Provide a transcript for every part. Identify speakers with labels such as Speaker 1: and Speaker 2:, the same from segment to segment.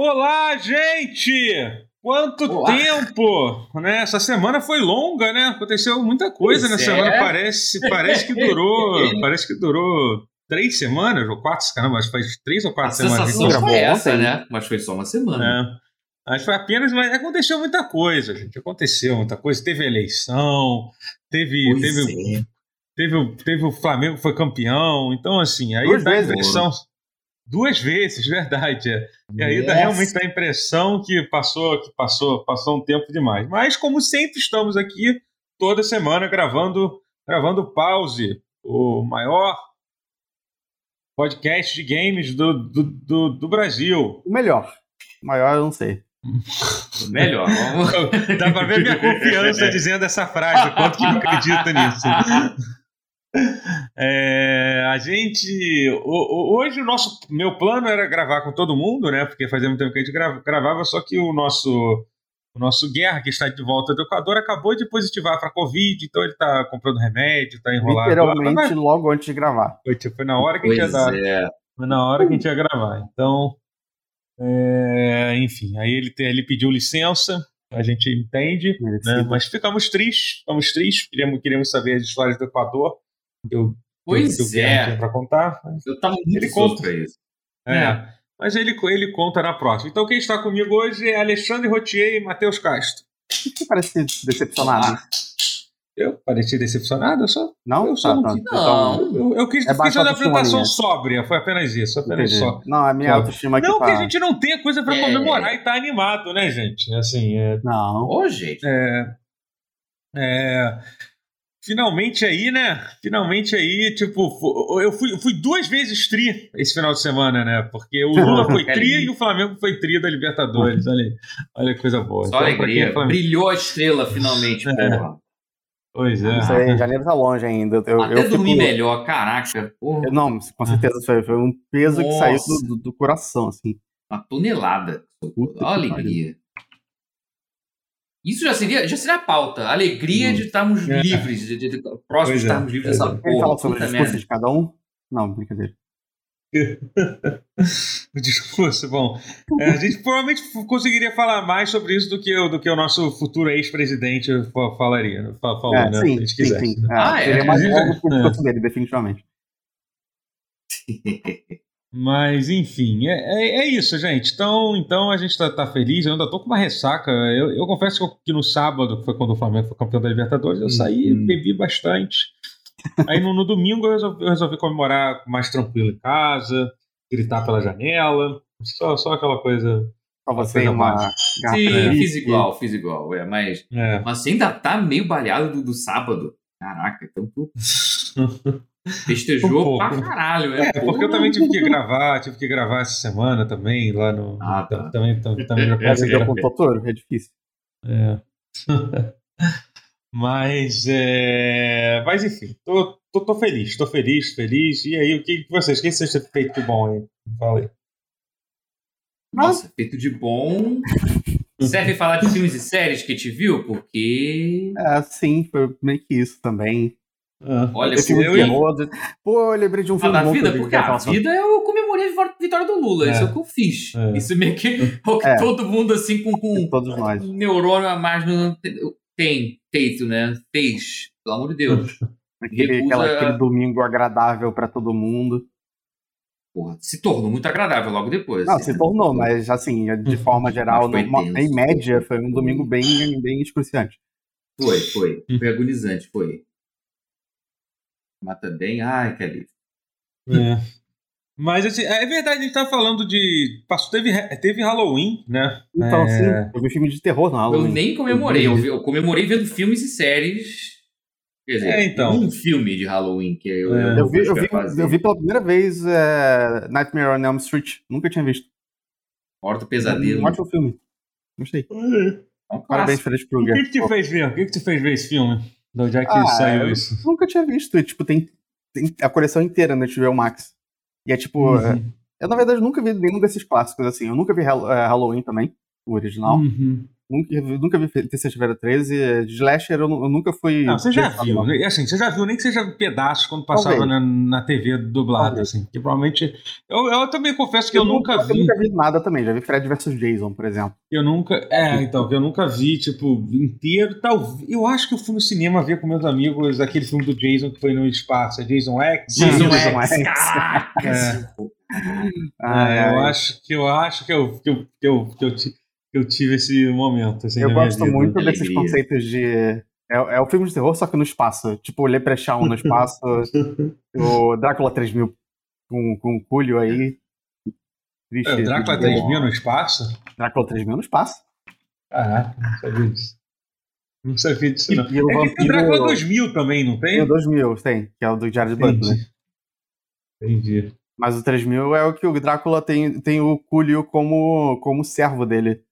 Speaker 1: Olá, gente! Quanto Olá. tempo! Né? Essa semana foi longa, né? Aconteceu muita coisa pois nessa é. semana. Parece, parece que durou. parece que durou três semanas, ou quatro, caramba, acho que faz três ou quatro
Speaker 2: a
Speaker 1: semanas.
Speaker 2: A sensação foi essa, né? Mas foi só uma semana.
Speaker 1: É. Acho que foi apenas, mas aconteceu muita coisa, gente. Aconteceu muita coisa. Teve eleição, teve. teve, é. teve, teve o Flamengo foi campeão. Então, assim, aí Duas dá a impressão. Duas vezes, verdade. É. E aí dá, realmente dá a impressão que passou, que passou, passou um tempo demais. Mas, como sempre, estamos aqui toda semana gravando, gravando pause, o maior podcast de games do, do, do, do Brasil.
Speaker 3: O melhor. O maior eu não sei.
Speaker 2: O melhor.
Speaker 1: Dá pra ver minha confiança dizendo essa frase, quanto que eu acredito nisso. É, a gente. Hoje o nosso. Meu plano era gravar com todo mundo, né? Porque fazia muito tempo que a gente gravava, só que o nosso. O nosso Guerra, que está de volta do Equador, acabou de positivar para Covid, então ele está comprando remédio, está enrolado.
Speaker 3: Literalmente lá, logo antes de gravar.
Speaker 1: Foi, tipo, foi na hora que pois a gente ia dar. É. Foi na hora que a gente ia gravar. Então. É, enfim, aí ele, ele pediu licença, a gente entende, né? mas ficamos tristes, ficamos tristes, queríamos, queríamos saber as histórias do Equador eu,
Speaker 2: pois
Speaker 1: eu,
Speaker 2: é.
Speaker 1: para contar.
Speaker 2: Eu tava muito
Speaker 1: ele conta isso. É, é. Mas ele, ele conta na próxima. Então quem está comigo hoje é Alexandre Rotier e Matheus Castro.
Speaker 3: Você parece decepcionado. Ah,
Speaker 1: eu pareci decepcionado? Eu só.
Speaker 3: Não?
Speaker 1: Eu só
Speaker 3: tá,
Speaker 1: não. Tá. não. Eu, eu quis, é fazer uma apresentação sóbria, foi apenas isso. Apenas só.
Speaker 3: Não, a minha autoestima aqui.
Speaker 1: Não
Speaker 3: tá...
Speaker 1: que a gente não tenha coisa para é... comemorar e tá animado, né, gente? Assim, é...
Speaker 3: Não.
Speaker 2: Ô, gente.
Speaker 1: É. É finalmente aí, né? Finalmente aí, tipo, eu fui, fui duas vezes tri esse final de semana, né? Porque o Lula foi tri e o Flamengo foi tri da Libertadores. Olha aí, olha que coisa boa.
Speaker 2: Só então, alegria. É Brilhou a estrela finalmente, é. porra.
Speaker 1: Pois é.
Speaker 3: Isso aí, janeiro tá longe ainda. Eu,
Speaker 2: Até eu dormir fico... melhor, caraca.
Speaker 3: Porra. Não, com certeza foi, foi um peso Nossa. que saiu do, do, do, coração, assim.
Speaker 2: Uma tonelada. Olha a alegria. Isso já seria, já seria a pauta. A alegria hum. de estarmos é. livres, de, de, de próximos de é. estarmos livres dessa porra.
Speaker 3: Ele fala sobre o discurso de cada um? Não, brincadeira.
Speaker 1: o discurso, bom. É, a gente provavelmente conseguiria falar mais sobre isso do que, o, do que o nosso futuro ex-presidente falaria. Falou, é,
Speaker 3: né? Sim, sim, sim.
Speaker 1: Né? Ah,
Speaker 3: é, seria mais longo do que o discurso dele, definitivamente.
Speaker 1: Mas, enfim, é, é, é, isso, gente. Então, então a gente tá, tá, feliz. Eu ainda tô com uma ressaca. Eu, eu confesso que, eu, que, no sábado, que foi quando o Flamengo foi campeão da Libertadores, eu saí uhum. bebi bastante. Aí no, no domingo eu resolvi, eu resolvi, comemorar mais tranquilo em casa, gritar pela janela. Só, só aquela coisa.
Speaker 3: Pra você uma.
Speaker 2: Sim, fiz igual, fiz igual. É, mas, é. mas você ainda tá meio baleado do, do sábado. Caraca, então tu. Festejou um pra caralho,
Speaker 1: é. É, porque eu também tive que gravar, tive que gravar essa semana também, lá no.
Speaker 2: Ah, tá.
Speaker 1: Também, também, também
Speaker 3: é, com o Totoro, é difícil.
Speaker 1: É. mas, é... mas enfim, tô, tô, tô, feliz, tô feliz, feliz. E aí, o que vocês, o que vocês têm feito de bom aí? Fala aí.
Speaker 2: Nossa, feito de bom. Serve falar de filmes e séries que te viu? Porque.
Speaker 3: É, sim, foi meio que isso também.
Speaker 2: Ah, Olha,
Speaker 3: eu, eu, Pô, eu lembrei de um filme
Speaker 2: da vida, porque a vida eu comemorei a vitória do Lula, é. isso é o que eu fiz. É. Isso meio que o que é. todo mundo assim com, com
Speaker 3: todos nós.
Speaker 2: Um neurônio a mais no, tem feito, né? Fez, pelo amor de Deus.
Speaker 3: aquele, Recusa... aquela, aquele domingo agradável para todo mundo.
Speaker 2: Porra, se tornou muito agradável logo depois.
Speaker 3: Não, assim. se tornou, mas assim, de forma geral, numa, em média, foi um domingo bem, bem excruciante.
Speaker 2: Foi, foi. Foi agonizante, foi. Mas também, ai, que alívio.
Speaker 1: É. Mas assim, é verdade, a gente tá falando de. Passou, teve, teve Halloween, né?
Speaker 3: Então, é... sim, eu vi filme de terror na Halloween.
Speaker 2: Eu nem comemorei, eu, eu, comemorei vendo filmes e séries. Quer dizer, é, então. um filme de Halloween que eu,
Speaker 3: é. eu, vi, eu, vi, eu vi pela primeira vez é, Nightmare on Elm Street. Nunca tinha visto.
Speaker 2: Hora do Pesadelo.
Speaker 3: Um ótimo filme. Gostei.
Speaker 2: É
Speaker 3: Parabéns, Fred
Speaker 1: Krueger. O que, que te fez ver? O que, que te fez ver esse filme? De onde é que ah, saiu isso?
Speaker 3: Nunca tinha visto. Tipo, tem, tem a coleção inteira no HBO Max. E é tipo. Uhum. Eu, na verdade, nunca vi nenhum desses clássicos, assim. Eu nunca vi é, Halloween também, o original.
Speaker 1: Uhum.
Speaker 3: Nunca, nunca vi Terça-feira 13. De Slasher eu, eu, nunca fui.
Speaker 1: Não, você já viu. Né? Assim, você já viu, nem que seja pedaços quando passava na, na, TV dublado, assim. Que provavelmente. Eu, eu também confesso que eu, eu nunca, nunca vi.
Speaker 3: Eu nunca vi nada também. Já vi Fred vs Jason, por exemplo.
Speaker 1: Eu nunca. É, então, que eu nunca vi, tipo, inteiro. Tal, eu acho que eu fui no cinema ver com meus amigos aquele filme do Jason que foi no espaço. É Jason X?
Speaker 2: Jason, Jason X. X.
Speaker 1: É. Ah, é, eu acho que eu acho que eu, que eu, que eu, que eu, eu tive esse momento. Assim,
Speaker 3: eu gosto muito desses alegria. conceitos de. É, é o filme de terror, só que no espaço. Tipo o Leprechaun no espaço, o Drácula 3000 com, com o Cúlio aí.
Speaker 1: Triste, é, o Drácula 3000 no espaço?
Speaker 3: Drácula 3000 no espaço.
Speaker 1: Caraca, não sabia disso. Não sabia disso, não. E, e o é vampiro... tem o Drácula 2000 também, não tem? Tem
Speaker 3: o 2000, tem, que é o do Jared Butler.
Speaker 1: Entendi.
Speaker 3: Mas o 3000 é o que o Drácula tem, tem o Cúlio como, como servo dele.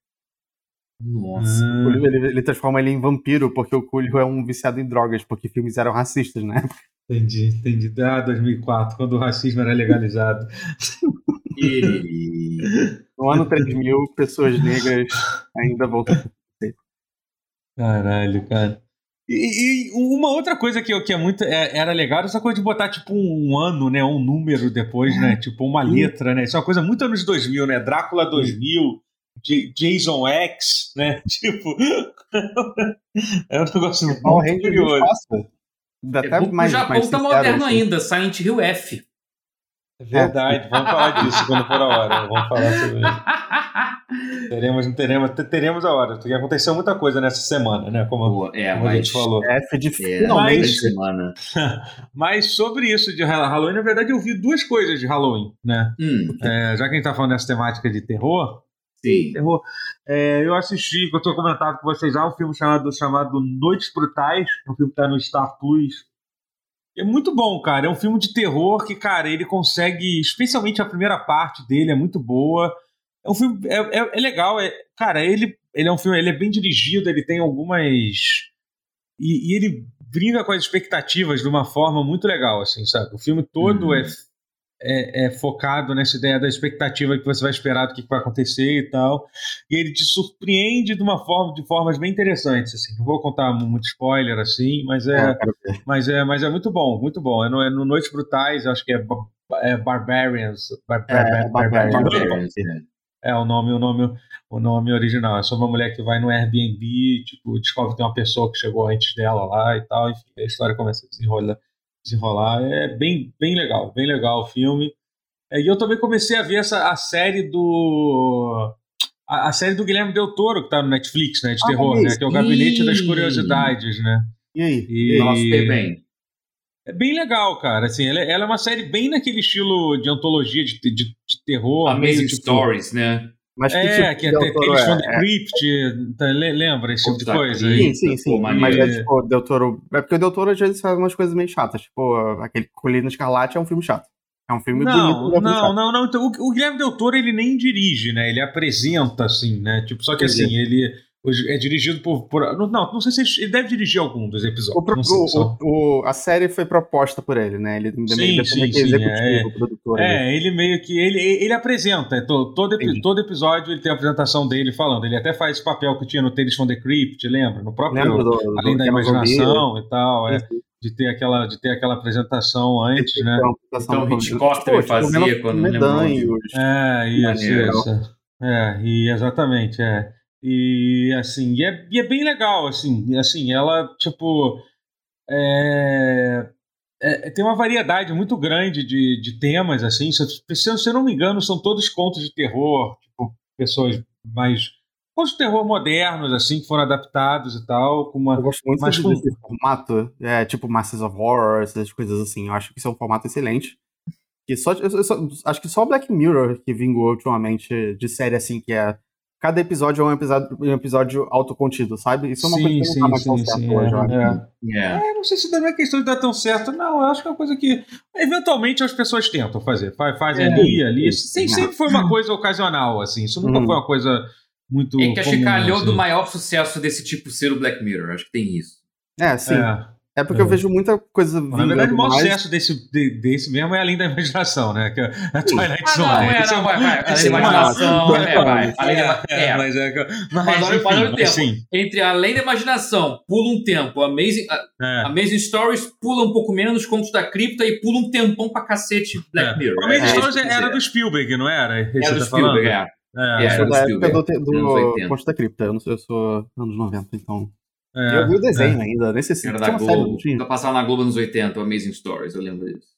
Speaker 2: Nossa.
Speaker 3: Hum. Ele, ele, transforma ele em vampiro porque o Cúlio é um viciado em drogas, porque filmes eram racistas, né?
Speaker 1: Entendi, entendi. Ah, 2004, quando o racismo era legalizado.
Speaker 3: e... No ano 3000, pessoas negras ainda voltam.
Speaker 1: Caralho, cara. E, e, uma outra coisa que, que é muito, é, era legal essa coisa de botar tipo um ano, né? Um número depois, né? Tipo uma letra, né? Isso é uma coisa muito anos 2000, né? Drácula 2000, J Jason X, né? Tipo. é um negócio muito curioso.
Speaker 2: Até mais, o Japão mais tá moderno assim. ainda, Silent Hill F.
Speaker 1: É verdade, vamos falar disso quando for a hora. Vamos falar sobre isso. teremos, teremos, teremos a hora, porque aconteceu muita coisa nessa semana, né? Como,
Speaker 2: é,
Speaker 1: como a gente falou.
Speaker 3: É, foi de finalmente.
Speaker 2: semana.
Speaker 1: Mas sobre isso de Halloween, na verdade, eu vi duas coisas de Halloween, né?
Speaker 2: Hum.
Speaker 1: É, já que a gente tá falando dessa temática de terror.
Speaker 2: Sim.
Speaker 1: Terror, é, eu assisti, que eu tô comentando com vocês já, um filme chamado, chamado Noites Brutais, um filme que tá no Star Plus é muito bom, cara. É um filme de terror que, cara, ele consegue, especialmente a primeira parte dele, é muito boa. É um filme. É, é, é legal. É, cara, ele, ele é um filme. Ele é bem dirigido, ele tem algumas. E, e, ele brinca com as expectativas de uma forma muito legal, assim, sabe? O filme todo uhum. é é, é, focado nessa ideia da expectativa que você vai esperar do que vai acontecer e tal. E ele te surpreende de uma forma, de formas bem interessantes. Assim. Não vou contar muito spoiler assim, mas é, ah, mas é, mas é muito bom, muito bom. É no, é no Noites Brutais, acho que é, é Barbarians. Bar, bar, é, bar, Barbarians. É o nome, o nome, o nome original. É sobre uma mulher que vai no Airbnb, tipo, descobre que tem uma pessoa que chegou antes dela lá e tal. Enfim, a história começa a desenrolar desenrolar. É bem, bem legal, bem legal o filme. É, e eu também comecei a ver essa, a série do. A, a, série do Guilherme Del Toro, que tá no Netflix, né? De ah, terror, né? Que é o Gabinete das Curiosidades, né?
Speaker 3: E aí?
Speaker 2: E... Nossa, bem.
Speaker 1: É bem legal, cara. Assim, ela, é, ela, é uma série bem naquele estilo de antologia de, de, de terror.
Speaker 2: Amazing meio, tipo, Stories, né?
Speaker 1: Mas que é, tipo que até fãs é, Crypt, tá, lembra esse tipo de coisa?
Speaker 3: Sim, sim, sim. Mas é tipo, Del Toro. É porque o Del Toro às vezes faz umas coisas meio chatas. Tipo, aquele Colina Escarlate é um filme chato. É um filme
Speaker 1: não, bonito. Não, não, não, Então, o, o Guilherme Del Toro ele nem dirige, né? Ele apresenta, assim, né? Tipo, só que assim, ele é dirigido por, por. não, não sei se ele deve dirigir algum dos episódios.
Speaker 3: O, sei, o, o, a série foi proposta por ele, né? Ele
Speaker 1: sim, meio sim, sim, executivo, é, produtor. É, ele meio que. Ele, ele apresenta. Todo, todo, todo episódio ele tem a apresentação dele falando. Ele até faz esse papel que tinha no Tales from the Crypt, lembra? No próprio. Lembra do, além do da imaginação e tal. É, de ter aquela, de ter aquela apresentação antes, né?
Speaker 2: Então o Hitchcock também fazia quando
Speaker 3: medalhos.
Speaker 1: É, isso, isso. É, e exatamente, é. E assim, e é, e é bem legal, assim, assim, ela, tipo. É, é, tem uma variedade muito grande de, de temas, assim. Se, se eu não me engano, são todos contos de terror, tipo, pessoas mais. Contos de terror modernos, assim, que foram adaptados e tal. Com uma,
Speaker 3: eu gosto muito mais desse formato, é, tipo Masters of Horror, essas coisas assim. Eu acho que isso é um formato excelente. Que só, só, acho que só Black Mirror que vingou ultimamente de série assim, que é cada episódio é um episódio, um episódio autocontido, sabe? Isso é uma sim, coisa que sim, não tá tão certo hoje,
Speaker 1: é, é. é, não sei se também é questão de dar tão certo, não. Eu acho que é uma coisa que eventualmente as pessoas tentam fazer. Fazem é, ali, ali. Sem, sempre foi uma coisa ocasional, assim. Isso nunca uhum. foi uma coisa muito.
Speaker 2: É que acho que calhou assim. do maior sucesso desse tipo ser o Black Mirror. Acho que tem isso.
Speaker 3: É, sim. É. É porque é. eu vejo muita coisa.
Speaker 1: Na verdade, o maior sucesso desse, de, desse mesmo é Além da Imaginação, né? Que é a Twilight
Speaker 2: ah, Zone. Não, é, não, vai, vai. Além da Imaginação, é, vai. Além da é, mas é. Mas, mas olha, olha o tempo. Assim. Entre Além da Imaginação, pula um tempo. Amazing, é. Amazing Stories pula um pouco menos, Contos da Cripta e pula um tempão pra cacete Black é. Mirror.
Speaker 1: Amazing é, Stories era do Spielberg, não era?
Speaker 2: Era do tá Spielberg, é.
Speaker 3: É, é, eu sou da época do, do Contos da Cripta. Eu, não, eu sou anos 90, então. É, eu vi o desenho é. ainda, nem sei se
Speaker 2: era da Globo. Série, passava na Globo nos 80, Amazing Stories, eu lembro disso.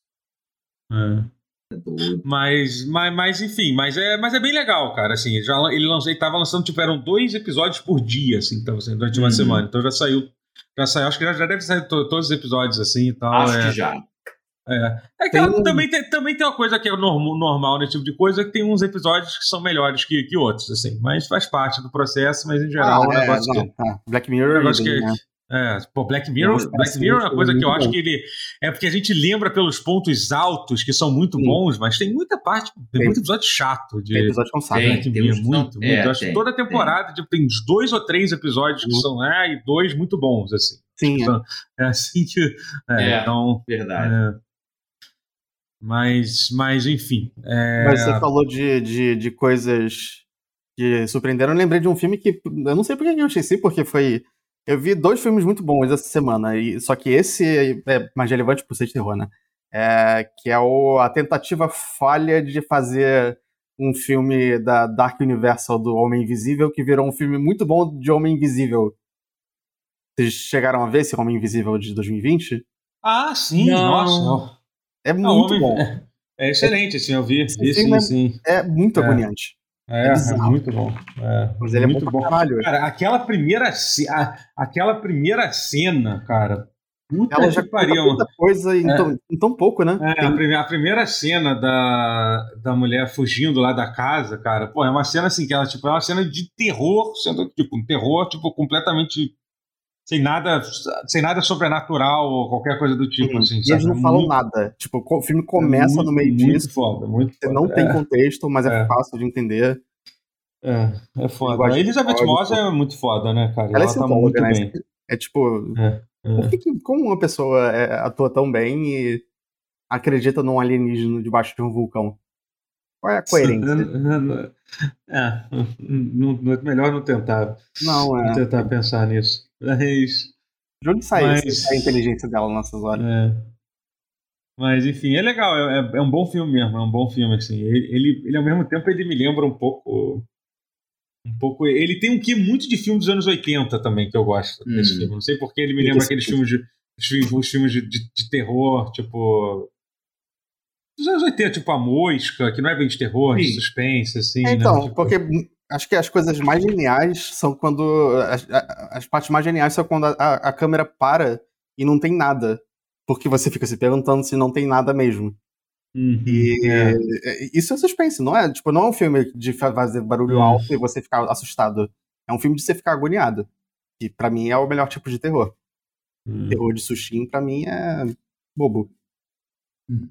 Speaker 1: É. é mas, mas, mas, enfim, mas é, mas é bem legal, cara. Assim, já, ele, lançou, ele tava lançando, tipo, eram dois episódios por dia, assim, tava sendo, durante uma uhum. semana. Então já saiu. Já saiu, acho que já, já deve sair to, todos os episódios, assim e tal.
Speaker 2: Acho
Speaker 1: é,
Speaker 2: que já.
Speaker 1: É, é que tem... também, tem, também tem uma coisa que é normal, normal nesse tipo de coisa, que tem uns episódios que são melhores que, que outros, assim, mas faz parte do processo, mas em geral ah, é um negócio
Speaker 3: não,
Speaker 1: que,
Speaker 3: tá. Black Mirror.
Speaker 1: É um negócio que, né? É, pô, Black Mirror, Black Mirror é uma coisa que eu acho que ele. É porque a gente lembra pelos pontos altos, que são muito Sim. bons, mas tem muita parte, tem, tem muito episódio chato de
Speaker 3: tem episódio com
Speaker 1: saco, Black Mirror. Muito, muito. É, eu acho que toda temporada tem. tem dois ou três episódios que uhum. são, é, e dois muito bons, assim.
Speaker 3: Sim.
Speaker 1: Então, é. é assim que. É,
Speaker 2: é
Speaker 1: então,
Speaker 2: verdade.
Speaker 1: Mas, mas, enfim. É...
Speaker 3: Mas você falou de, de, de coisas que surpreenderam. Eu lembrei de um filme que. Eu não sei porque eu esqueci, porque foi eu vi dois filmes muito bons essa semana, e, só que esse é mais relevante por ser de terror, né? É, que é o, a tentativa falha de fazer um filme da Dark Universal do Homem Invisível, que virou um filme muito bom de Homem Invisível. Vocês chegaram a ver esse Homem Invisível de 2020?
Speaker 1: Ah, sim, não. nossa.
Speaker 3: É muito bom.
Speaker 1: É, excelente, assim, eu vi. Sim, sim, sim.
Speaker 3: É muito é. agoniante.
Speaker 1: É, é, é, muito bom. É,
Speaker 3: Mas ele é muito bom. Caralho.
Speaker 1: Cara, aquela primeira, a, aquela primeira cena, cara.
Speaker 3: Puta Ela já pariu. muita coisa em, é. tão, em, tão, pouco, né?
Speaker 1: É, a, primeira, a, primeira, cena da, da mulher fugindo lá da casa, cara, pô, é uma cena assim, que ela, tipo, é uma cena de terror, sendo, tipo, um terror, tipo, completamente sem nada, sem nada sobrenatural ou qualquer coisa do tipo. Assim,
Speaker 3: e eles não falam muito, nada. Tipo, o filme começa é muito, no meio
Speaker 1: muito
Speaker 3: disso.
Speaker 1: Foda, muito
Speaker 3: foda. Não tem é. contexto, mas é, é, fácil de entender.
Speaker 1: É, é foda. A Elizabeth Moss é muito foda, né, cara? Ela, ela tá muito né? bem.
Speaker 3: É tipo. É, é. Que, como uma pessoa é, atua tão bem e acredita num alienígena debaixo de um vulcão? Qual é a coerência?
Speaker 1: É, não, é melhor não tentar.
Speaker 3: Não, é.
Speaker 1: Não tentar pensar nisso. Mas.
Speaker 3: De onde sai mas, a inteligência dela nessas horas?
Speaker 1: É. Mas, enfim, é legal, é, é, um bom filme mesmo, é um bom filme, assim. Ele, ele, ele, ao mesmo tempo, ele me lembra um pouco. Um pouco. Ele tem um que muito de filme dos anos 80 também, que eu gosto hum. desse filme. Não sei porque ele me lembra aqueles filmes de. Os filmes de, de, de terror, tipo dos anos 80, tipo A Mosca, que não é bem de terror, Sim. de suspense, assim.
Speaker 3: É, então, né? tipo... porque acho que as coisas mais geniais são quando. As, as partes mais geniais são quando a, a, câmera para e não tem nada. Porque você fica se perguntando se não tem nada mesmo.
Speaker 1: Uhum,
Speaker 3: e é. isso é suspense, não é? Tipo, não é um filme de fazer barulho uhum. alto e você ficar assustado. É um filme de você ficar agoniado. Que para mim é o melhor tipo de terror. Uhum. Terror de sushinho, para mim, é bobo.
Speaker 1: Hum.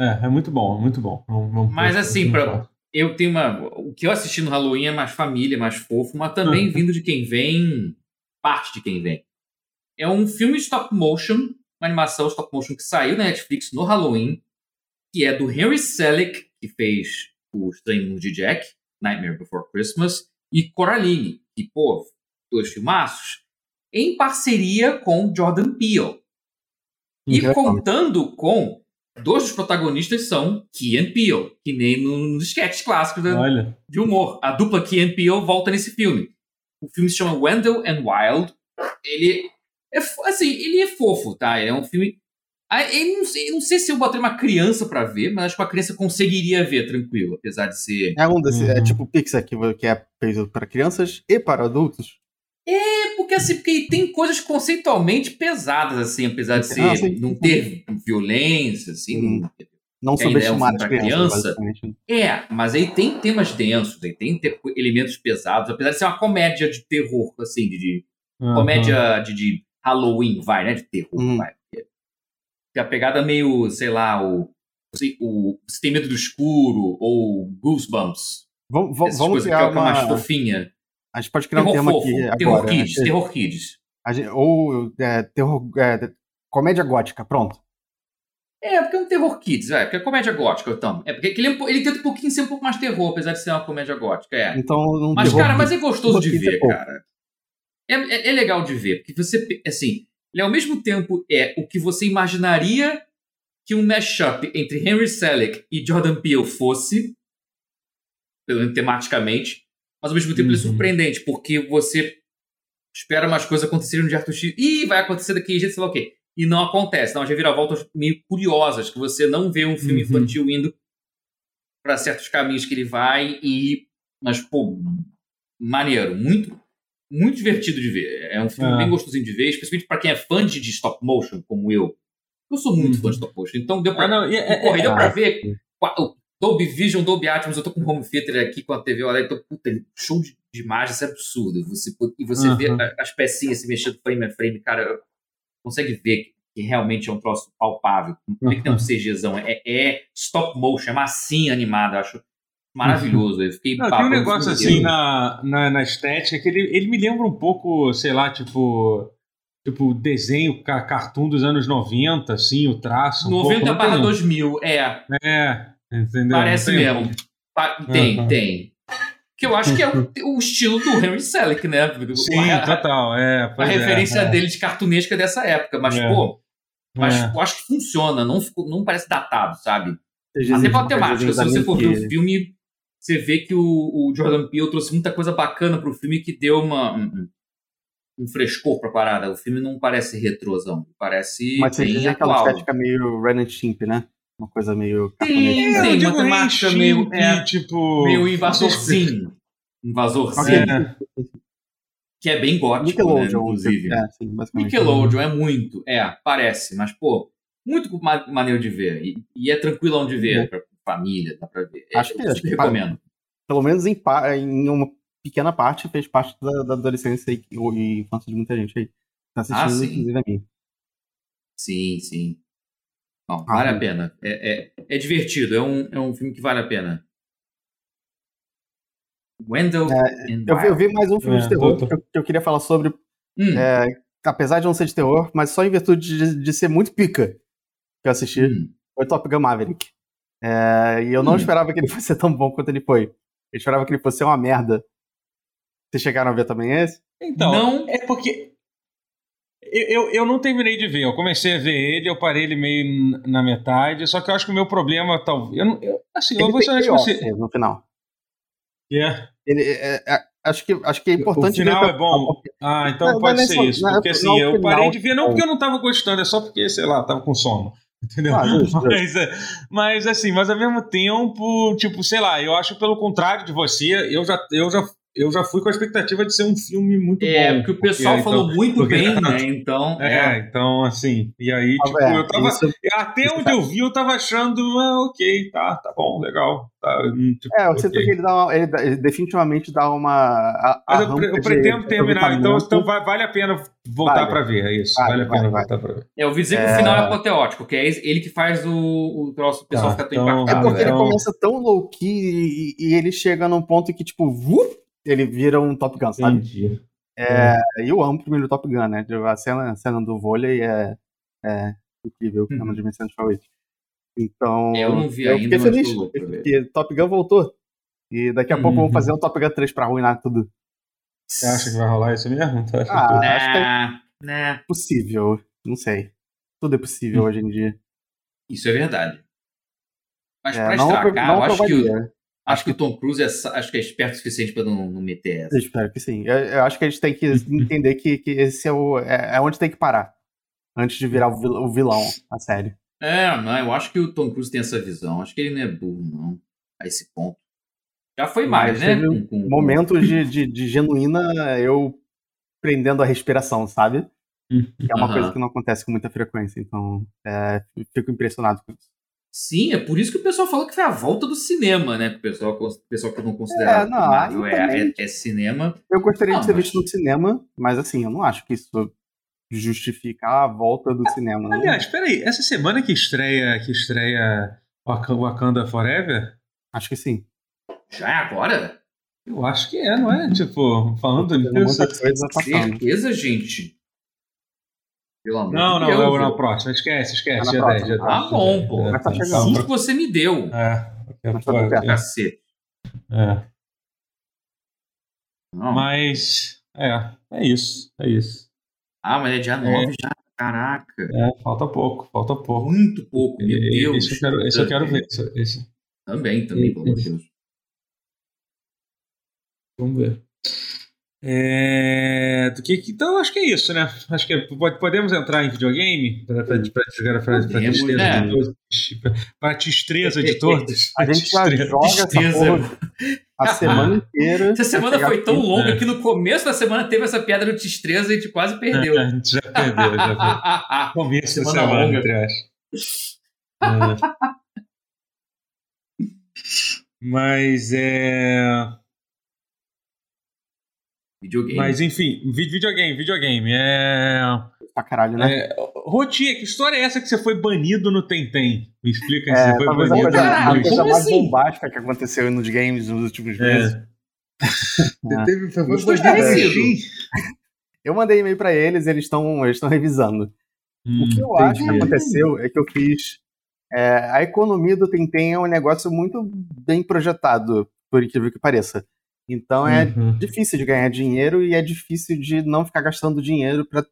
Speaker 1: É, é muito bom, é muito bom.
Speaker 2: Mas assim, pra, eu tenho uma. O que eu assisti no Halloween é mais família, mais fofo, mas também uhum. vindo de quem vem, parte de quem vem. É um filme stop motion, uma animação stop motion que saiu na Netflix no Halloween, que é do Henry Selick, que fez o Estranho Mundo de Jack, Nightmare Before Christmas, e Coraline, que, pô, dois filmaços, em parceria com Jordan Peele. E contando com Dois dos protagonistas são Key and Peele, que nem nos sketches clássicos da, de humor. A dupla Key and Peele volta nesse filme. O filme se chama Wendell and Wild. Ele é assim, ele é fofo, tá? Ele é um filme. Eu não, sei, não sei se eu botei uma criança para ver, mas acho que uma criança conseguiria ver tranquilo, apesar de ser.
Speaker 3: É um desse, é uhum. é tipo Pixar que, que é feito para crianças e para adultos.
Speaker 2: É, porque assim, porque tem coisas conceitualmente pesadas, assim, apesar de ser, ah, não ter violência, assim. Hum.
Speaker 3: Não subestimar é um criança.
Speaker 2: É, mas aí tem temas densos, aí tem elementos pesados, apesar de ser uma comédia de terror, assim, de, de uhum. comédia de, de, Halloween, vai, né? De terror, uhum. vai. Porque a pegada meio, sei lá, o, o Você tem medo do escuro, ou Goosebumps.
Speaker 3: Vamos, vamos, vamos criar
Speaker 2: que é uma... mais fofinha.
Speaker 3: A gente pode criar terror um tema fofo, aqui
Speaker 2: terror
Speaker 3: agora.
Speaker 2: Kids, né? Terror Kids.
Speaker 3: Gente, ou é, terror, é, comédia gótica, pronto.
Speaker 2: É, porque é um terror kids, é, porque é comédia gótica, então. É porque ele, é ele tenta um pouquinho ser um pouco mais terror, apesar de ser uma comédia gótica, é.
Speaker 3: Então, um
Speaker 2: mas, cara, mas é gostoso de ver, cara. É, é, é, legal de ver, porque você, assim, ele ao mesmo tempo é o que você imaginaria que um mashup entre Henry Selick e Jordan Peele fosse, pelo menos tematicamente, mas ao mesmo tempo uhum. ele é uhum. surpreendente, porque você espera umas coisas acontecerem de Arthur X, e vai acontecer daquele jeito, sei lá o quê. E não acontece. Então, as reviravoltas meio curiosas, que você não vê um filme uhum. infantil indo para certos caminhos que ele vai e. Mas, pô, maneiro. Muito, muito divertido de ver. É um filme é. bem gostosinho de ver, especialmente para quem é fã de, de, stop motion, como eu. Eu sou muito uhum. fã de stop motion, então deu pra, ah, não, é, é, porra, deu pra ver Dolby Vision, Dolby Atmos, eu tô com o home theater aqui com a TV olha, então, puta, show de, de imagem, isso é absurdo. Você, e você uhum. vê as pecinhas se mexendo frame a frame, cara, consegue ver que realmente é um troço palpável. Não tem que ter um CGzão, é, é stop motion, é massinha animada, acho maravilhoso. Eu fiquei
Speaker 1: Não, tem um negócio assim na, na, na, estética que ele, ele me lembra um pouco, sei lá, tipo. Tipo, desenho cartoon dos anos 90, assim, o traço. Um
Speaker 2: 90 barra 2000, é.
Speaker 1: É, entendeu?
Speaker 2: Parece mesmo. Tem, uhum. tem. Que eu acho que é o, o estilo do Henry Selick, né?
Speaker 1: Sim, a, total. É,
Speaker 2: a referência é, dele de cartunesca dessa época. Mas, é. pô, mas é. eu acho que funciona, não, não parece datado, sabe? Até pela temática. Se você for ver o filme, você vê que o, o Jordan Peele trouxe muita coisa bacana pro filme que deu uma, um, um frescor pra parada. O filme não parece retrosão, parece
Speaker 3: Mas
Speaker 2: você
Speaker 3: diz aquela estética meio Ren and Chimp, né? Uma coisa meio...
Speaker 2: Sim, é, tem uma temática meio, é, tipo... meio invasorzinho. Invasorzinho. Okay. Que é bem gótico, né, inclusive. É, sim, Nickelodeon é muito, é, parece, mas, pô, muito maneiro de ver. E, e é tranquilão de ver, é. pra família, dá pra ver.
Speaker 3: Acho que, acho que recomendo. Pelo menos em, em uma pequena parte, fez parte da, da adolescência e, e infância de muita gente aí. Tá assistindo, ah, inclusive a mim.
Speaker 2: Sim, sim. Não, ah, vale a pena. É, é, é, divertido, é um, é um filme que vale a pena. Wendell
Speaker 3: é, eu, vi, eu, vi, mais um filme de é, terror que eu, que eu, queria falar sobre. Hum. É, apesar de não ser de terror, mas só em virtude de, de ser muito pica que eu assisti, hum. foi Top Gun Maverick. É, e eu não hum. esperava que ele fosse tão bom quanto ele foi. Eu esperava que ele fosse uma merda. Vocês chegaram a ver também esse?
Speaker 1: Então, não. é porque. Eu, eu, eu, não terminei de ver. Eu comecei a ver ele, eu parei ele meio na metade. Só que eu acho que o meu problema, talvez. Eu, eu, assim,
Speaker 3: ele
Speaker 1: eu vou
Speaker 3: ser você. No final.
Speaker 1: Yeah.
Speaker 3: Ele, é, é, acho, que, acho que é importante.
Speaker 1: O final ver... é bom. Ah, então não, pode ser isso. Porque assim, eu parei de ver, não porque eu não tava gostando, é só porque, sei lá, tava com sono. Entendeu? Ah, mas, é, mas assim, mas ao mesmo tempo, tipo, sei lá, eu acho pelo contrário de você, eu já, eu já eu já fui com a expectativa de ser um filme muito
Speaker 2: é,
Speaker 1: bom.
Speaker 2: É, porque o pessoal porque, falou então, muito porque, bem, né? Então.
Speaker 1: É, é, então, assim. E aí, ah, tipo, é, eu tava. Isso, até isso onde tá... eu vi, eu tava achando, ah, ok, tá, tá bom, legal. Tá,
Speaker 3: hum, tipo, é, eu okay. sinto que ele, dá uma, ele, ele, definitivamente dá uma. A,
Speaker 1: Mas eu, eu pretendo de, terminar, então, então vale a pena voltar vale. pra ver, é isso. Vale, vale a pena vale, voltar pra ver.
Speaker 2: É, eu ouvi dizer que o final é apoteótico, que é ele que faz o, o troço, o pessoal tá, fica tão
Speaker 3: então, impactado. É porque ele começa tão low-key e, e, ele chega num ponto que, tipo, ele vira um Top Gun, sabe? Entendi. É, é. Eu amo o primeiro Top Gun, né? A cena, a cena do vôlei é, é incrível, é uma dimensão de favorito. Então.
Speaker 2: Eu não vi eu ainda,
Speaker 3: fiquei feliz porque Top Gun voltou. E daqui a uhum. pouco vamos fazer um Top Gun 3 pra arruinar tudo.
Speaker 1: Você acha que vai rolar isso mesmo?
Speaker 3: Ah, acho que é né. possível. Não sei. Tudo é possível hum. hoje em dia.
Speaker 2: Isso é verdade. Mas é, pra estragar, não eu acho que, o, Acho que o Tom Cruise é, acho que é esperto o suficiente para não, não, meter essa.
Speaker 3: Eu espero que sim. Eu, eu, acho que a gente tem que entender que, que esse é, o, é, é, onde tem que parar. Antes de virar o vilão, a série.
Speaker 2: É, não, eu acho que o Tom Cruise tem essa visão. Acho que ele não é burro, não. A esse ponto. Já foi mais, né?
Speaker 3: Com, com, momentos de, de, de, genuína eu prendendo a respiração, sabe? Que é uma uhum. coisa que não acontece com muita frequência. Então, é, fico impressionado com isso.
Speaker 2: Sim, é por isso que o pessoal fala que foi a volta do cinema, né? O pessoal, o pessoal que não considera é, não, Marvel é, é, é, cinema.
Speaker 3: Eu gostaria não, de mas... visto no cinema, mas assim, eu não acho que isso justifica a volta do cinema.
Speaker 1: Aliás, peraí, essa semana que estreia que estreia Wakanda Forever?
Speaker 3: Acho que sim.
Speaker 2: Já é agora?
Speaker 1: Eu acho que é, não é? Tipo, falando nisso.
Speaker 2: Certeza, gente. Pelo amor
Speaker 1: Não, não,
Speaker 2: Deus,
Speaker 1: não,
Speaker 2: velho.
Speaker 1: não, próximo. Esquece, esquece.
Speaker 3: Tá na
Speaker 1: 10,
Speaker 3: próxima.
Speaker 1: já
Speaker 2: Ah,
Speaker 1: 10,
Speaker 2: bom, pô.
Speaker 1: 10,
Speaker 3: Mas tá
Speaker 1: 10.
Speaker 2: Cinco você me deu.
Speaker 1: É.
Speaker 3: Mas tudo
Speaker 1: É.
Speaker 2: Cacete.
Speaker 1: É.
Speaker 2: Não.
Speaker 1: Mas. É, é isso. É isso.
Speaker 2: Ah, mas é dia 9 já. Caraca.
Speaker 1: É, falta pouco, falta pouco.
Speaker 2: Muito pouco, meu
Speaker 1: E-
Speaker 2: Deus.
Speaker 1: Esse eu quero, esse eu quero ver. Esse, esse-
Speaker 2: Também, também, pelo amor de Deus.
Speaker 1: vamos ver. É, do que, então, acho que é isso, né? Acho que é- pode- podemos entrar em videogame para para para para tristeza
Speaker 2: né?
Speaker 1: de todos. Para tristeza de todos.
Speaker 3: A gente já
Speaker 1: Tristeza.
Speaker 3: joga essa
Speaker 2: Tristeza.
Speaker 3: porra a semana inteira.
Speaker 2: Essa semana foi tão
Speaker 3: aqui,
Speaker 2: longa
Speaker 1: É.
Speaker 2: que no começo da semana teve essa piada do Tistreza e a gente quase perdeu.
Speaker 1: A gente já perdeu, já perdeu. Começo da
Speaker 2: Semana
Speaker 1: semana,
Speaker 2: longa.
Speaker 1: entre aspas. É. Mas é.
Speaker 2: Videogame.
Speaker 1: Mas enfim, vi- videogame, videogame. É.
Speaker 3: Pra caralho, né?
Speaker 1: é... Rotinha, que história é essa que você foi banido no Tentem? Me explica
Speaker 3: É,
Speaker 1: se você foi banido.
Speaker 3: coisa,
Speaker 2: Caralho,
Speaker 3: a coisa mais
Speaker 2: assim?
Speaker 3: bombástica que aconteceu nos games nos últimos
Speaker 1: É.
Speaker 3: meses.
Speaker 1: Você teve, foi
Speaker 2: Muito?
Speaker 3: Eu mandei e-mail pra eles, eles estão eles estão revisando.
Speaker 1: Hum,
Speaker 3: o que eu acho que aconteceu é que eu fiz. é, a economia do Tentem é um negócio muito bem projetado, por incrível que pareça. Então é
Speaker 1: Uhum.
Speaker 3: difícil de ganhar dinheiro e é difícil de não ficar gastando dinheiro pra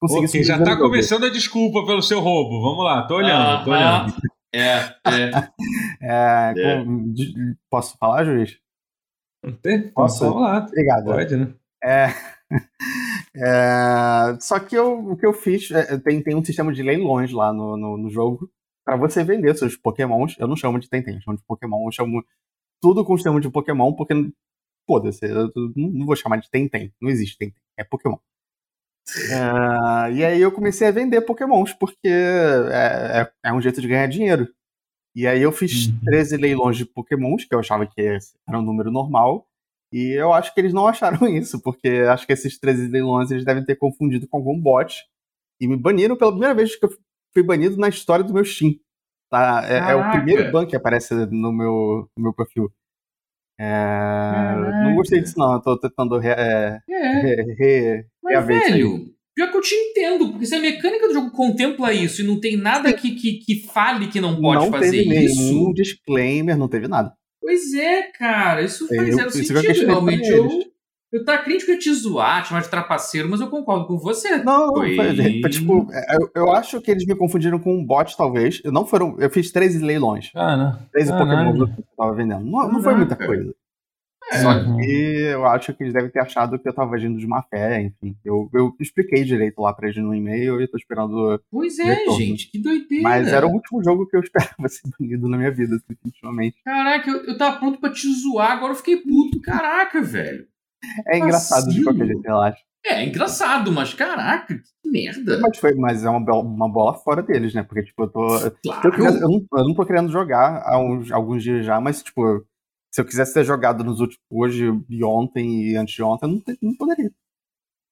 Speaker 3: conseguir
Speaker 1: Ok, já tá
Speaker 3: jogo.
Speaker 1: começando a desculpa pelo seu roubo. Vamos lá, tô olhando, tô
Speaker 2: Aham.
Speaker 1: olhando.
Speaker 2: É, é.
Speaker 3: É,
Speaker 2: É.
Speaker 3: com- de- posso falar, juiz?
Speaker 1: Tem?
Speaker 3: Posso?
Speaker 1: Vamos lá,
Speaker 3: Obrigado.
Speaker 1: pode, né?
Speaker 3: É, é, só que eu- o que eu fiz é, tem, tem um sistema de leilões lá no, no, no jogo para você vender seus pokémons. Eu não chamo de Tentem, eu chamo de Pokémon. Eu chamo tudo com o sistema de Pokémon, porque foda-se, eu não vou chamar de Tentem. Não existe Tentem, é Pokémon. É, e aí eu comecei a vender Pokémons, porque é, é, é um jeito de ganhar dinheiro. E aí eu fiz
Speaker 1: Uhum.
Speaker 3: 13 leilões de Pokémons, que eu achava que era um número normal. E eu acho que eles não acharam isso, porque acho que esses 13 leilões eles devem ter confundido com algum bot. E me baniram pela primeira vez que eu fui banido na história do meu Steam. Tá? É, é o primeiro ban que aparece no meu, no meu perfil. É, não gostei disso, não. Eu tô tentando re, é,
Speaker 2: É.
Speaker 3: re, re,
Speaker 2: Mas, velho, pior que eu te entendo, porque se a mecânica do jogo contempla isso e não tem nada que, que, que fale que não pode
Speaker 3: não
Speaker 2: fazer
Speaker 3: teve
Speaker 2: isso.
Speaker 3: nenhum disclaimer, não teve nada.
Speaker 2: Pois é, cara, isso faz
Speaker 3: Eu-
Speaker 2: zero
Speaker 3: isso
Speaker 2: sentido, realmente. Eu. Eu tá crítico a te zoar, te chamar de trapaceiro, mas eu concordo com você.
Speaker 3: Não,
Speaker 2: Foi-
Speaker 3: foi, tipo, é, eu, eu acho que eles me confundiram com um bot, talvez. Eu não foram. Eu fiz 13 leilões.
Speaker 1: Ah, não.
Speaker 3: 13
Speaker 1: Caralho.
Speaker 3: Pokémon que eu tava vendendo. Não, não foi muita coisa.
Speaker 2: É.
Speaker 3: Só
Speaker 1: Uhum.
Speaker 3: que eu acho que eles devem ter achado que eu tava agindo de má fé, enfim. Eu, eu expliquei direito lá pra eles no e-mail e eu tô esperando.
Speaker 2: Pois é,
Speaker 3: Retorno.
Speaker 2: gente, que doideira.
Speaker 3: Mas era o último jogo que eu esperava ser banido na minha vida, definitivamente.
Speaker 2: Caraca, eu, eu tava pronto pra te zoar, agora eu fiquei puto. Caraca, velho.
Speaker 3: É engraçado de
Speaker 2: Vacilo.
Speaker 3: qualquer jeito, eu acho.
Speaker 2: É, engraçado, mas caraca, que merda.
Speaker 3: Mas, foi, mas é uma, bola- uma bola fora deles, né? Porque, tipo, eu tô. Eu,
Speaker 2: Claro.
Speaker 3: quisesse- eu, não, eu não tô querendo jogar há uns, alguns dias já, mas, tipo, se eu quisesse ter jogado nos últimos. Hoje e ontem e antes de ontem, eu não, não poderia.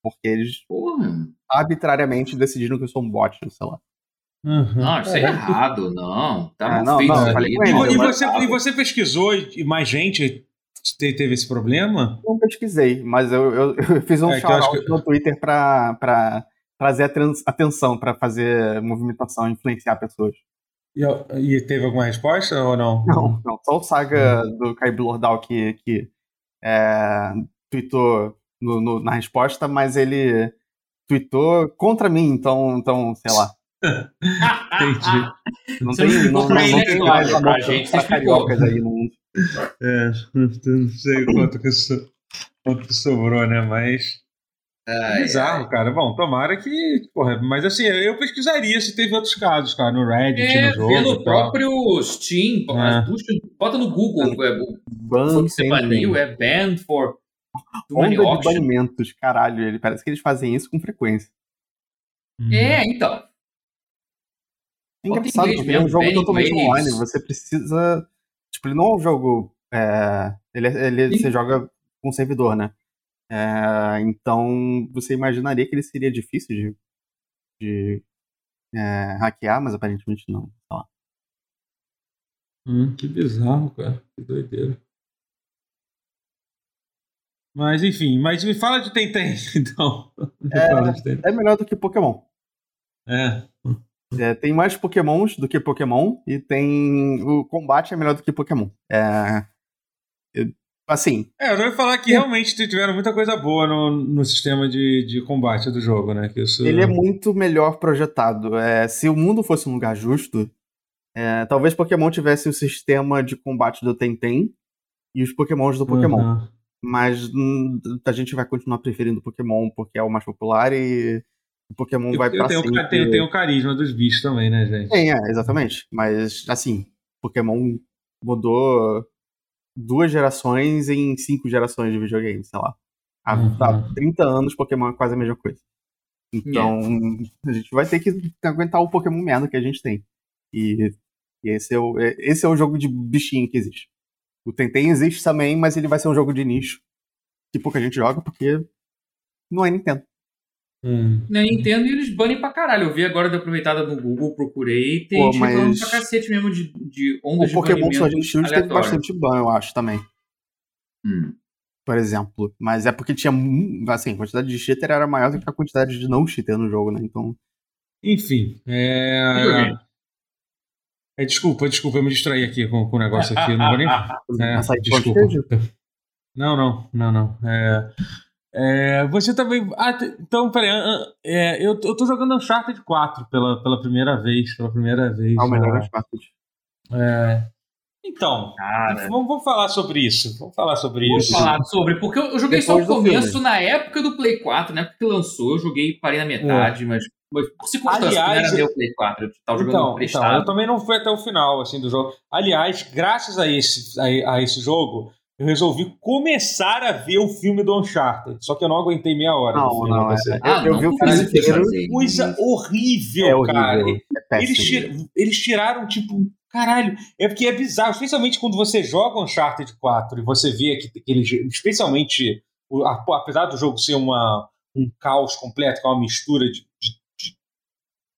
Speaker 3: Porque eles
Speaker 2: Porra.
Speaker 3: arbitrariamente decidiram que eu sou um bot, sei lá.
Speaker 1: Uhum.
Speaker 2: Não, isso é errado, não. Tá mal
Speaker 3: não,
Speaker 2: feito
Speaker 3: não, eu
Speaker 1: E,
Speaker 2: não,
Speaker 1: e você, e você pesquisou e mais gente te- teve esse problema?
Speaker 3: Não pesquisei, mas eu, eu, eu fiz um
Speaker 1: É,
Speaker 3: shout-out
Speaker 1: que-
Speaker 3: no Twitter pra, pra trazer aten- atenção, pra fazer movimentação influenciar pessoas.
Speaker 1: E, e teve alguma resposta ou não?
Speaker 3: Não, não. Só o Saga do Kaibu Lordal que, que é, tweetou no- no- na resposta, mas ele tweetou contra mim, então, então sei lá.
Speaker 1: Entendi.
Speaker 3: Não
Speaker 2: Você
Speaker 3: tem,
Speaker 2: não
Speaker 3: não, não, não tem mais
Speaker 2: Pra gente, você
Speaker 3: pra
Speaker 2: explicou.
Speaker 3: cariocas aí no mundo.
Speaker 1: É, não sei quanto que, so, quanto que sobrou, né? Mas.
Speaker 2: Ai,
Speaker 1: Bizarro, cara. Bom, tomara que. Porra, mas assim, eu pesquisaria se teve outros casos, cara, no Reddit,
Speaker 2: É,
Speaker 1: no jogo. tal.
Speaker 2: próprio Steam,
Speaker 1: É.
Speaker 2: busca, bota no Google, é, o
Speaker 3: Ban
Speaker 2: você baniu, é banned for
Speaker 3: Onda de banimentos, caralho. Ele, parece que eles fazem isso com frequência.
Speaker 1: Uhum.
Speaker 2: É, então.
Speaker 3: É engraçado, porque é um jogo totalmente online. Você precisa. Tipo, ele não é um jogo. é, ele, ele
Speaker 2: Sim.
Speaker 3: você joga com servidor, né? É, então você imaginaria que ele seria difícil de, de é, hackear, mas aparentemente não. Lá.
Speaker 1: Hum, que bizarro, cara. Que doideira. Mas enfim, mas me fala de Tentem, então.
Speaker 3: É,
Speaker 1: de Tentem.
Speaker 3: É melhor do que Pokémon.
Speaker 1: É.
Speaker 3: é. Tem mais pokémons do que Pokémon e tem. O combate é melhor do que Pokémon. É. Assim.
Speaker 1: É, eu vou falar que realmente tiveram muita coisa boa no, no sistema de, de combate do jogo, né? Que isso...
Speaker 3: Ele é muito melhor projetado. É, se o mundo fosse um lugar justo, é, talvez Pokémon tivesse o sistema de combate do Tenten e os Pokémons do Pokémon. Uhum. Mas hum, a gente vai continuar preferindo Pokémon porque é o mais popular e o Pokémon
Speaker 1: eu,
Speaker 3: vai pra
Speaker 1: eu
Speaker 3: sempre.
Speaker 1: Tenho, tem o carisma dos bichos também, né, gente?
Speaker 3: Tem, é, exatamente. Mas, assim, Pokémon mudou duas gerações em cinco gerações de videogame, sei lá. Há, uhum. há 30 anos Pokémon é quase a mesma coisa. Então, yeah. a gente vai ter que aguentar o Pokémon merda que a gente tem. E, e, esse, é o, é, esse é o jogo de bichinho que existe. O Tentem existe também, mas ele vai ser um jogo de nicho que pouca gente joga porque não é Nintendo.
Speaker 2: Hum. Na Nintendo e eles banem pra caralho. Eu vi agora da aproveitada no Google, procurei. Tem Pô, gente mas... pra cacete mesmo de, de ondas
Speaker 3: o Pokémon Sword Shield teve bastante ban, eu acho, também.
Speaker 2: Hum.
Speaker 3: Por exemplo. Mas é porque tinha. Assim, a quantidade de cheater era maior do que a quantidade de não cheater no jogo, né? Então.
Speaker 1: Enfim. É. É, desculpa, desculpa, eu me distraí aqui com, com o negócio aqui. Não vou nem. É, desculpa. Não, não, não, não. É. É, você também. Ah, então, peraí. É, eu, eu tô jogando Uncharted 4 pela, pela primeira vez. Pela primeira vez.
Speaker 3: Ah, o melhor Uncharted.
Speaker 1: É. Então, vamos, vamos, falar sobre isso. Vamos falar sobre
Speaker 2: vamos
Speaker 1: isso.
Speaker 2: Vamos falar sobre, porque eu, joguei Depois só o começo na época do Play 4, na época que lançou, eu joguei parei na metade, é. mas por circunstância, Aliás, não era meu Play 4, eu tava jogando então,
Speaker 1: Então, eu também não fui até o final assim, do jogo. Aliás, graças a esse, a, a esse jogo, eu resolvi começar a ver o filme do Uncharted. Só que eu não aguentei meia hora.
Speaker 3: Não, filme, não, é, ah, eu, eu vi o filme inteiro.
Speaker 1: Coisa horrível, é horrível, cara. É eles, tir, eles tiraram, tipo, caralho. É porque é bizarro, especialmente quando você joga Uncharted 4 e você vê que, que eles, especialmente, apesar do jogo ser uma, um caos completo, que é uma mistura de, de,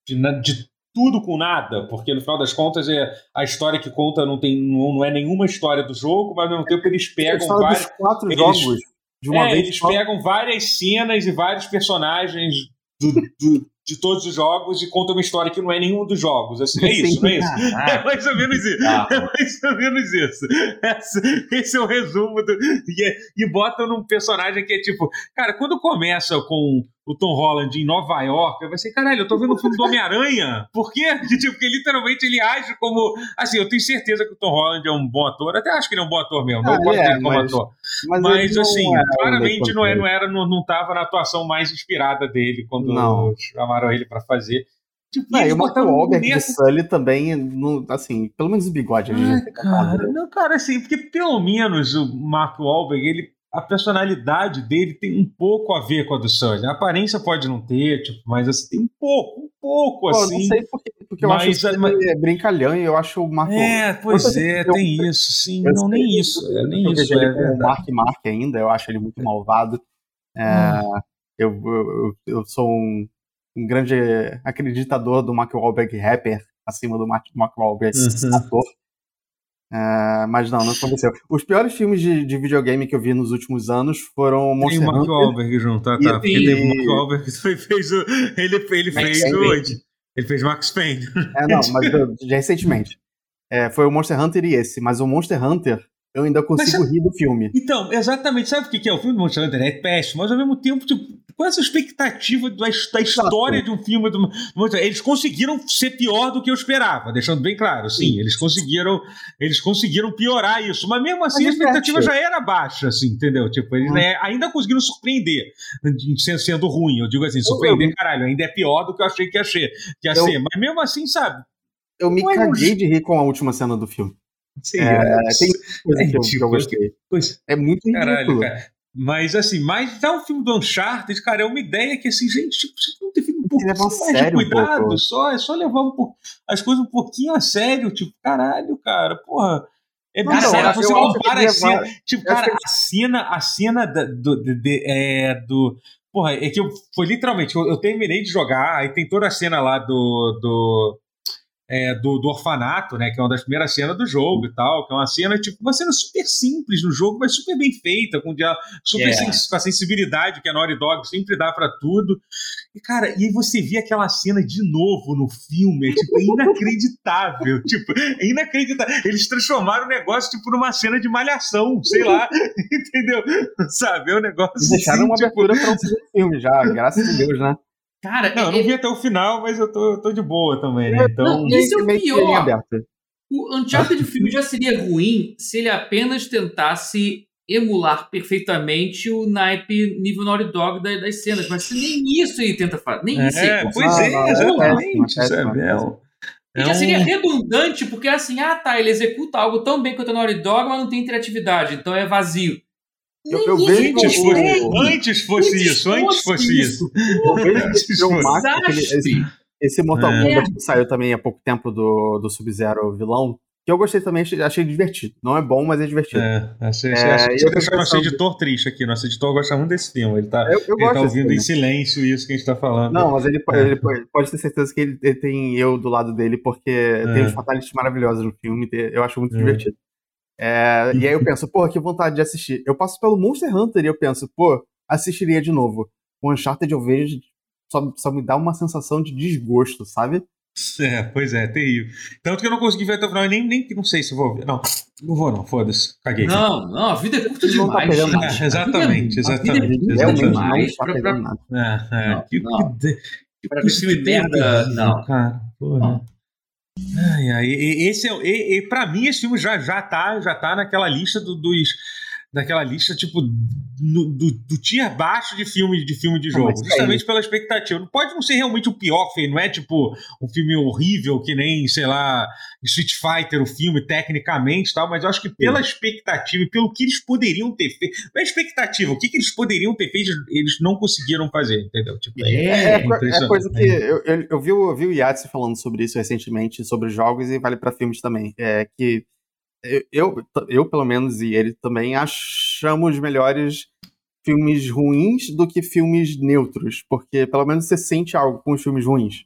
Speaker 1: de, de tudo com nada, porque no final das contas é a história que conta não tem não, não é nenhuma história do jogo, mas ao mesmo tempo eles pegam vários
Speaker 3: quatro
Speaker 1: eles,
Speaker 3: jogos de uma
Speaker 1: é,
Speaker 3: vez
Speaker 1: eles só. pegam várias cenas e vários personagens do, do, de todos os jogos e conta uma história que não é nenhum dos jogos. Assim, é isso, não é isso? Ah, é mais ou menos isso. Ah. É mais ou menos isso. Esse, esse é o resumo. Do, e, é, e botam num personagem que é tipo. Cara, quando começa com o Tom Holland em Nova York, vai ser, caralho, eu tô vendo o filme do Homem-Aranha. Por quê? Tipo, porque literalmente ele age como. Assim, eu tenho certeza que o Tom Holland é um bom ator, até acho que ele é um bom ator mesmo, ah, não gosto é, dele como mas, ator. Mas, mas assim, é claramente não, é, não, era, não, não tava na atuação mais inspirada dele quando não. chamaram ele para fazer.
Speaker 3: Tipo, não, e o Mark Wahlberg de Sully também, no, assim, pelo menos o bigode.
Speaker 1: Ai, cara, não, cara, assim, porque pelo menos o Mark Wahlberg, ele a personalidade dele tem um pouco a ver com a do Sully. A aparência pode não ter, tipo, mas assim, tem um pouco, um pouco assim.
Speaker 3: Eu não sei porque, porque mas, eu acho que mas... é brincalhão e eu acho o Mark
Speaker 1: É, pois é, tem eu, isso, sim. não, nem isso. É, nem eu isso.
Speaker 3: É, ele o Mark Mark ainda, eu acho ele muito malvado. É, hum. eu, eu, eu sou um, um grande acreditador do Mark Wahlberg rapper acima do Mark, Mark Wahlberg uhum. ator. Uh, mas não, não aconteceu. Os piores filmes de, de, videogame que eu vi nos últimos anos foram
Speaker 1: Monster Tem o Mark Wahlberg junto, tá, tá. Porque tem o Mark Wahlberg que fez o... Ele, ele fez o... Ele fez Max Payne.
Speaker 3: É, não, mas recentemente. É, foi o Monster Hunter e esse, mas o Monster Hunter eu ainda consigo mas, rir do filme.
Speaker 1: Então, exatamente. Sabe o que é o filme do Monster Hunter? É péssimo, mas ao mesmo tempo, tipo, com essa expectativa da, da história de um filme do Monster Eles conseguiram ser pior do que eu esperava, deixando bem claro. Sim, Sim. eles conseguiram eles conseguiram piorar isso, mas mesmo assim mas a expectativa já era baixa, assim, entendeu? Tipo, eles hum. né, ainda conseguiram surpreender, sendo ruim. Eu digo assim, surpreender, eu, caralho, ainda é pior do que eu achei que ia ser. Que ia eu, ser. Mas mesmo assim, sabe?
Speaker 3: Eu me é caguei de rir com a última cena do filme. Sim, é, é, tem coisa é, que, eu, que eu gostei. Pois, é muito
Speaker 1: caralho, cara. Mas assim, mas já o filme do Uncharted, cara, é uma ideia que assim, gente, tipo, você não teve um pouquinho mais de cuidado, um só, é só levar um pouco, as coisas um pouquinho a sério, tipo, caralho, cara, porra. É não, bizarro, você compara a cena, tipo, cara, a cena, a cena da, do, de, de, é, do, porra, é que eu, foi literalmente, eu, eu terminei de jogar, aí tem toda a cena lá do, do é, do, do, orfanato, né? Que é uma das primeiras cenas do jogo e tal, que é uma cena, tipo, uma cena super simples no jogo, mas super bem feita, com, dia, super yeah. sens com a sensibilidade que a Naughty Dog sempre dá para tudo. E, cara, e aí você vê aquela cena de novo no filme, é, tipo, é inacreditável. tipo, é inacreditável. Eles transformaram o negócio, tipo, numa cena de malhação, sei lá, entendeu? Sabe? É um negócio.
Speaker 3: E deixaram assim, uma tipo... abertura pra um filme já, graças a Deus, né?
Speaker 1: Cara, não, eu não vi até o final, mas eu tô, eu tô de boa também, né? Então, não,
Speaker 2: esse é o pior. O Uncharted filme já seria ruim se ele apenas tentasse emular perfeitamente o naipe nível Naughty Dog das, das cenas, mas nem isso ele tenta fazer, nem
Speaker 1: é,
Speaker 2: isso
Speaker 1: ele Pois é, é exatamente, Isabel.
Speaker 2: E já seria redundante, porque assim, ah tá, ele executa algo tão bem quanto a Naughty Dog, mas não tem interatividade, então é vazio.
Speaker 1: Eu, eu vejo antes, fosse, antes fosse isso, antes fosse isso. Eu
Speaker 3: vejo o Max, esse, esse Mortal é. Kombat que saiu também há pouco tempo do, do Sub-Zero vilão, que eu gostei também, achei divertido. Não é bom, mas é divertido. É,
Speaker 1: achei, é, achei, achei, deixar nosso editor triste aqui. Nosso editor gosta muito desse filme. Ele tá, eu, eu ele tá ouvindo em silêncio isso que a gente tá falando.
Speaker 3: Não, mas ele, é. ele pode, pode, ter certeza que ele, ele, tem eu do lado dele, porque é. tem uns fatalities maravilhosos no filme. Eu acho muito é. divertido. É, e aí eu penso, pô, que vontade de assistir. Eu passo pelo Monster Hunter e eu penso, pô, assistiria de novo. O Uncharted eu vejo, só, só me dá uma sensação de desgosto, sabe?
Speaker 1: É, pois é, terrível. Tanto que eu não consegui ver até o final, nem, nem não sei se vou ver. Não, não vou, não, foda-se. Caguei.
Speaker 2: Não, não, a vida é curta tá demais. Tá
Speaker 1: é, exatamente, exatamente. É exatamente.
Speaker 3: demais. Pra, pra...
Speaker 1: É, é. Não, que,
Speaker 2: não. Que, que, filme merda, não. Cara, porra. Não.
Speaker 1: Ai, ai, esse é, e, e para mim esse filme já já tá, já tá naquela lista do, dos daquela lista tipo no, do, do tier baixo de filme de filme de jogo, não, justamente pela expectativa. Não pode não ser realmente o pior filme, não é tipo um filme horrível que nem, sei lá, Street Fighter, o filme tecnicamente, tal, mas eu acho que pela Sim. expectativa e pelo que eles poderiam ter feito, não é expectativa, o que, que eles poderiam ter feito, eles não conseguiu fazer, entendeu? Tipo,
Speaker 3: é, é, é, é coisa que eu, eu, eu, vi, eu vi o Yatsi falando sobre isso recentemente, sobre jogos e vale para filmes também, é que eu, eu, pelo menos, e ele também achamos melhores filmes ruins do que filmes neutros, porque pelo menos você sente algo com os filmes ruins.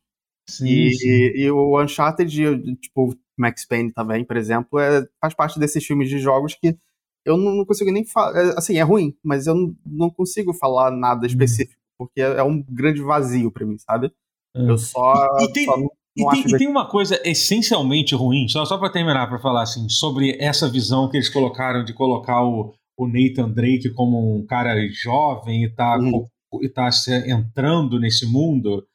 Speaker 3: Sim, e, sim. E, e, o Uncharted, tipo, Max Payne também, por exemplo, é, faz parte desses filmes de jogos que eu não, consigo nem falar. É, assim, é ruim, mas eu não, não consigo falar nada uhum. específico, porque é, é um grande vazio para mim, sabe? É. Eu só.
Speaker 1: E tem, só e tem, e tem, uma coisa essencialmente ruim, só, só para terminar, para falar assim, sobre essa visão que eles colocaram de colocar o, o Nathan Drake como um cara jovem e tá, uhum. e tá entrando nesse mundo,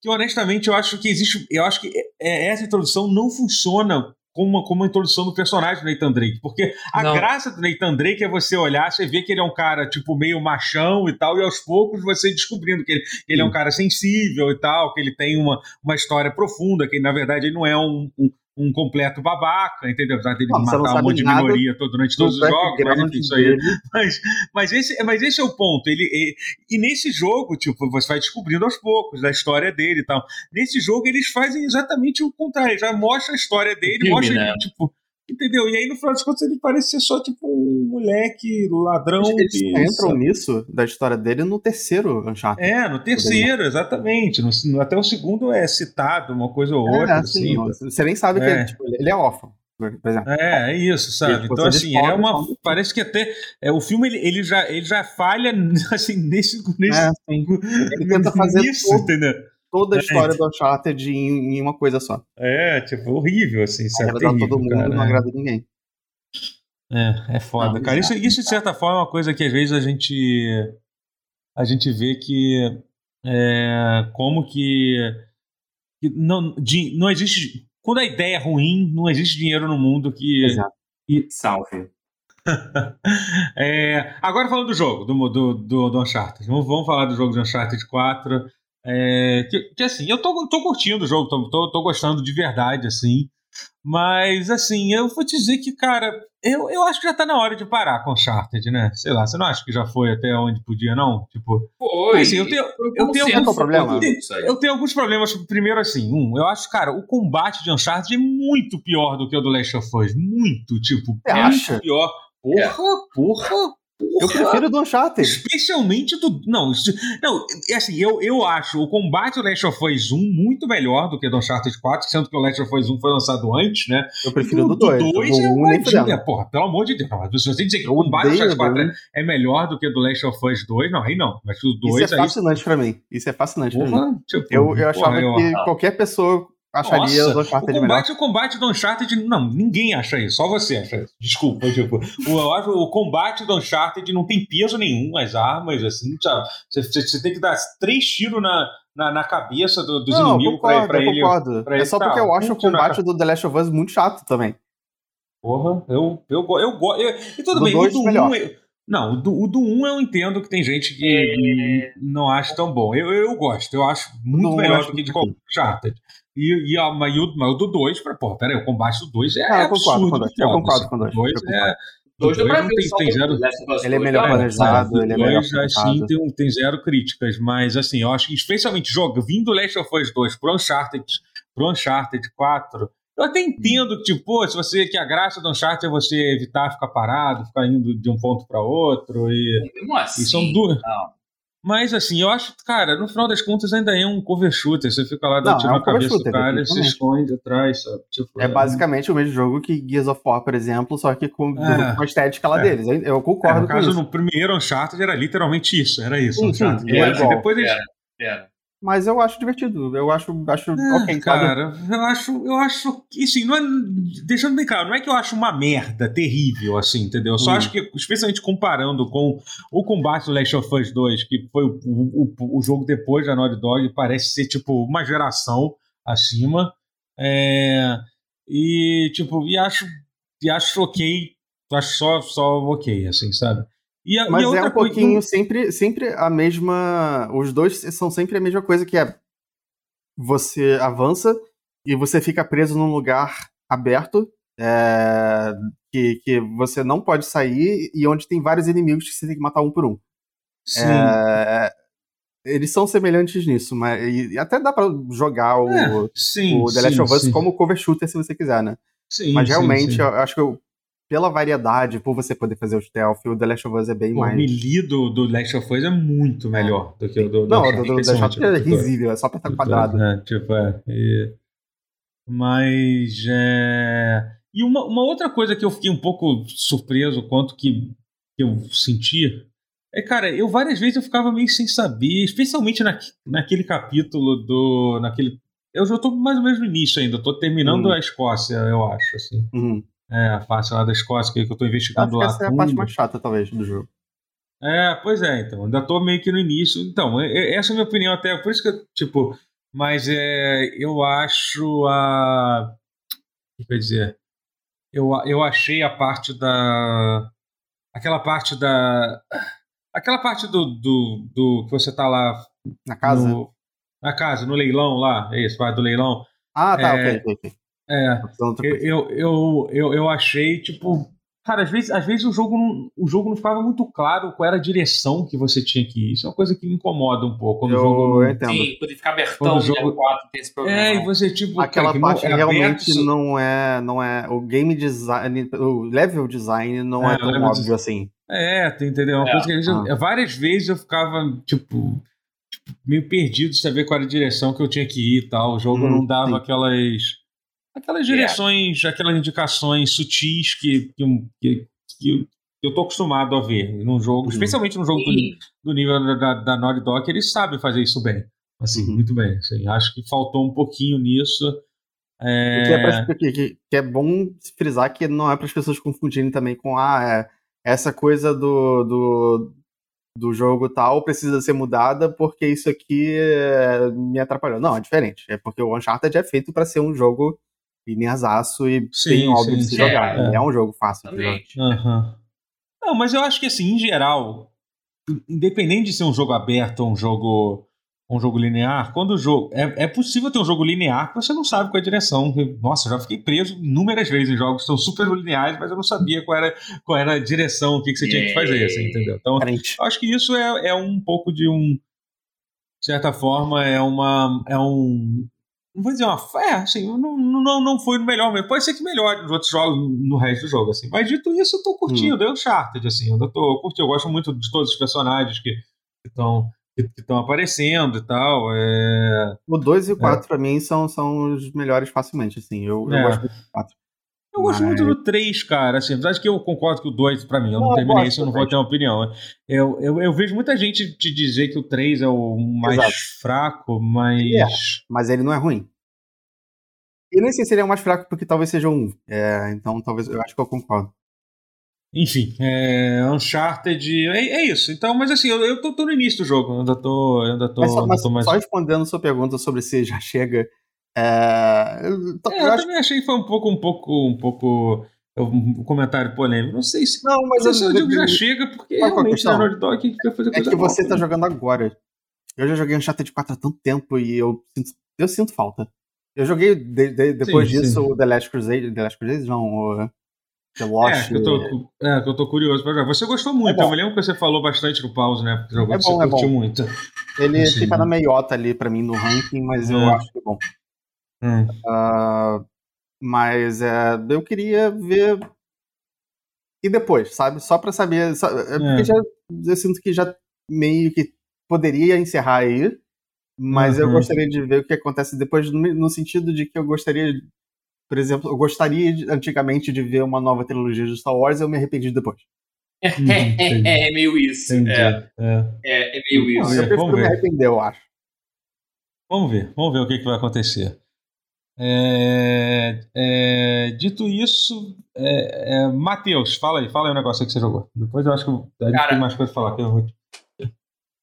Speaker 1: que honestamente eu acho que existe. Eu acho que é, essa introdução não funciona como uma, como uma introdução do personagem do Nathan Drake. Porque a Não. graça do Nathan Drake é você olhar, você vê que ele é um cara, tipo, meio machão e tal, e aos poucos você descobrindo que ele, ele é um cara sensível e tal, que ele tem uma, uma história profunda, que na verdade ele não é um, um um completo babaca, entendeu? Apesar dele não, matar um monte de minoria todo, durante todos os jogos, mas enfim, isso aí. Mas, mas, esse, mas esse é o ponto. Ele, ele, e nesse jogo, tipo, você vai descobrindo aos poucos da história dele e tal. Nesse jogo, eles fazem exatamente o contrário. Já mostra a história dele, Filme, mostra né? ele, tipo. Entendeu? E aí, no final das contas, ele parece ser só tipo um moleque ladrão.
Speaker 3: Eles que, entram sabe? nisso, da história dele, no terceiro Uncharted.
Speaker 1: É, no terceiro, exatamente. No, até o segundo é citado, uma coisa ou é, outra.
Speaker 3: Assim, assim, você nem sabe é. que ele, tipo, ele é órfão.
Speaker 1: É, é isso, sabe? Então, assim, é uma. Parece que até. É, o filme ele, ele, já, ele já falha assim, nesse. nesse é,
Speaker 3: ele tenta fazer isso, entendeu? Toda a é, história é, do Uncharted em, em, uma coisa só.
Speaker 1: É, tipo, horrível, assim?
Speaker 3: Agrada terrível, todo mundo, cara, não é. agrada ninguém.
Speaker 1: É, é foda, não, cara. Isso, isso, de certa forma, é uma coisa que às vezes a gente a gente vê que é, como que, que não, de, não existe quando a ideia é ruim, não existe dinheiro no mundo que
Speaker 2: Exato. E, salve.
Speaker 1: é, agora falando do jogo, do, do, do, do Uncharted. Vamos, vamos falar do jogo de Uncharted 4. É, que, que, assim, eu tô, tô curtindo o jogo, tô, tô, tô, gostando de verdade, assim. Mas, assim, eu vou te dizer que, cara, eu, eu acho que já tá na hora de parar com o Charted, né? Sei lá, você não acha que já foi até onde podia, não? Tipo.
Speaker 2: Foi.
Speaker 1: Assim, eu tenho, eu tenho alguns
Speaker 3: problemas.
Speaker 1: Eu, tenho, eu tenho alguns problemas. Primeiro, assim, um, eu acho, cara, o combate de Uncharted é muito pior do que o do Last of Us. Muito, tipo,
Speaker 3: você muito
Speaker 1: acha? pior. Porra, é. porra.
Speaker 3: Eu prefiro do Uncharted.
Speaker 1: Especialmente do. Não, não é assim, eu, eu acho o combate do Last of Us 1 muito melhor do que do Uncharted 4, sendo que o Last of Us 1 foi lançado antes, né?
Speaker 3: Eu prefiro do 2.
Speaker 1: Do 2 é uma é, porra, pelo amor de Deus. Se você dizer que o combate do Uncharted 4 é, é melhor do que do Last of Us 2, não, aí não. Mas o 2
Speaker 3: Isso é fascinante aí... pra mim. Isso é fascinante porra, pra mim. Tipo, eu, eu achava porra, que eu... qualquer pessoa acharia Nossa,
Speaker 1: o Uncharted o combate, melhor. O combate do Uncharted, não, ninguém acha isso, só você acha isso. Desculpa, tipo, o, eu acho, o combate do Uncharted não tem peso nenhum, as armas, assim, sabe? Você, você tem que dar três tiros na, na, na cabeça do, dos não, inimigos concordo, pra, pra eu ele.
Speaker 3: Concordo. Pra é só porque tá, eu acho o combate do The Last of Us muito chato também.
Speaker 1: Porra, eu eu eu gosto. E tudo do bem, o do 1. Um, não, o do, o do 1 eu entendo que tem gente que é... não acha tão bom. Eu, eu gosto, eu acho muito do melhor do que de qualquer Uncharted. E, e, a, e, o, mas o do 2, porra, peraí, o combate do 2 é ah, eu
Speaker 3: absurdo.
Speaker 1: Concordo,
Speaker 3: eu concordo com o 2.
Speaker 1: O 2 é.
Speaker 2: Dois do Brasil,
Speaker 3: tem, tem zero, ele é melhor planejado, ele é melhor
Speaker 1: assim, tem, tem zero críticas, mas assim, eu acho que especialmente jogo, vindo Last of Us 2 pro Uncharted, pro Uncharted 4, eu até entendo que, tipo, se você que a graça do Uncharted é você evitar ficar parado, ficar indo de um ponto para outro e,
Speaker 2: assim?
Speaker 1: e são duas. Não. Mas assim, eu acho, cara, no final das contas ainda é um cover shooter. Você fica lá dando tiro é na cabeça shooter, do cara e se esconde atrás, sabe?
Speaker 3: Tipo, é, é basicamente o mesmo jogo que Gears of War, por exemplo, só que com, é, com a estética lá é. deles. Eu concordo é, no
Speaker 1: com caso,
Speaker 3: isso.
Speaker 1: No primeiro Uncharted era literalmente isso, era isso.
Speaker 3: Sim, sim,
Speaker 1: é, depois eles,
Speaker 2: era
Speaker 3: mas eu acho divertido. Eu acho, acho
Speaker 1: é, ok, cara. Sabe? Eu acho, eu acho que, assim, não é, deixando bem claro, não é que eu acho uma merda terrível, assim, entendeu? Eu só hum. acho que, especialmente comparando com o combate do Last of Us 2, que foi o, o, o jogo depois da Naughty Dog, parece ser, tipo, uma geração acima. É, e, tipo, e acho, e acho ok, acho só, só ok, assim, sabe?
Speaker 3: E a, Mas e é um pouquinho coisa... sempre, sempre a mesma. Os dois são sempre a mesma coisa que é você avança e você fica preso num lugar aberto é, que, que você não pode sair e onde tem vários inimigos que você tem que matar um por um. Sim. É, eles são semelhantes nisso, mas e, até dá para jogar o, é, sim, o The Last sim, of Us sim. como cover shooter se você quiser, né?
Speaker 1: Sim,
Speaker 3: mas realmente eu acho que eu, pela variedade, por você poder fazer o stealth, o The Last of Us é bem Pô, mais.
Speaker 1: O melee do, do Last of Us é muito melhor do que o do.
Speaker 3: Não, do, do, do The Last of Us é risível, é só apertar quadrado.
Speaker 1: É, tipo, é. E... Mas. É... E uma, uma outra coisa que eu fiquei um pouco surpreso quanto que, que eu senti. É, cara, eu várias vezes eu ficava meio sem saber, especialmente na, naquele capítulo do. naquele. Eu já tô mais ou menos no início ainda, tô terminando uhum. a Escócia, eu acho, assim.
Speaker 3: Uhum.
Speaker 1: É, a parte lá da Escócia que eu tô investigando
Speaker 3: lá.
Speaker 1: Essa
Speaker 3: é a parte mais chata, talvez, do jogo.
Speaker 1: É, pois é, então. Ainda tô meio que no início. Então, essa é a minha opinião até. Por isso que eu, tipo. Mas é, eu acho a. O que eu ia dizer? Eu, eu achei a parte da. Aquela parte da. Aquela parte do, do, do que você tá lá.
Speaker 3: Na casa?
Speaker 1: No, na casa, no leilão lá. É isso, vai do leilão.
Speaker 3: Ah, tá, é, ok, ok.
Speaker 1: É, eu, eu, eu, eu achei, tipo, cara, às vezes, às vezes o jogo não, o jogo não ficava muito claro qual era a direção que você tinha que ir. Isso é uma coisa que me incomoda um pouco. Quando
Speaker 3: eu,
Speaker 1: o jogo
Speaker 3: não... entendo.
Speaker 2: Sim, poder ficar abertão o jogo... 4 tem esse problema.
Speaker 1: É, e você, tipo,
Speaker 3: aquela cara, parte não, é realmente aberto... não é, não é. O game design, o level design não é, é tão óbvio assim.
Speaker 1: É, tu entendeu? Uma é. coisa que gente, ah. várias vezes eu ficava, tipo, tipo, meio perdido de saber qual era a direção que eu tinha que ir e tal. O jogo hum, não dava sim. aquelas aquelas direções, yeah. aquelas indicações sutis que, que, que, eu tô acostumado a ver num jogo, uhum. especialmente no jogo do, do, nível da, da Naughty Dog, eles sabem fazer isso bem. Assim, uhum. muito bem. Assim, acho que faltou um pouquinho nisso. É...
Speaker 3: Que, é pra, que, que, é bom frisar que não é para as pessoas confundirem também com ah, é, essa coisa do, do, do jogo tal precisa ser mudada porque isso aqui é, me atrapalhou. Não, é diferente. É porque o Uncharted é feito para ser um jogo lineazaço e sim, tem óbvio de se jogar. É, é. é, um jogo fácil de jogar.
Speaker 1: Uhum. Não, mas eu acho que assim, em geral, independente de ser um jogo aberto ou um jogo um jogo linear, quando o jogo. É, é possível ter um jogo linear que você não sabe qual é a direção. Nossa, eu já fiquei preso inúmeras vezes em jogos que são super lineares, mas eu não sabia qual era, qual era a direção, o que, que você tinha que fazer, assim, entendeu? Então, eu acho que isso é, é um pouco de um. De certa forma, é uma. É um Não vou dizer uma. É, assim, não, não, não foi o melhor mesmo. Pode ser que melhore nos outros jogos, no resto do jogo, assim. Mas dito isso, eu tô curtindo. Hum. Eu Uncharted, assim. Eu tô curtindo. Eu gosto muito de todos os personagens que estão que estão aparecendo e tal. É...
Speaker 3: O 2 e o 4, é. pra mim, são, são os melhores facilmente, assim. Eu,
Speaker 1: é.
Speaker 3: eu gosto do 4.
Speaker 1: Eu gosto Mas... muito do 3, cara. Assim, apesar de que eu concordo que o 2, pra mim, eu não, não terminei isso, eu não vou ter uma opinião. Eu, eu, eu, vejo muita gente te dizer que o 3 é o mais Exato. fraco, mas.
Speaker 3: É, mas ele não é ruim. E nem sei se ele é o mais fraco porque talvez seja um. É, então, talvez. Eu acho que eu concordo.
Speaker 1: Enfim, é, Uncharted, é, é, isso. Então, mas assim, eu, eu tô, tô, no início do jogo, eu ainda tô, eu ainda tô,
Speaker 3: mas só,
Speaker 1: mas
Speaker 3: tô mais... só respondendo sua pergunta sobre se já chega. É,
Speaker 1: eu, é, eu, eu acho... também achei que foi um pouco, um pouco, um pouco um comentário polêmico. Não sei se.
Speaker 3: Não, mas eu,
Speaker 1: eu digo já chega, porque é realmente na Naughty Dog que vai fazer
Speaker 3: coisa É que você tá jogando agora. Eu já joguei Uncharted 4 há tanto tempo e eu sinto, eu sinto falta. Eu joguei de, de, depois sim, disso sim. o The Last Crusade. The Last Crusade, não, o
Speaker 1: The Watch. É, que eu tô, é, que eu tô curioso pra jogar. Você gostou muito, é eu me lembro que você falou bastante no pause, né? Jogou, é bom, você é curtiu bom. muito.
Speaker 3: Ele assim. fica na meiota ali pra mim no ranking, mas eu é. acho que é bom. Hum. Uh, mas é, eu queria ver. E depois, sabe? Só pra saber. Só, é porque é. já, eu sinto que já meio que poderia encerrar aí. Mas uhum. eu gostaria de ver o que acontece depois, no, no sentido de que eu gostaria por exemplo, eu gostaria de, antigamente de ver uma nova trilogia de Star Wars e eu me arrependi depois.
Speaker 2: É, é, meio isso. É. É. é, meio isso.
Speaker 3: eu prefiro me arrepender, eu acho.
Speaker 1: Vamos ver, vamos ver o que, que vai acontecer. É, é, dito isso, é, é Matheus, fala aí, fala aí o negócio que você jogou. Depois eu acho que a gente Cara, tem mais coisa pra falar. Que eu...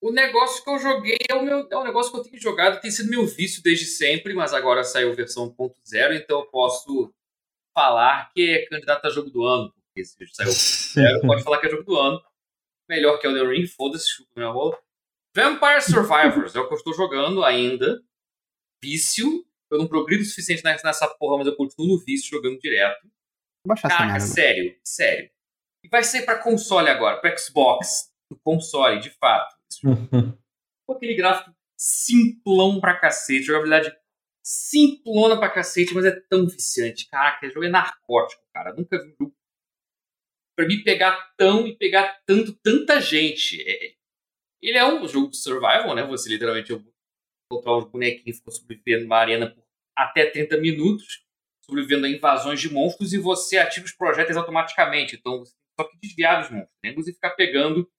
Speaker 2: O negócio que eu joguei é o, meu, é um negócio que eu tenho jogado, tem sido meu vício desde sempre, mas agora saiu a versão 1.0, então eu posso falar que é candidato a jogo do ano, porque se saiu 1.0, pode falar que é jogo do ano. Melhor que Elden Ring, foda-se, chupa minha rola. Vampire Survivors é o que eu estou jogando ainda. Vício. Eu não progrido o suficiente nessa porra, mas eu continuo no vício jogando direto. Caraca, sério, sério. E vai sair para console agora, para Xbox, no console, de fato. Com aquele gráfico simplão pra cacete, jogabilidade simplona pra cacete, mas é tão viciante. Caraca, esse jogo é narcótico, cara. Nunca vi um jogo pra me pegar tão e pegar tanto, tanta gente. É, ele é um jogo de survival, né? Você literalmente controla os bonequinhos, ficou sobrevivendo numa arena por até 30 minutos, sobrevivendo a invasões de monstros e você ativa os projéteis automaticamente. Então você tem só que desviar dos monstros, né? e ficar pegando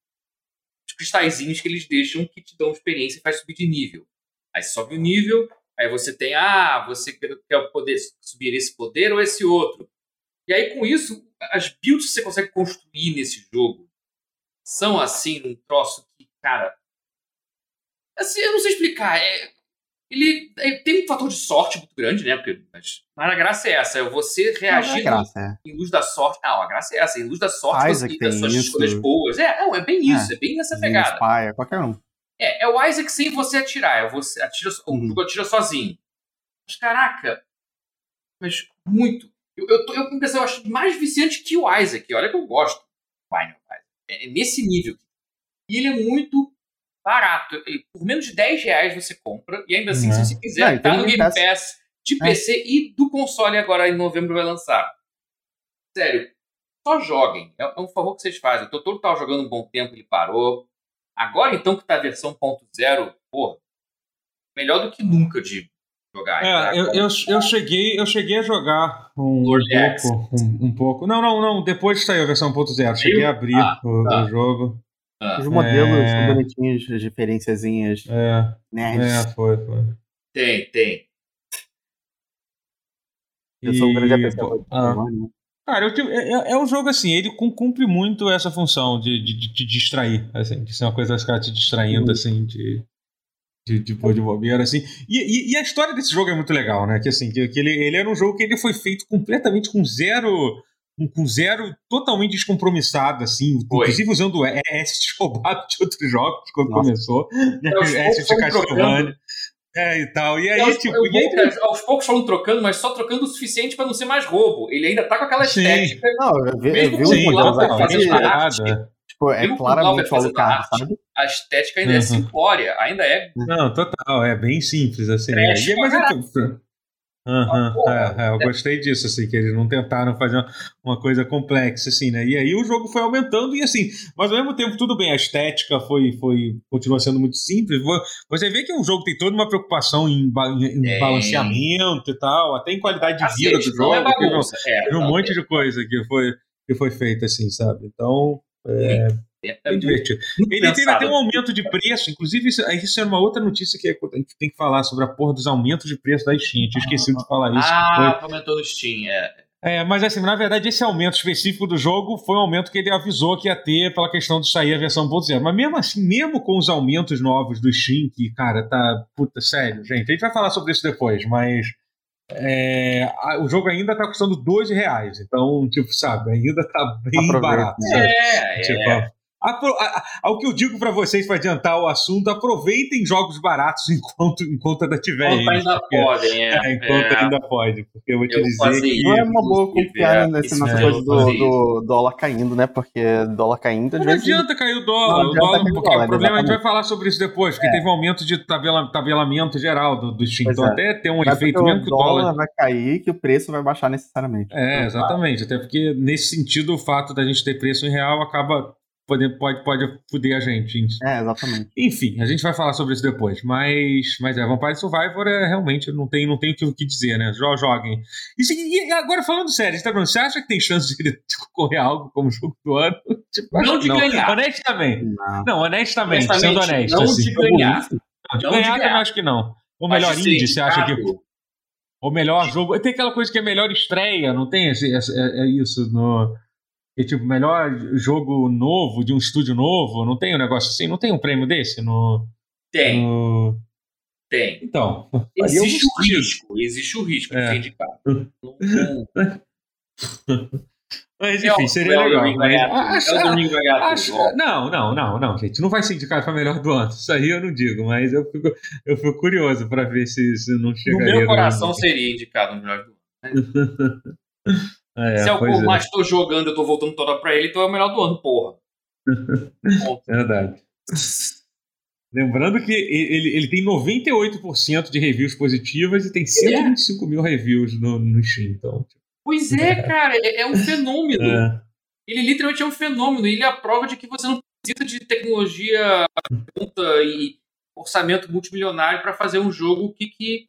Speaker 2: os cristalzinhos que eles deixam que te dão experiência e faz subir de nível. Aí sobe o nível, aí você tem, ah, você quer poder subir esse poder ou esse outro. E aí com isso, as builds que você consegue construir nesse jogo são assim, um troço que, cara. Assim, eu não sei explicar. É, ele, ele, tem um fator de sorte muito grande, né? Porque, mas, mas a graça é essa, é você reagir não, é em luz da sorte. Não, a graça é essa, em luz da sorte
Speaker 3: Isaac das suas isso.
Speaker 2: escolhas boas. É, não, é bem é. isso, é, é bem nessa pegada.
Speaker 3: É qualquer um.
Speaker 2: É, é o Isaac sem você atirar, é você atira, uhum. o jogo atira sozinho. Mas caraca, mas muito. Eu, eu, eu comecei, eu acho mais viciante que o Isaac. Olha que eu gosto do Final É, é nesse nível. E ele é muito barato. Por menos de 10 reais você compra. E ainda assim, uhum. se você quiser, Não, tá no Game Pass, Pass de PC é. e do console agora em novembro vai lançar. Sério, só joguem. É, é um favor que vocês fazem. O Totoro tava jogando um bom tempo, ele parou. Agora então que tá a versão .0, pô, melhor do que nunca de jogar.
Speaker 1: É, eu, eu, eu, cheguei, eu cheguei a jogar um, um pouco, um, um, pouco. Não, não, não. Depois saiu a versão .0. Cheguei a abrir ah, o, tá. o jogo.
Speaker 3: Ah, Os modelos é... são bonitinhos, as diferenciazinhas.
Speaker 1: É. Nerds. É, foi, foi.
Speaker 2: Tem, tem.
Speaker 3: Eu sou um grande apreciador ah.
Speaker 1: né? Cara, eu, é, é, é, um jogo assim, ele cumpre muito essa função de, de, de, de distrair, assim, de ser uma coisa ficar te distraindo, uhum. assim, de, de, de pôr de bobeira, assim. E, e, e, a história desse jogo é muito legal, né? Que assim, que, que ele, ele era um jogo que ele foi feito completamente com zero com zero totalmente descompromissado, assim, Foi. inclusive usando assets roubados de outros jogos quando Nossa. começou.
Speaker 2: É, assets de Castlevania.
Speaker 1: É, e tal. E aí,
Speaker 2: e
Speaker 1: tipo.
Speaker 2: e aí, aos poucos foram trocando, mas só trocando o suficiente para não ser mais roubo. Ele ainda tá com aquela estética.
Speaker 3: Não, eu vi, eu vi um
Speaker 1: sim, fazer
Speaker 3: Tipo, é Mesmo claramente o Alucard,
Speaker 2: sabe? A estética ainda é uhum. é simplória, ainda é.
Speaker 1: Não, total, é bem simples, assim. É, mas é, Uhum, é, é, eu gostei disso, assim, que eles não tentaram fazer uma, coisa complexa, assim, né? E aí o jogo foi aumentando e assim, mas ao mesmo tempo, tudo bem, a estética foi, foi continua sendo muito simples. Você vê que o jogo tem toda uma preocupação em, em, em balanceamento e tal, até em qualidade de vida do jogo. É bagunça, teve, é, teve um monte de coisa que foi, que foi feita, assim, sabe? Então. É, é, é divertido. Ele teve até um aumento de preço, inclusive isso, isso era uma outra notícia que a gente tem que falar sobre a porra dos aumentos de preço da Steam. Eu tinha esquecido de falar isso.
Speaker 2: Ah, comentou no Steam, é.
Speaker 1: É, mas assim, na verdade, esse aumento específico do jogo foi um aumento que ele avisou que ia ter pela questão de sair a versão 1.0. Mas mesmo assim, mesmo com os aumentos novos do Steam, que, cara, tá. Puta, sério, gente. A gente vai falar sobre isso depois, mas. É, a, o jogo ainda tá custando 12 reais. Então, tipo, sabe, ainda tá bem Aproveita. barato.
Speaker 2: É, tipo, é.
Speaker 1: Apro o que eu digo para vocês para adiantar o assunto, aproveitem jogos baratos enquanto, enquanto ainda tiver
Speaker 2: enquanto ainda porque, podem, é.
Speaker 1: é enquanto é. ainda pode, porque eu vou te eu dizer que...
Speaker 3: Não é uma boa confiar nessa coisa do, do, dólar caindo, né? Porque dólar caindo...
Speaker 1: Não adianta cair o dólar, não o dólar, porque dólar, o problema, a gente vai falar sobre isso depois, porque é. teve um aumento de tabela, tabelamento geral do, do Steam, então é. até tem um Mas efeito mesmo que o dólar... dólar
Speaker 3: vai cair que o preço vai baixar necessariamente.
Speaker 1: É, então, exatamente, até porque nesse sentido o fato da gente ter preço em real acaba pode, pode, pode foder a gente.
Speaker 3: É, exatamente.
Speaker 1: Enfim, a gente vai falar sobre isso depois. Mas, mas é, Vampire Survivor é realmente, não tem, não tem o que dizer, né? Joguem. E, e agora, falando sério, tá você acha que tem chance de, a algo como jogo do ano?
Speaker 2: Tipo, não de não. ganhar.
Speaker 1: Honestamente. Não, não honestamente, honestamente, sendo honesto.
Speaker 2: Não assim. de ganhar.
Speaker 1: Não, de não ganhar, de ganhar. eu acho que não. O melhor indie, você acha que. O melhor jogo. Tem aquela coisa que é melhor estreia, não tem esse, é, é isso no e tipo, melhor jogo novo, de um estúdio novo, não tem um negócio assim? Não tem um prêmio desse no.
Speaker 2: Tem.
Speaker 1: No...
Speaker 2: Tem.
Speaker 1: Então.
Speaker 2: Existe o risco, existe o risco de é. ser indicado.
Speaker 1: Mas enfim, seria legal. Mas,
Speaker 2: acho,
Speaker 1: não, não, não, não, gente. Não vai ser indicado para melhor do ano. Isso aí eu não digo, mas eu fico, eu fico curioso para ver se, se não chegaria.
Speaker 2: No meu coração seria indicado no melhor do ano. É, Se é o mais estou jogando, eu estou voltando toda para ele, então é o melhor do ano, porra.
Speaker 1: Verdade. Lembrando que ele, ele tem 98% de reviews positivas e tem 125 é. mil reviews no, no Steam. Então,
Speaker 2: tipo, pois é, é, cara, é, é um fenômeno. É. Ele literalmente é um fenômeno. Ele é a prova de que você não precisa de tecnologia e orçamento multimilionário para fazer um jogo que, que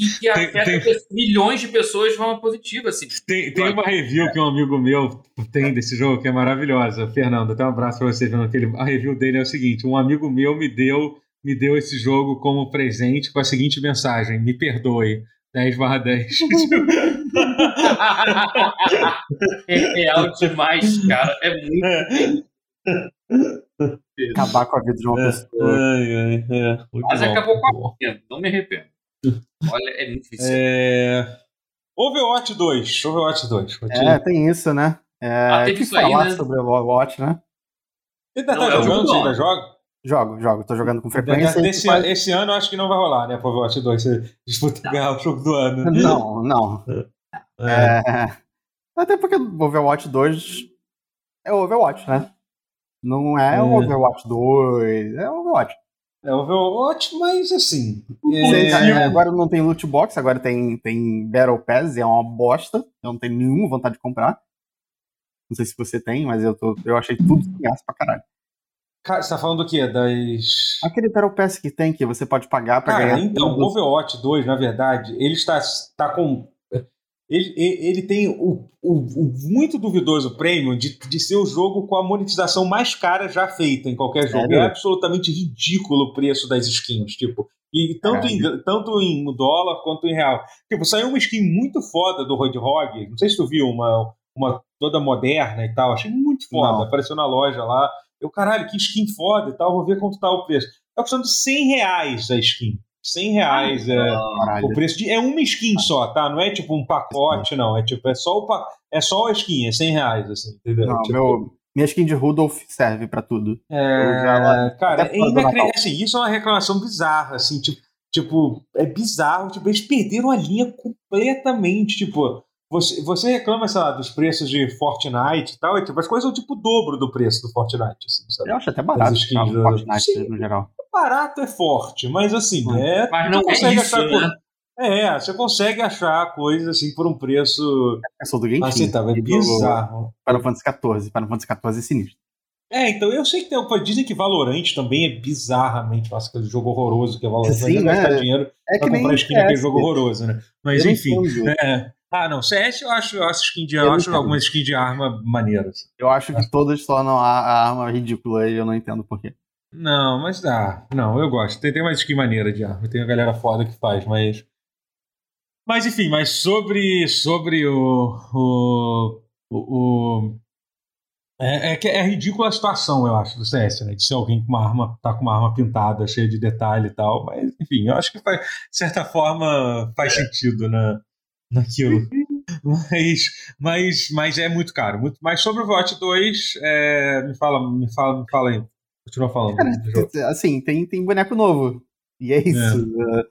Speaker 2: e que afeta tem, tem, milhões de pessoas de forma positiva. Assim.
Speaker 1: Tem, tem uma review que um amigo meu tem desse jogo que é maravilhosa. Fernando, até um abraço para você, Fernando. Ele, a review dele é o seguinte: um amigo meu me deu, me deu esse jogo como presente com a seguinte mensagem: me perdoe. 10 barra 10.
Speaker 2: é real demais, cara. É muito.
Speaker 3: Acabar com a vida de uma pessoa.
Speaker 1: Ai, ai, é.
Speaker 2: Mas bom, acabou com a minha, não me arrependo. Olha, é muito difícil.
Speaker 1: É... Overwatch 2. Overwatch 2.
Speaker 3: É, tem isso, né? É, ah, teve isso falar aí, né? sobre Overwatch, né?
Speaker 1: Você ainda tá jogando? Você ainda joga?
Speaker 3: Jogo, jogo. Tô jogando com frequência.
Speaker 1: Esse, faz... esse ano eu acho que não vai rolar, né? Overwatch 2. Você disputa ganhar o jogo do ano.
Speaker 3: Não, não. É. É... Até porque Overwatch 2 é Overwatch, né? Não é, é. Overwatch 2, é Overwatch.
Speaker 1: É Overwatch, mas assim.
Speaker 3: É... Agora não tem loot box, agora tem, tem Battle Pass, e é uma bosta. Eu não tenho nenhuma vontade de comprar. Não sei se você tem, mas eu, tô, eu achei tudo graça pra caralho.
Speaker 1: Cara, você tá falando do quê? Das.
Speaker 3: Aquele Battle Pass que tem, que você pode pagar pra Cara,
Speaker 1: ganhar. Então, o Overwatch 2, na verdade, ele está, está com ele, ele tem o, o, o, muito duvidoso prêmio de, de ser o jogo com a monetização mais cara já feita em qualquer jogo. É, é absolutamente ridículo o preço das skins, tipo. E tanto, em, tanto em dólar quanto em real. Tipo, saiu uma skin muito foda do Roadhog. Não sei se tu viu, uma, uma toda moderna e tal. Achei muito foda. Não. Apareceu na loja lá. Eu, caralho, que skin foda e tal. Vou ver quanto tá o preço. Tá custando 100 reais a skin. 100 reais é Caralho. o preço de. É uma skin só, tá? Não é tipo um pacote, não. É tipo, é só, o pa, é só a skin, é 100 reais, assim, entendeu?
Speaker 3: Não,
Speaker 1: tipo,
Speaker 3: meu, minha skin de Rudolph serve pra tudo.
Speaker 1: É, já, cara, é inacreditável. Assim, isso é uma reclamação bizarra, assim, tipo, tipo, é bizarro, tipo, eles perderam a linha completamente, tipo. você, você reclama, sei lá, dos preços de Fortnite e tal, e tipo, as coisas são tipo o dobro do preço do Fortnite. Assim,
Speaker 3: sabe? Eu acho até barato
Speaker 1: As skins do
Speaker 3: Fortnite
Speaker 1: Sim,
Speaker 3: no geral.
Speaker 1: Barato é forte, mas assim, é.
Speaker 2: Mas não
Speaker 1: tu
Speaker 2: é
Speaker 1: consegue
Speaker 2: isso,
Speaker 1: achar.
Speaker 2: né?
Speaker 1: É, você consegue achar coisas assim por um preço
Speaker 3: É só do Genshin.
Speaker 1: aceitável. É bizarro.
Speaker 3: Final Fantasy XIV. Final Fantasy XIV é sinistro.
Speaker 1: É, então eu sei que tem, dizem que Valorant também é bizarramente, nossa, aquele jogo horroroso que é Valorant.
Speaker 3: Sim,
Speaker 1: vai gastar
Speaker 3: né?
Speaker 1: dinheiro
Speaker 3: É
Speaker 1: pra comprar skin naquele jogo horroroso, né? Mas
Speaker 3: Eu não
Speaker 1: enfim. é. Ah, não, CS eu acho, eu acho, skin de,
Speaker 3: Eu
Speaker 1: acho algumas skins de arma maneiras.
Speaker 3: Eu acho que todas tornam a, a arma ridícula e eu não entendo porquê.
Speaker 1: Não, mas dá. Não, eu gosto. Tem, tem uma skin maneira de arma. Tem a galera foda que faz, mas. Mas enfim, mas sobre, sobre o. o, o, o- é, é, é ridícula a situação, eu acho, do CS, né? De ser alguém com uma arma, tá com uma arma pintada, cheia de detalhe e tal. Mas, enfim, eu acho que faz, de certa forma faz sentido na, naquilo. Mas, mas, mas é muito caro. Muito, mas sobre o Overwatch 2, é, me fala, me fala, me fala aí. Continua falando.
Speaker 3: Cara,
Speaker 1: jogo.
Speaker 3: assim, tem, tem boneco novo. E é isso.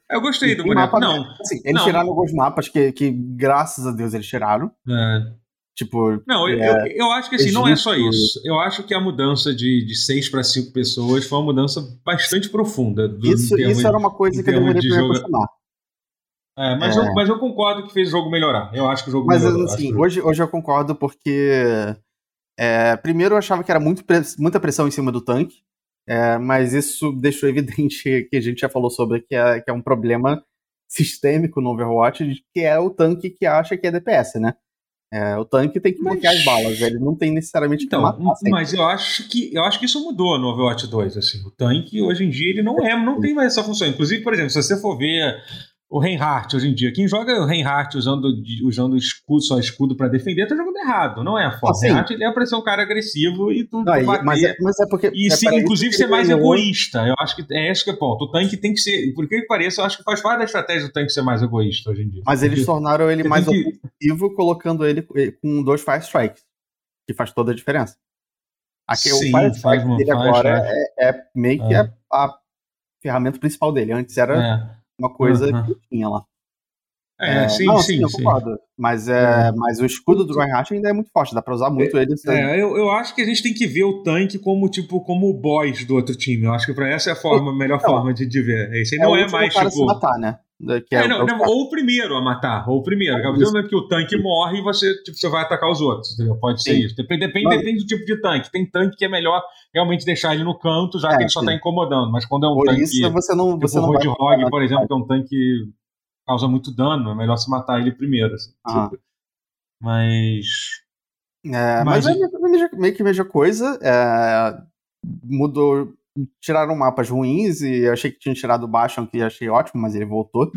Speaker 1: Eu gostei do boneco.
Speaker 3: mapa-
Speaker 1: Não,
Speaker 3: Assim, eles
Speaker 1: Não.
Speaker 3: tiraram alguns mapas que, que, graças a Deus, eles tiraram.
Speaker 1: é,
Speaker 3: Tipo,
Speaker 1: não eu,
Speaker 3: É,
Speaker 1: eu, eu acho que assim, não é só isso. Eu acho que a mudança de, de seis para cinco pessoas foi uma mudança bastante profunda. Do,
Speaker 3: isso, isso era uma coisa que eu demorei
Speaker 1: de jogo-
Speaker 3: acostumar.
Speaker 1: É, mas,
Speaker 3: É.
Speaker 1: Eu, mas eu concordo que fez o jogo melhorar. Eu acho que o jogo
Speaker 3: Mas
Speaker 1: melhorou.
Speaker 3: assim,
Speaker 1: Acho que-
Speaker 3: hoje, hoje eu concordo porque. É, primeiro eu achava que era muito muita pressão em cima do tanque. é, mas isso deixou evidente que a gente já falou sobre que é, que é um problema sistêmico no Overwatch, que é o tanque que acha que é DPS, né? É, o tanque tem que
Speaker 1: Mas-
Speaker 3: bloquear as balas, ele não tem necessariamente
Speaker 1: Então,
Speaker 3: que matar sempre.
Speaker 1: mas eu acho que eu acho que isso mudou no Overwatch 2, assim. O tanque hoje em dia ele não é, não tem mais essa função. Inclusive, por exemplo, se você for ver o Reinhardt hoje em dia, quem joga o Reinhardt usando usando escudo, só escudo pra defender, tá jogando errado, não é a forma.
Speaker 3: Ah,
Speaker 1: O. Reinhardt ele é pra ser um cara agressivo e tu,
Speaker 3: Não, e- mas, é, mas é porque.
Speaker 1: E
Speaker 3: é
Speaker 1: sim,
Speaker 3: para
Speaker 1: inclusive ser mais
Speaker 3: ganhou-
Speaker 1: egoísta. Eu acho que é esse que é o ponto. O tanque tem que ser. Por que pareça, eu acho que faz parte da estratégia do tanque ser mais egoísta hoje em dia.
Speaker 3: Mas eles tornaram ele mais
Speaker 1: que-
Speaker 3: ofensivo, colocando ele com dois Fire Strikes, que faz toda a diferença. Aqui,
Speaker 1: Sim,
Speaker 3: o
Speaker 1: faz
Speaker 3: Strike
Speaker 1: uma-
Speaker 3: dele
Speaker 1: faz,
Speaker 3: agora é, é meio que
Speaker 1: É.
Speaker 3: a, a ferramenta principal dele. Antes era
Speaker 1: É,
Speaker 3: uma coisa
Speaker 1: Uhum.
Speaker 3: que tinha lá.
Speaker 1: é, sim,
Speaker 3: não,
Speaker 1: sim,
Speaker 3: eu
Speaker 1: sim.
Speaker 3: concordo. Mas, é,
Speaker 1: É.
Speaker 3: mas o escudo do Reinhardt ainda é muito forte, dá pra usar muito ele.
Speaker 1: É, eu, eu acho que a gente tem que ver o tanque como tipo como o boss do outro time. Eu acho que pra essa é a forma, a melhor
Speaker 3: Então,
Speaker 1: forma de, de ver. Esse aí
Speaker 3: é
Speaker 1: não
Speaker 3: o
Speaker 1: é mais
Speaker 3: cara a
Speaker 1: tipo.
Speaker 3: se matar, né? Que é,
Speaker 1: É, não,
Speaker 3: é o
Speaker 1: não,
Speaker 3: cara-
Speaker 1: ou o primeiro a matar, ou o primeiro. A partir do momento que o tanque morre, você, tipo, você vai atacar os outros. entendeu? Pode ser
Speaker 3: Sim.
Speaker 1: isso. Depende, depende,
Speaker 3: Mas-
Speaker 1: depende do tipo de tanque. Tem tanque que é melhor realmente deixar ele no canto, já
Speaker 3: É,
Speaker 1: que ele só
Speaker 3: sim.
Speaker 1: tá incomodando. Mas quando é um
Speaker 3: Por
Speaker 1: tanque.
Speaker 3: isso você não,
Speaker 1: Tipo
Speaker 3: você
Speaker 1: o
Speaker 3: não vai
Speaker 1: Roadhog, por exemplo, que é um tanque que causa muito dano, é melhor se matar ele primeiro. assim,
Speaker 3: Aham.
Speaker 1: tipo. Mas.
Speaker 3: É, mas,
Speaker 1: Mas-
Speaker 3: é meio- meio que a mesma coisa. é, mudou. Tiraram mapas ruins e eu achei que tinham tirado o Bastion, que eu achei ótimo, mas ele voltou.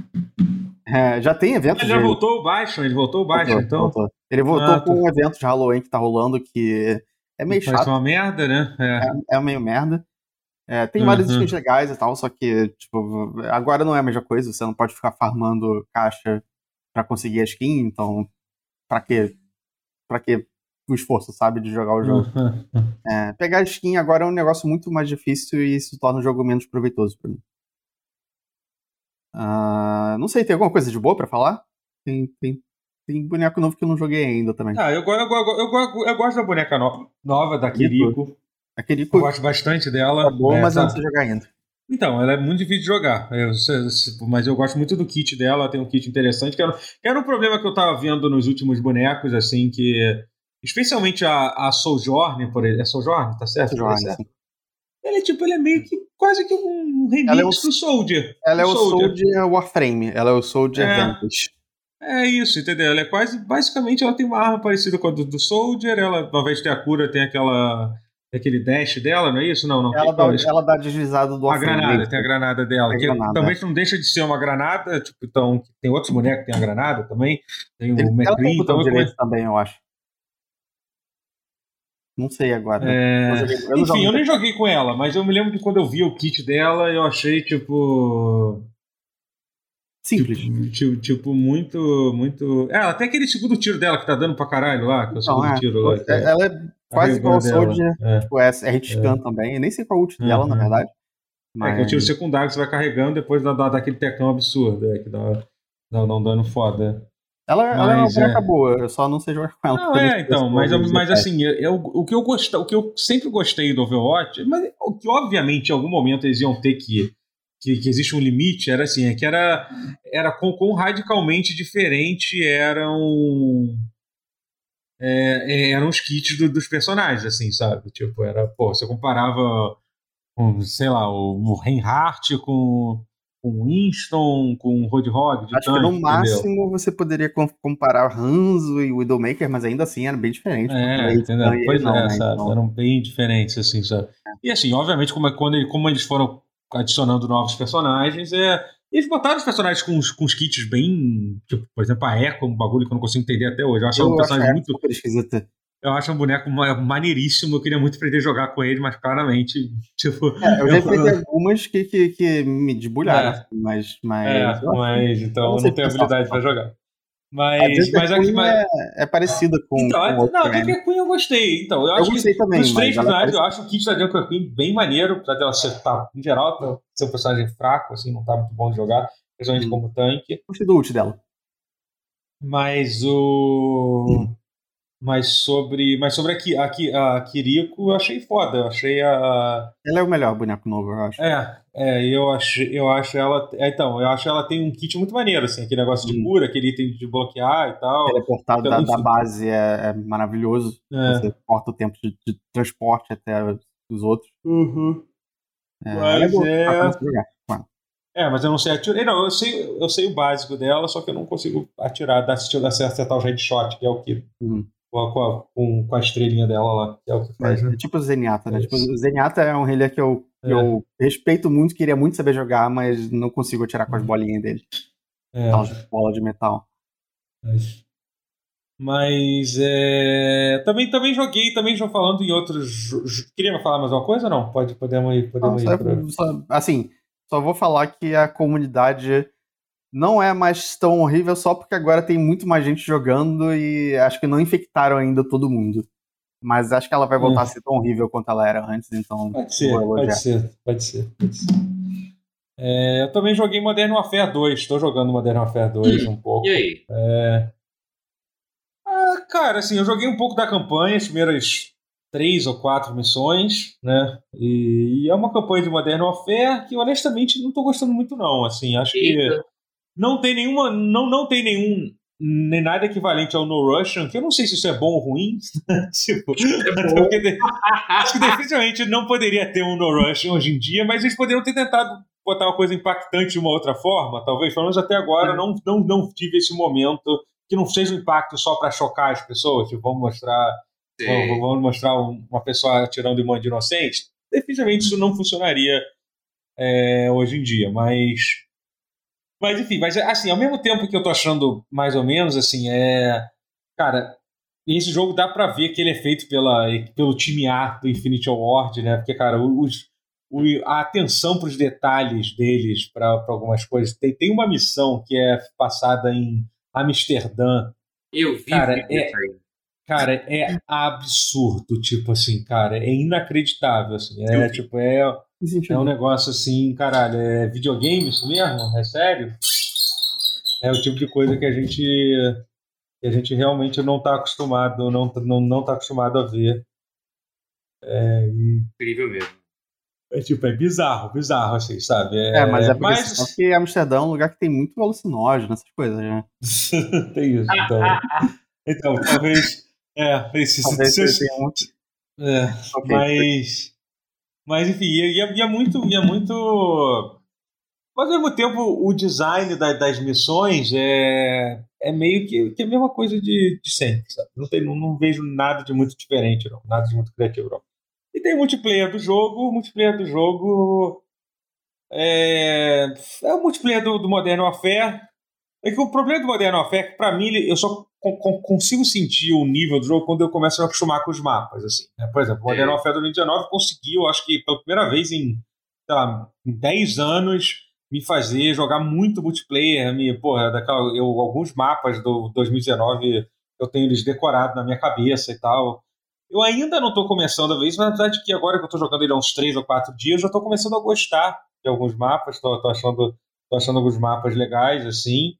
Speaker 3: É, já tem eventos.
Speaker 1: Ele já
Speaker 3: de-
Speaker 1: voltou o baixo, ele voltou o baixo,
Speaker 3: voltou,
Speaker 1: então.
Speaker 3: voltou. Ele voltou
Speaker 1: Ah,
Speaker 3: com
Speaker 1: tá.
Speaker 3: um evento de Halloween que tá rolando que é meio
Speaker 1: Parece
Speaker 3: chato,
Speaker 1: uma merda, né? É.
Speaker 3: é, é meio merda. É, tem várias
Speaker 1: Uhum.
Speaker 3: skins legais e tal, só que, tipo, agora não é a mesma coisa, você não pode ficar farmando caixa pra conseguir a skin, então, pra quê? Pra que o esforço, sabe, de jogar o jogo?
Speaker 1: Uhum.
Speaker 3: É, pegar a skin agora é um negócio muito mais difícil e isso torna o jogo menos proveitoso pra mim. Ah, não sei, tem alguma coisa de boa pra falar? Tem, tem, tem boneco novo que eu não joguei ainda também.
Speaker 1: Ah, eu, eu, eu, eu gosto da boneca no- nova, da Kiriko.
Speaker 3: Aquele
Speaker 1: Eu
Speaker 3: é
Speaker 1: gosto bastante dela.
Speaker 3: boa,
Speaker 1: né,
Speaker 3: mas eu não
Speaker 1: sabe?
Speaker 3: sei jogar ainda.
Speaker 1: Então, ela é muito difícil de jogar. Eu mas eu gosto muito do kit dela, tem um kit interessante. Que era, que era um problema que eu tava vendo nos últimos bonecos, assim, que. Especialmente a, a Sojourner, por exemplo. É Sojourner, tá certo?
Speaker 3: Jogar,
Speaker 1: Tá certo? Ela é tipo, ela é meio que quase que um remix
Speaker 3: Ela é o-
Speaker 1: do Soldier.
Speaker 3: Ela é
Speaker 1: do
Speaker 3: o Soldier Warframe, ela é o Soldier
Speaker 1: É. É isso, entendeu? Ela é quase. Basicamente, ela tem uma arma parecida com a do, do Soldier. Ela, ao invés de ter a cura, tem aquela. Aquele dash dela, não é isso? Não, não.
Speaker 3: Ela dá,
Speaker 1: é
Speaker 3: ela dá deslizada do
Speaker 1: a
Speaker 3: Warframe.
Speaker 1: granada, tem a granada dela. Que
Speaker 3: granada.
Speaker 1: também não deixa de ser uma granada. Tipo, então, tem outros bonecos que tem a granada também. Tem
Speaker 3: Ele,
Speaker 1: o
Speaker 3: ela tem
Speaker 1: McCree.
Speaker 3: botão
Speaker 1: Então,
Speaker 3: direito também, eu acho. Não sei agora.
Speaker 1: é...
Speaker 3: Eu joguei-
Speaker 1: Enfim, eu nem joguei com ela, mas eu me lembro que quando eu vi o kit dela, eu achei, tipo.
Speaker 3: Simples.
Speaker 1: Tipo, tipo, muito. muito. É, tem aquele segundo tiro dela que tá dando pra caralho lá, que é o
Speaker 3: Não,
Speaker 1: segundo
Speaker 3: é.
Speaker 1: tiro lá. que é-
Speaker 3: Ela é quase igual ao
Speaker 1: dela.
Speaker 3: Soldier.
Speaker 1: É.
Speaker 3: Tipo, é, é hit scan também. Eu nem sei qual é o ult dela, na
Speaker 1: Uhum.
Speaker 3: verdade.
Speaker 1: É,
Speaker 3: Mas...
Speaker 1: que é o tiro secundário que você vai carregando depois dá, dá, dá aquele tecão absurdo, é, que dá, dá, dá um dano foda.
Speaker 3: Ela, mas, ela é uma boneca é... boa, eu só não sei jogar com ela.
Speaker 1: Não, é, então, mas, mas assim, eu, o, que eu gost, o que eu sempre gostei do Overwatch, mas o que obviamente em algum momento eles iam ter que, que, que existe um limite, era assim, é que era, era com, com radicalmente diferente eram é, é, eram os kits do, dos personagens, assim, sabe? Tipo, era, pô, você comparava com, sei lá, o, o Reinhardt com com Winston, com Roadhog,
Speaker 3: de Acho tanque, que no máximo entendeu? você poderia comparar Hanzo e Widowmaker, mas ainda assim era bem diferente.
Speaker 1: É, entendeu? Pois não, é, né? sabe? Então... Eram bem diferentes, assim, sabe? E assim, obviamente, como, quando, como eles foram adicionando novos personagens, é... Eles botaram os personagens com os, com os kits bem. Tipo, por exemplo, a Echo, um bagulho que eu não consigo entender até hoje. Eu acho um personagem muito. Eu acho um boneco maneiríssimo, eu queria muito aprender a jogar com ele, mas claramente, tipo.
Speaker 3: É, eu já enfrentei algumas que, que, que me debulharam, é. Assim, mas. mas
Speaker 1: é, mas então eu não, não tenho habilidade para jogar. Mas, mas aqui mas...
Speaker 3: é, é parecida com.
Speaker 1: Então,
Speaker 3: com
Speaker 1: não, a Junker Queen eu gostei. Então, eu, eu acho gostei que também. Os três personagens, eu acho o kit da Junker Queen bem maneiro, apesar dela ser, tá, em geral, tá, ser um personagem fraco, assim, não tá muito bom de jogar, principalmente hum. como tanque.
Speaker 3: Gostei do ult dela.
Speaker 1: Mas o. Hum. Mas sobre, mas sobre a, a, a Kiriko, eu achei foda. Eu achei a.
Speaker 3: Ela é o melhor boneco novo, eu acho.
Speaker 1: É, é eu acho, eu acho ela. É, então, eu acho ela tem um kit muito maneiro, assim, aquele negócio de hum. cura, aquele item de bloquear e tal.
Speaker 3: Teleportado da, da base é, é maravilhoso. É. Você corta o tempo de, de, transporte até os outros.
Speaker 1: Uhum. É, mas é. É, mas eu não sei atirar. Não, eu sei, eu sei o básico dela, só que eu não consigo atirar, dar, acertar o headshot, que é o que. Uhum com a, com, com a estrelinha dela lá, é o que faz, é,
Speaker 3: né? Tipo o Zenyatta, né? É tipo, o Zenyatta é um healer que eu, é. eu respeito muito, queria muito saber jogar, mas não consigo atirar com as uhum. bolinhas dele. É. Bolas de metal.
Speaker 1: Mas, mas é... também, também joguei, também já falando em outros. Queria falar mais uma coisa ou não? Pode, podemos ir. Podemos não, ir
Speaker 3: pra... só, assim, só vou falar que a comunidade não é mais tão horrível só porque agora tem muito mais gente jogando e acho que não infectaram ainda todo mundo. Mas acho que ela vai voltar é. a ser tão horrível quanto ela era antes, então.
Speaker 1: Pode ser, pode ser, pode ser, pode ser. É, eu também joguei Modern Warfare 2, estou jogando Modern Warfare 2 um pouco.
Speaker 2: E aí?
Speaker 1: É... Ah, cara, assim, eu joguei um pouco da campanha, as primeiras três ou quatro missões, né? E, e é uma campanha de Modern Warfare que honestamente não estou gostando muito, não. Assim, acho Eita. que não tem nenhuma. Não, não tem nenhum. Nem nada equivalente ao No Russian, que eu não sei se isso é bom ou ruim. tipo, é porque de, acho que definitivamente não poderia ter um No Russian hoje em dia, mas eles poderiam ter tentado botar uma coisa impactante de uma outra forma, talvez, pelo menos até agora, não, não, não tive esse momento que não seja um impacto só para chocar as pessoas, tipo, vamos mostrar, vamos, vamos, mostrar uma pessoa atirando em mão de inocente. Definitivamente isso não funcionaria é, hoje em dia, mas mas enfim, mas assim, ao mesmo tempo que eu tô achando mais ou menos, assim, é. Cara, esse jogo dá pra ver que ele é feito pela, pelo time A do Infinity Award, né? Porque, cara, os, o, a atenção para os detalhes deles, para algumas coisas. Tem, tem uma missão que é passada em Amsterdã.
Speaker 2: Eu vi,
Speaker 1: cara, é, cara, é absurdo, tipo assim, cara, é inacreditável, assim. É, tipo, é é um negócio assim, caralho, é videogame isso mesmo? É sério? É o tipo de coisa que a gente que a gente realmente não está acostumado, não, não, não tá acostumado a ver.
Speaker 2: É, e... Incrível mesmo.
Speaker 1: É tipo, é bizarro, bizarro, assim, sabe?
Speaker 3: É, é mas é porque, mas... que Amsterdã é um lugar que tem muito alucinógeno, essas coisas, né?
Speaker 1: tem isso, então. então, talvez. É, esse, talvez se, é, okay. mas. Mas enfim, é, é muito. É muito. Mas ao mesmo tempo, o design da, das missões é, é meio que, que a mesma coisa de, de sempre, sabe? Não, tem, não, não, vejo nada de muito diferente, não. Nada de muito criativo, não. E tem multiplayer do jogo. O multiplayer do jogo. É, é o multiplayer do, do Modern Warfare. É que o problema do Modern Warfare é pra mim, eu só consigo sentir o nível do jogo quando eu começo a acostumar com os mapas, assim. Né? Por exemplo, o Modern é. Warfare 2019 conseguiu, acho que pela primeira vez em, sei lá, em 10 anos, me fazer jogar muito multiplayer, me, porra, daquela, eu, alguns mapas do 2019 eu tenho eles decorados na minha cabeça e tal. Eu ainda não estou começando a ver isso, mas apesar de que agora que eu estou jogando ele há uns 3 ou 4 dias, eu já estou começando a gostar de alguns mapas, estou achando, tô achando alguns mapas legais, assim.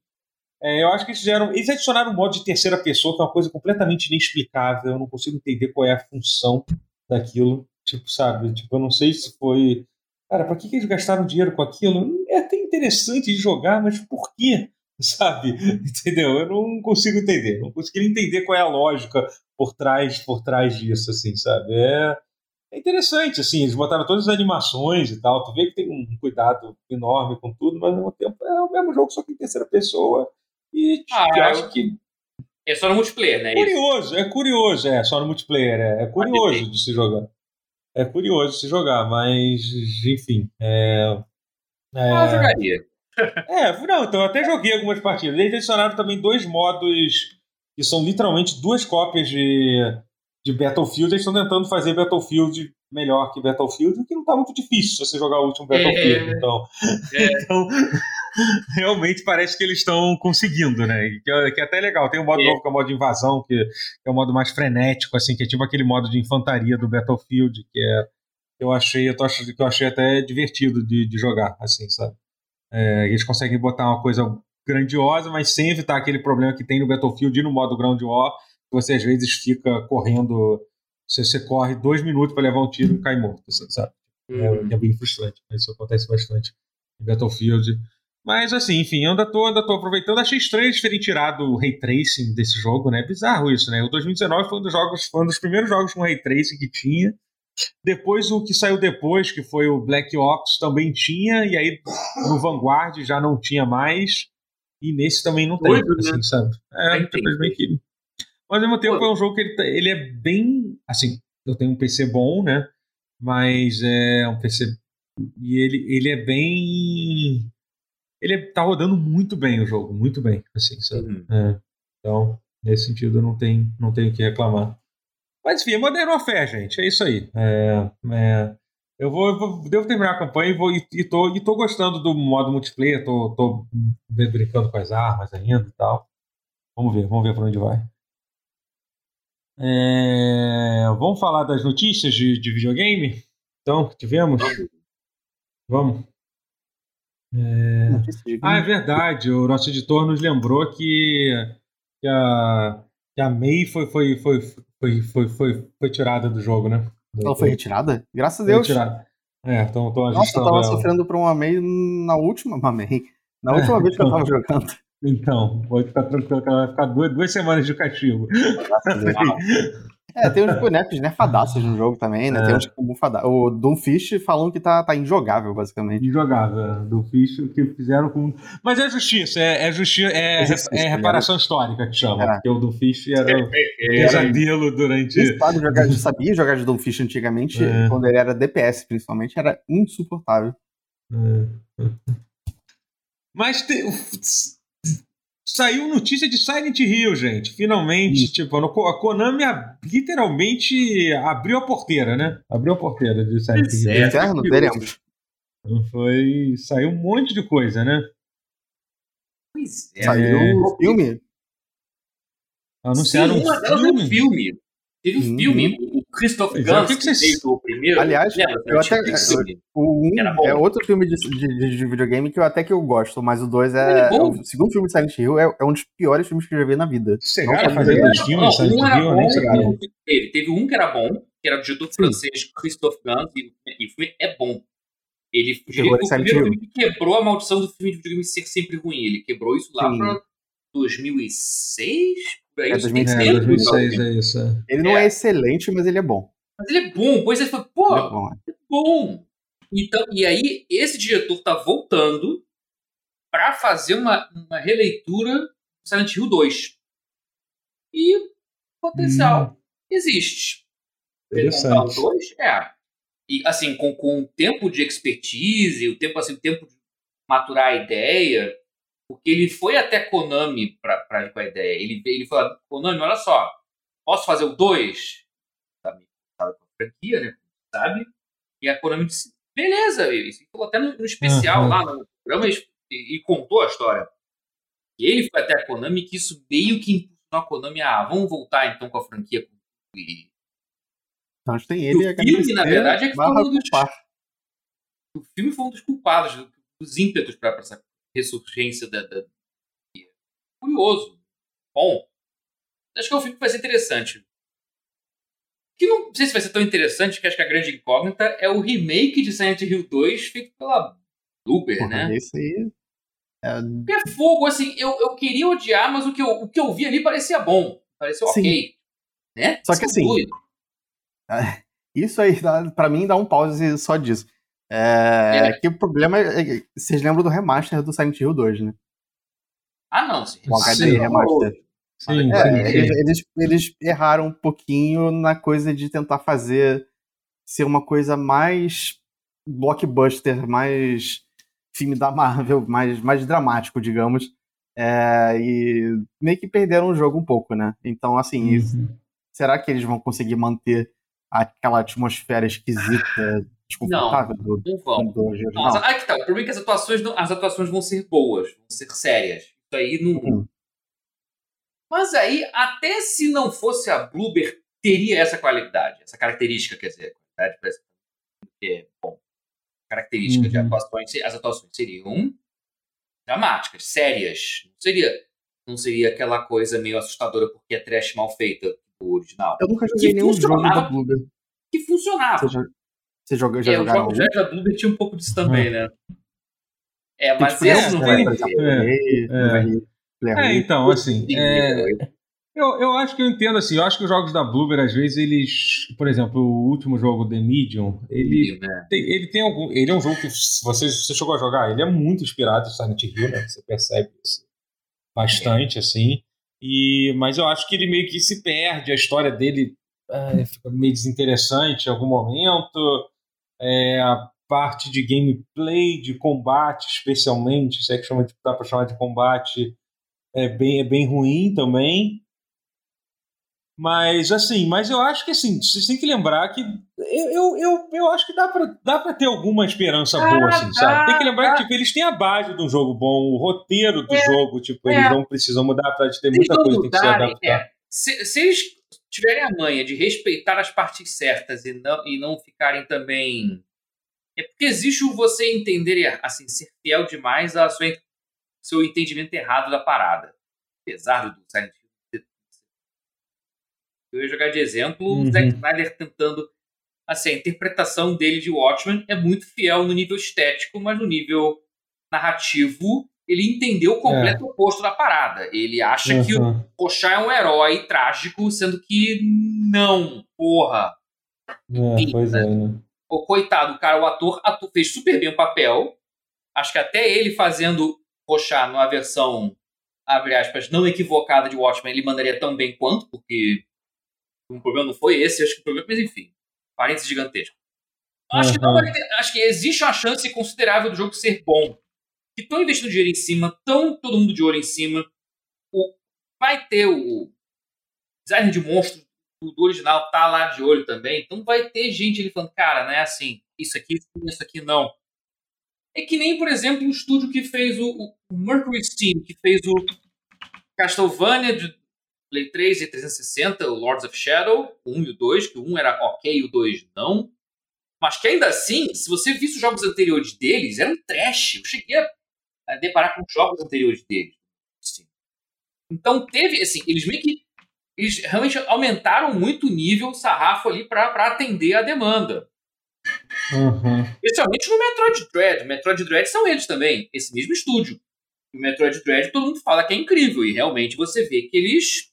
Speaker 1: É, eu acho que eles fizeram. Eles adicionaram um modo de terceira pessoa, que é uma coisa completamente inexplicável. Eu não consigo entender qual é a função daquilo. Tipo, sabe? Tipo, eu não sei se foi. Cara, pra que, que eles gastaram dinheiro com aquilo? É até interessante de jogar, mas por quê? Sabe? Entendeu? Eu não consigo entender. Não consigo entender qual é a lógica por trás, por trás disso, assim, sabe? É, é interessante, assim, eles botaram todas as animações e tal. Tu vê que tem um cuidado enorme com tudo, mas ao mesmo tempo é o mesmo jogo, só que em terceira pessoa. E ah, eu acho que.
Speaker 2: É só no multiplayer, né?
Speaker 1: Curioso, é curioso, é só no multiplayer. É, é curioso de se jogar. É curioso de se jogar, mas, enfim. É,
Speaker 2: é... Ah, eu jogaria.
Speaker 1: é, não, então eu até joguei algumas partidas. Eles adicionaram também dois modos que são literalmente duas cópias de, de Battlefield. Eles estão tentando fazer Battlefield melhor que Battlefield, o que não está muito difícil se você jogar o último Battlefield. É, então, é. então, realmente parece que eles estão conseguindo, né? Que é, que é, até legal. Tem um modo é. novo que é o modo de invasão, que, é o modo mais frenético, assim, que é tipo aquele modo de infantaria do Battlefield, que é eu achei, eu tô achando que eu achei até divertido de, de jogar, assim, sabe? É, eles conseguem botar uma coisa grandiosa, mas sem evitar aquele problema que tem no Battlefield e no modo Ground War, que você às vezes fica correndo, você, você corre dois minutos para levar um tiro e cai morto, assim, sabe? É, uhum. É, é, bem frustrante. Isso acontece bastante em Battlefield. Mas assim, enfim, eu ainda tô, ainda tô aproveitando. Achei estranho eles terem tirado o Ray Tracing desse jogo, né? Bizarro isso, né? O 2019 foi um dos jogos, foi um dos primeiros jogos com Ray Tracing que tinha. Depois o que saiu depois, que foi o Black Ops, também tinha, e aí no Vanguard já não tinha mais, e nesse também não tem, Doido, assim, né? sabe? É, que... Mas ao mesmo tempo Pô. é um jogo que ele, tá, ele é bem, assim, eu tenho um PC bom, né? Mas é um PC e ele, ele é bem ele tá rodando muito bem o jogo, muito bem, assim, sabe? Uhum. É, então, nesse sentido, não tem, não tenho o que reclamar. Mas enfim, é Modern fé, gente. É isso aí. É, é, eu, vou, eu vou, devo terminar a campanha e, vou, e, e, tô, e tô gostando do modo multiplayer. Tô, tô brincando com as armas ainda e tal. Vamos ver, vamos ver para onde vai. É, vamos falar das notícias de, de videogame? Então, tivemos? Vamos. É... Ah, é verdade. O nosso editor nos lembrou que, que, a, que a May foi, foi, foi, foi, foi, foi, foi tirada do jogo, né?
Speaker 3: Ela foi retirada? Graças a Deus.
Speaker 1: É, então, então
Speaker 3: Nossa, eu tava ela. sofrendo por uma MEI na última. Uma MEI. Na última é, vez que então, eu tava jogando.
Speaker 1: Então, pode ficar tranquilo que ela vai ficar duas, duas semanas de castigo.
Speaker 3: É, tem uns bonecos nerfadaços no jogo também, né? É. Tem uns bufada... O Doomfish falam que tá, tá injogável, basicamente.
Speaker 1: Injogável, é. Doomfish, o que fizeram com. Mas é justiça, é, é justiça, é, é, reparação histórica que chama. É. Porque o Doomfish era o pesadelo durante.
Speaker 3: Eu jogar, eu sabia jogar de Doomfish antigamente, é. quando ele era DPS, principalmente, era insuportável. É.
Speaker 1: Mas te, Saiu notícia de Silent Hill, gente. Finalmente. Isso. Tipo, a Konami literalmente abriu a porteira, né? Abriu a porteira de Silent Hill.
Speaker 3: É, Inferno, teremos.
Speaker 1: Foi. Saiu um monte de coisa, né?
Speaker 2: Pois é.
Speaker 3: Saiu o é. filme.
Speaker 1: Anunciaram Sim, um
Speaker 2: filme. filme. Teve um uhum. filme, Christoph Gans, que, que fez o primeiro.
Speaker 3: Aliás, eu até, o um é outro filme de, de, de, videogame que eu até que eu gosto, mas o dois é, é, é o segundo filme de Silent Hill, é, é, um dos piores filmes que eu já vi na vida.
Speaker 1: Chegaram a fazer dois filmes Silent um Hill,
Speaker 2: nem chegaram. Teve, teve um que era bom, que era do diretor francês Christophe Gans, e, e o filme é bom. Ele, ele foi o primeiro filme que quebrou a maldição do filme de videogame ser sempre ruim. Ele quebrou isso lá Sim. pra 2006,
Speaker 3: é, 2006, é, 2006 é isso. É. Ele não é. é. excelente, mas ele é bom.
Speaker 2: Mas ele é bom. Pois ele falou, pô, é bom. É bom. Então, e aí, esse diretor tá voltando para fazer uma, uma releitura do Silent Hill 2. E potencial hum. existe. Ele montar o 2, é. E assim, com, com o tempo de expertise, o tempo, assim, o tempo de maturar a ideia, porque ele foi até Konami pra, pra, com a ideia. Ele, ele falou, Konami, olha só, posso fazer o 2? Tá com a franquia, né? Sabe? E a Konami disse, beleza. Ele falou até no, no especial uhum. lá no programa e, e, contou a história. E ele foi até a Konami que isso meio que impulsionou a Konami a, ah, vamos voltar então com a franquia. E,
Speaker 3: então, tem ele
Speaker 2: o filme, na verdade, é que foi um dos... O filme foi um dos culpados, dos ímpetos para essa ressurgência da, da, curioso. Bom, acho que é um filme que vai ser interessante. Que não, não sei se vai ser tão interessante, que acho que a grande incógnita é o remake de Silent Hill 2 feito pela Uber, né?
Speaker 3: Esse aí.
Speaker 2: É... é fogo, assim, eu, eu queria odiar, mas o que, eu, o que eu vi ali parecia bom. Pareceu Sim. ok. Né?
Speaker 3: Só que é assim. É, isso aí, para mim, dá um pause só disso. É, é. que o problema é, é. Vocês lembram do remaster do Silent Hill 2, né?
Speaker 2: Ah, não. Sim.
Speaker 3: O HD sim, remaster. Sim, é, sim, eles, eles, eles, erraram um pouquinho na coisa de tentar fazer ser uma coisa mais blockbuster, mais filme da Marvel, mais, mais dramático, digamos. É, e meio que perderam o jogo um pouco, né? Então, assim, uhum. será que eles vão conseguir manter aquela atmosfera esquisita, desconfortável
Speaker 2: não, do, não vão. do original? Não, aí que tá, o problema é que as atuações, não, as atuações vão ser boas, vão ser sérias. Isso aí não. Uhum. Mas aí, até se não fosse a Blueber, teria essa qualidade, essa característica, quer dizer, qualidade parece que é bom. Característica uhum. de atuações, as atuações seriam dramáticas, sérias. Não seria, não seria aquela coisa meio assustadora porque é trash mal feita o original.
Speaker 3: Eu nunca joguei nenhum jogo da Blueber.
Speaker 2: Que funcionava.
Speaker 3: Já, você joga, já é, jogaram
Speaker 2: o jogo, já, Blueber tinha um pouco disso também, uhum. né? É, mas esse não tem...
Speaker 1: É, é, é, então, assim... É... Eu, eu acho que eu entendo assim, eu acho que os jogos da Blueber, às vezes, eles. Por exemplo, o último jogo, The Medium, ele, né? tem, ele tem algum. Ele é um jogo que você, você chegou a jogar, ele é muito inspirado em Silent Hill, né? Você percebe isso bastante, é. assim. E, mas eu acho que ele meio que se perde, a história dele é, fica meio desinteressante em algum momento. É, a parte de gameplay, de combate, especialmente, se é que chama de, dá para chamar de combate, é bem, é bem ruim também. Mas, assim, mas eu acho que, assim, vocês têm que lembrar que eu, eu, eu, eu acho que dá pra, dá pra ter alguma esperança ah, boa, assim, sabe? Tem que lembrar que, tipo, eles têm a base de um jogo bom, o roteiro do é, jogo, tipo, é. eles não precisam mudar pra ter muita coisa que tem que se adaptar. É.
Speaker 2: Se, se, eles tiverem a manha de respeitar as partes certas e não, e não ficarem também... É porque existe o você entender, assim, ser fiel demais ao seu, seu entendimento errado da parada. Apesar do Silent eu ia jogar de exemplo uhum. o Zack Snyder tentando. Assim, a interpretação dele de Watchmen é muito fiel no nível estético, mas no nível narrativo, ele entendeu o completo é. oposto da parada. Ele acha uhum. que o Pochá é um herói trágico, sendo que não, porra.
Speaker 1: É, pois né? é, né?
Speaker 2: O coitado, cara, o ator, ator fez super bem o papel. Acho que até ele fazendo Pochá numa versão, abre aspas, não equivocada de Watchmen, ele mandaria tão bem quanto, porque o problema não foi esse, acho que o problema, mas enfim, parênteses gigantesco. Acho, uhum. que não acho que existe uma chance considerável do jogo ser bom. Que estão investindo dinheiro em cima, estão todo mundo de olho em cima. O, vai ter o design de monstro do, original tá lá de olho também. Então vai ter gente ali falando, cara, não é assim, isso aqui, isso aqui não. É que nem, por exemplo, o estúdio que fez o, o Mercury Steam, que fez o Castlevania de Play 3 e 360, o Lords of Shadow, o 1 e o 2, que o 1 era ok e o 2 não. Mas que ainda assim, se você visse os jogos anteriores deles, eram trash. Eu cheguei a deparar com os jogos anteriores deles. Assim. Então teve, assim, eles meio que. Eles realmente aumentaram muito o nível, o sarrafo ali para atender a demanda.
Speaker 1: Uhum.
Speaker 2: Especialmente no Metroid Dread. Metroid Dread são eles também, esse mesmo estúdio. O Metroid Dread todo mundo fala que é incrível, e realmente você vê que eles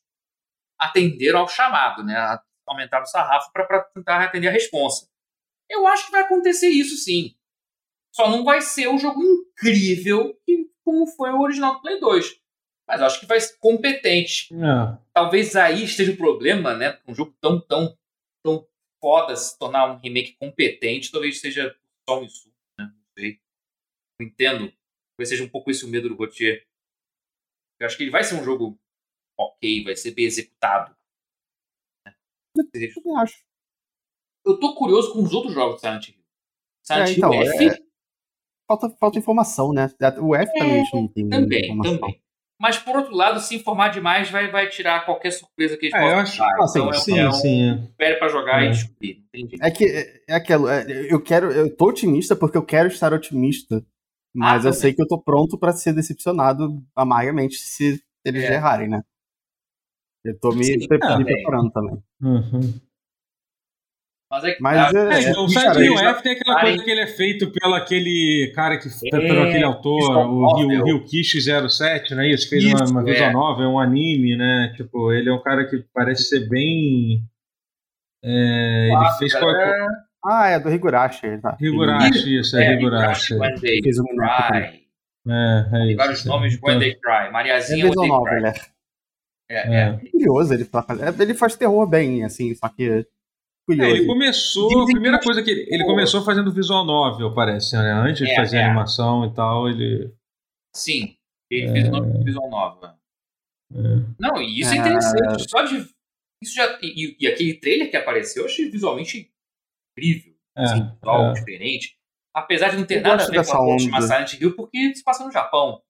Speaker 2: atenderam ao chamado, né? Aumentaram o sarrafo para tentar atender a resposta. Eu acho que vai acontecer isso sim. Só não vai ser um jogo incrível como foi o original do Play 2. Mas acho que vai ser competente.
Speaker 1: É.
Speaker 2: Talvez aí esteja o problema, né? Um jogo tão, tão, tão foda se tornar um remake competente, talvez seja só um insulto, né? Não sei. Eu entendo. Talvez seja um pouco esse o medo do Rotier. Eu acho que ele vai ser um jogo ok, vai ser bem executado.
Speaker 3: Eu acho.
Speaker 2: Eu tô curioso com os outros jogos do Silent Hill. Silent é, então,
Speaker 3: Hill F. É... Falta, falta informação, né? O F também
Speaker 2: é, não tem Também, informação. também. Mas por outro lado, se informar demais vai, vai tirar qualquer surpresa que eles
Speaker 1: é,
Speaker 2: possam
Speaker 1: acho, ah,
Speaker 2: então,
Speaker 1: sim, é um, sim. É.
Speaker 2: Espere pra jogar é. e descobrir. Entendi.
Speaker 3: É que é aquilo, é, eu quero, eu tô otimista porque eu quero estar otimista, mas ah, eu sei que eu tô pronto para ser decepcionado amargamente se eles é. errarem, né? Eu tô me, Sim, me preparando também. Uhum.
Speaker 1: Mas é que. Mas, é, é, é, o Hill F tem aquela coisa que ele é feito pelo aquele cara que. É, pelo aquele autor, o Rio, Rio Kish 07, né? Isso, fez isso, uma, uma visual é. nova, é um anime, né? Tipo, ele é um cara que parece ser bem. É, ele ah, fez. Qual,
Speaker 3: é... Ah, é do Higurashi. Tá.
Speaker 1: Higurashi, isso, é, é Higurashi. When They
Speaker 2: Cry. É, é Tem vários nomes, When They Cry. Mariazinha, When They Cry. Né?
Speaker 3: É, é. é. curioso ele, ele faz terror bem, assim, só que
Speaker 1: curioso. É, ele começou, a primeira coisa que ele, ele começou fazendo visual novel, parece, né? Antes de é, fazer é. animação e tal, ele.
Speaker 2: Sim, ele fez o visual novel. Não, e isso é, interessante. Só de. Isso já, e, e, aquele trailer que apareceu, eu achei visualmente incrível. assim, visual diferente. Apesar de não ter eu nada a ver com a última Silent Hill, porque se passa no Japão.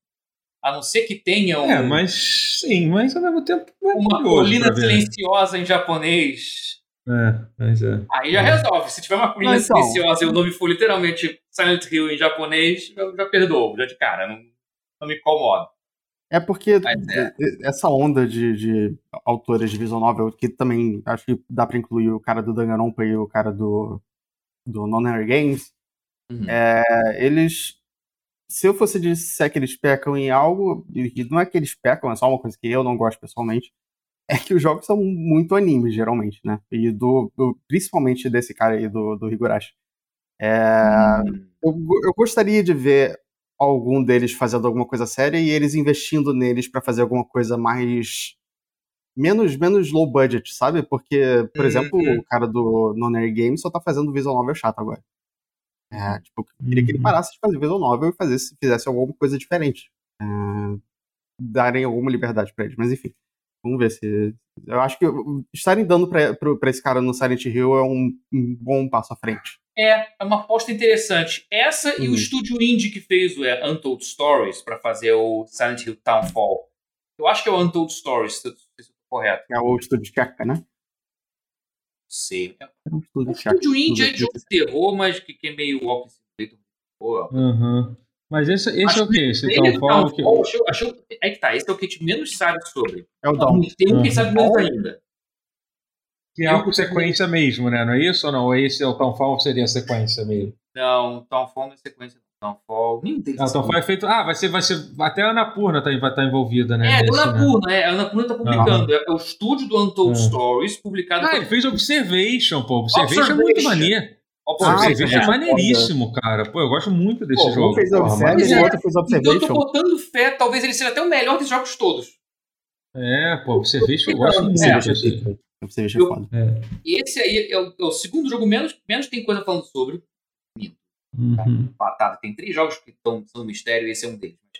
Speaker 2: A não ser que tenha um.
Speaker 1: É, mas sim, mas ao mesmo tempo.
Speaker 2: É uma colina silenciosa em japonês
Speaker 1: é, mas é.
Speaker 2: Aí já resolve. Se tiver uma colina então, silenciosa e o nome for literalmente Silent Hill em japonês, eu já perdoo, já de cara, não, não me incomoda.
Speaker 3: É porque é. essa onda de, de autores de visual novel, que também acho que dá pra incluir o cara do Danganronpa e o cara do, do Nonary Games, uhum. é, eles se eu fosse disser que eles pecam em algo, e não é que eles pecam, é só uma coisa que eu não gosto pessoalmente, é que os jogos são muito animes, geralmente, né? E do, do principalmente desse cara aí, do, do Higurashi. É, hum. eu, eu gostaria de ver algum deles fazendo alguma coisa séria e eles investindo neles para fazer alguma coisa mais menos menos low budget, sabe? Porque, por uhum. exemplo, o cara do Nonary Games só tá fazendo visual novel chato agora. É, tipo, eu queria que ele uhum. parasse de fazer visual novel e fazesse, fizesse alguma coisa diferente. É, darem alguma liberdade para eles, mas enfim. Vamos ver se. Eu acho que estarem dando pra esse cara no Silent Hill é um, um, bom passo à frente.
Speaker 2: É, é uma aposta interessante. Essa e o uhum. estúdio indie que fez o é, Untold Stories para fazer o Silent Hill Townfall. Eu acho que é o Untold Stories, se eu estou correto.
Speaker 3: É o estúdio Chaka, né?
Speaker 2: Sei. É, é um estúdio, estúdio indie é de terror, mas que, que é meio walking simulator.
Speaker 1: Uhum. Mas esse, esse é o que? Esse Townfall? Que...
Speaker 2: Achou, achou, é que tá, esse é o que a gente menos sabe sobre.
Speaker 3: É o Dawn.
Speaker 2: Tem um que sabe menos ainda.
Speaker 1: Que é algo sequência mesmo, né? Não é isso ou não? Esse é o Townfall seria a sequência mesmo?
Speaker 2: Não, Townfall não é sequência. Townfall. Nem tem.
Speaker 1: Ah, Townfall é feito. Ah, vai ser, vai ser. Até a Anapurna tá, vai estar tá envolvida, né?
Speaker 2: É, nesse, a Anapurna, né? é. A Anapurna tá publicando. É, é, o estúdio do Untold é. Stories, publicado.
Speaker 1: Ah, ele fez Observation, pô. Observation, Observation. é muito maneiro. Observation ah, é maneiríssimo, cara. Pô, eu gosto muito desse Pô, jogo. Um
Speaker 3: fez Observation, o outro fez Observation.
Speaker 2: Então eu tô botando fé, talvez ele seja até o melhor dos jogos todos.
Speaker 1: É, pô, Observation eu gosto muito. É,
Speaker 3: Observation é foda.
Speaker 2: É. Esse aí é o, é o, segundo jogo menos, menos tem coisa falando sobre. Uhum. Batata. Tem três jogos que estão no mistério e esse é um deles. Mas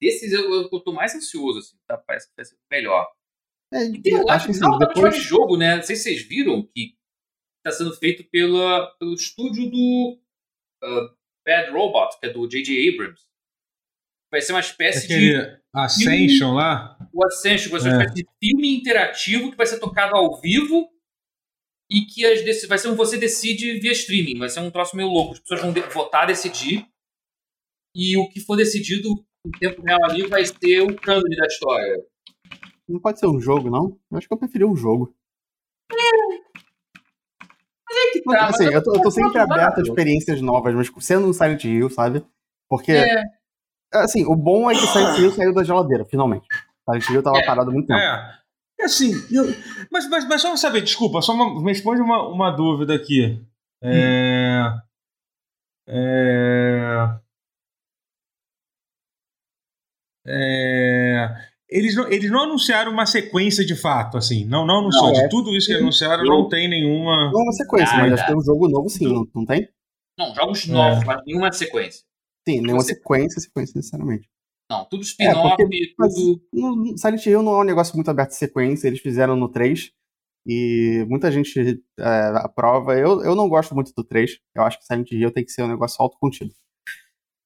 Speaker 2: desses eu, eu, eu tô mais ansioso, assim, tá? Parece que vai ser o melhor. É, e tem, eu acho que não, depois... de jogo, né? Não sei se vocês viram que está sendo feito pela, pelo estúdio do uh, Bad Robot, que é do J.J. Abrams. Vai ser uma espécie
Speaker 1: Aquele de. Ascension filme, lá?
Speaker 2: O Ascension vai ser uma é. espécie de filme interativo que vai ser tocado ao vivo e que as, vai ser um você decide via streaming. Vai ser um troço meio louco. As pessoas vão de, votar, decidir. E o que for decidido em tempo real ali vai ser o cânone da história.
Speaker 3: Não pode ser um jogo, não? Eu acho que eu preferi um jogo.
Speaker 2: É, é que tá.
Speaker 3: Assim, eu, tô, eu tô sempre aberto a experiências novas, mas sendo um Silent Hill, sabe? Porque. É. Assim, o bom é que Silent Hill saiu da geladeira, finalmente. Silent Hill tava é. parado há muito tempo.
Speaker 1: É. É assim, eu, mas, mas, mas só saber, desculpa, só uma, me responde uma, uma dúvida aqui. É, hum. é, é, eles não, eles não anunciaram uma sequência de fato, assim. Não, não anunciou. Não, é, de tudo isso que anunciaram, eu, não tem nenhuma.
Speaker 3: Não é uma sequência, ah, mas acho que tem um jogo novo sim, não, não tem?
Speaker 2: Não, jogos novos, é. mas nenhuma sequência.
Speaker 3: Sim, nenhuma Você... sequência, sequência necessariamente.
Speaker 2: Não, tudo é, spin-off, é, tudo.
Speaker 3: No Silent Hill não é um negócio muito aberto de sequência, eles fizeram no 3. E muita gente é, aprova. Eu, eu não gosto muito do 3. Eu acho que Silent Hill tem que ser um negócio autocontido.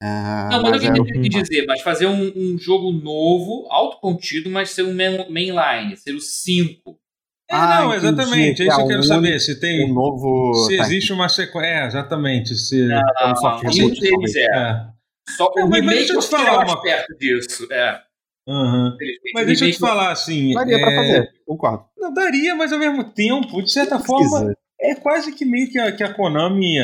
Speaker 2: É, não, mas, mas eu entendi o que dizer, mas fazer um, um, jogo novo, autocontido, mas ser um mainline, ser o 5.
Speaker 1: É, ah, não, exatamente, é isso que eu quero saber. Se tem.
Speaker 3: Um novo.
Speaker 1: Se existe uma sequência. É, exatamente. Se... Não,
Speaker 2: não, não, deles é. é. Só o remake deixa eu te falar uma... perto disso. É.
Speaker 1: Uhum. Mas deixa eu te falar assim.
Speaker 3: Daria é... pra fazer, concordo.
Speaker 1: Não, daria, mas ao mesmo tempo, de certa forma, é quase que meio que a, que a Konami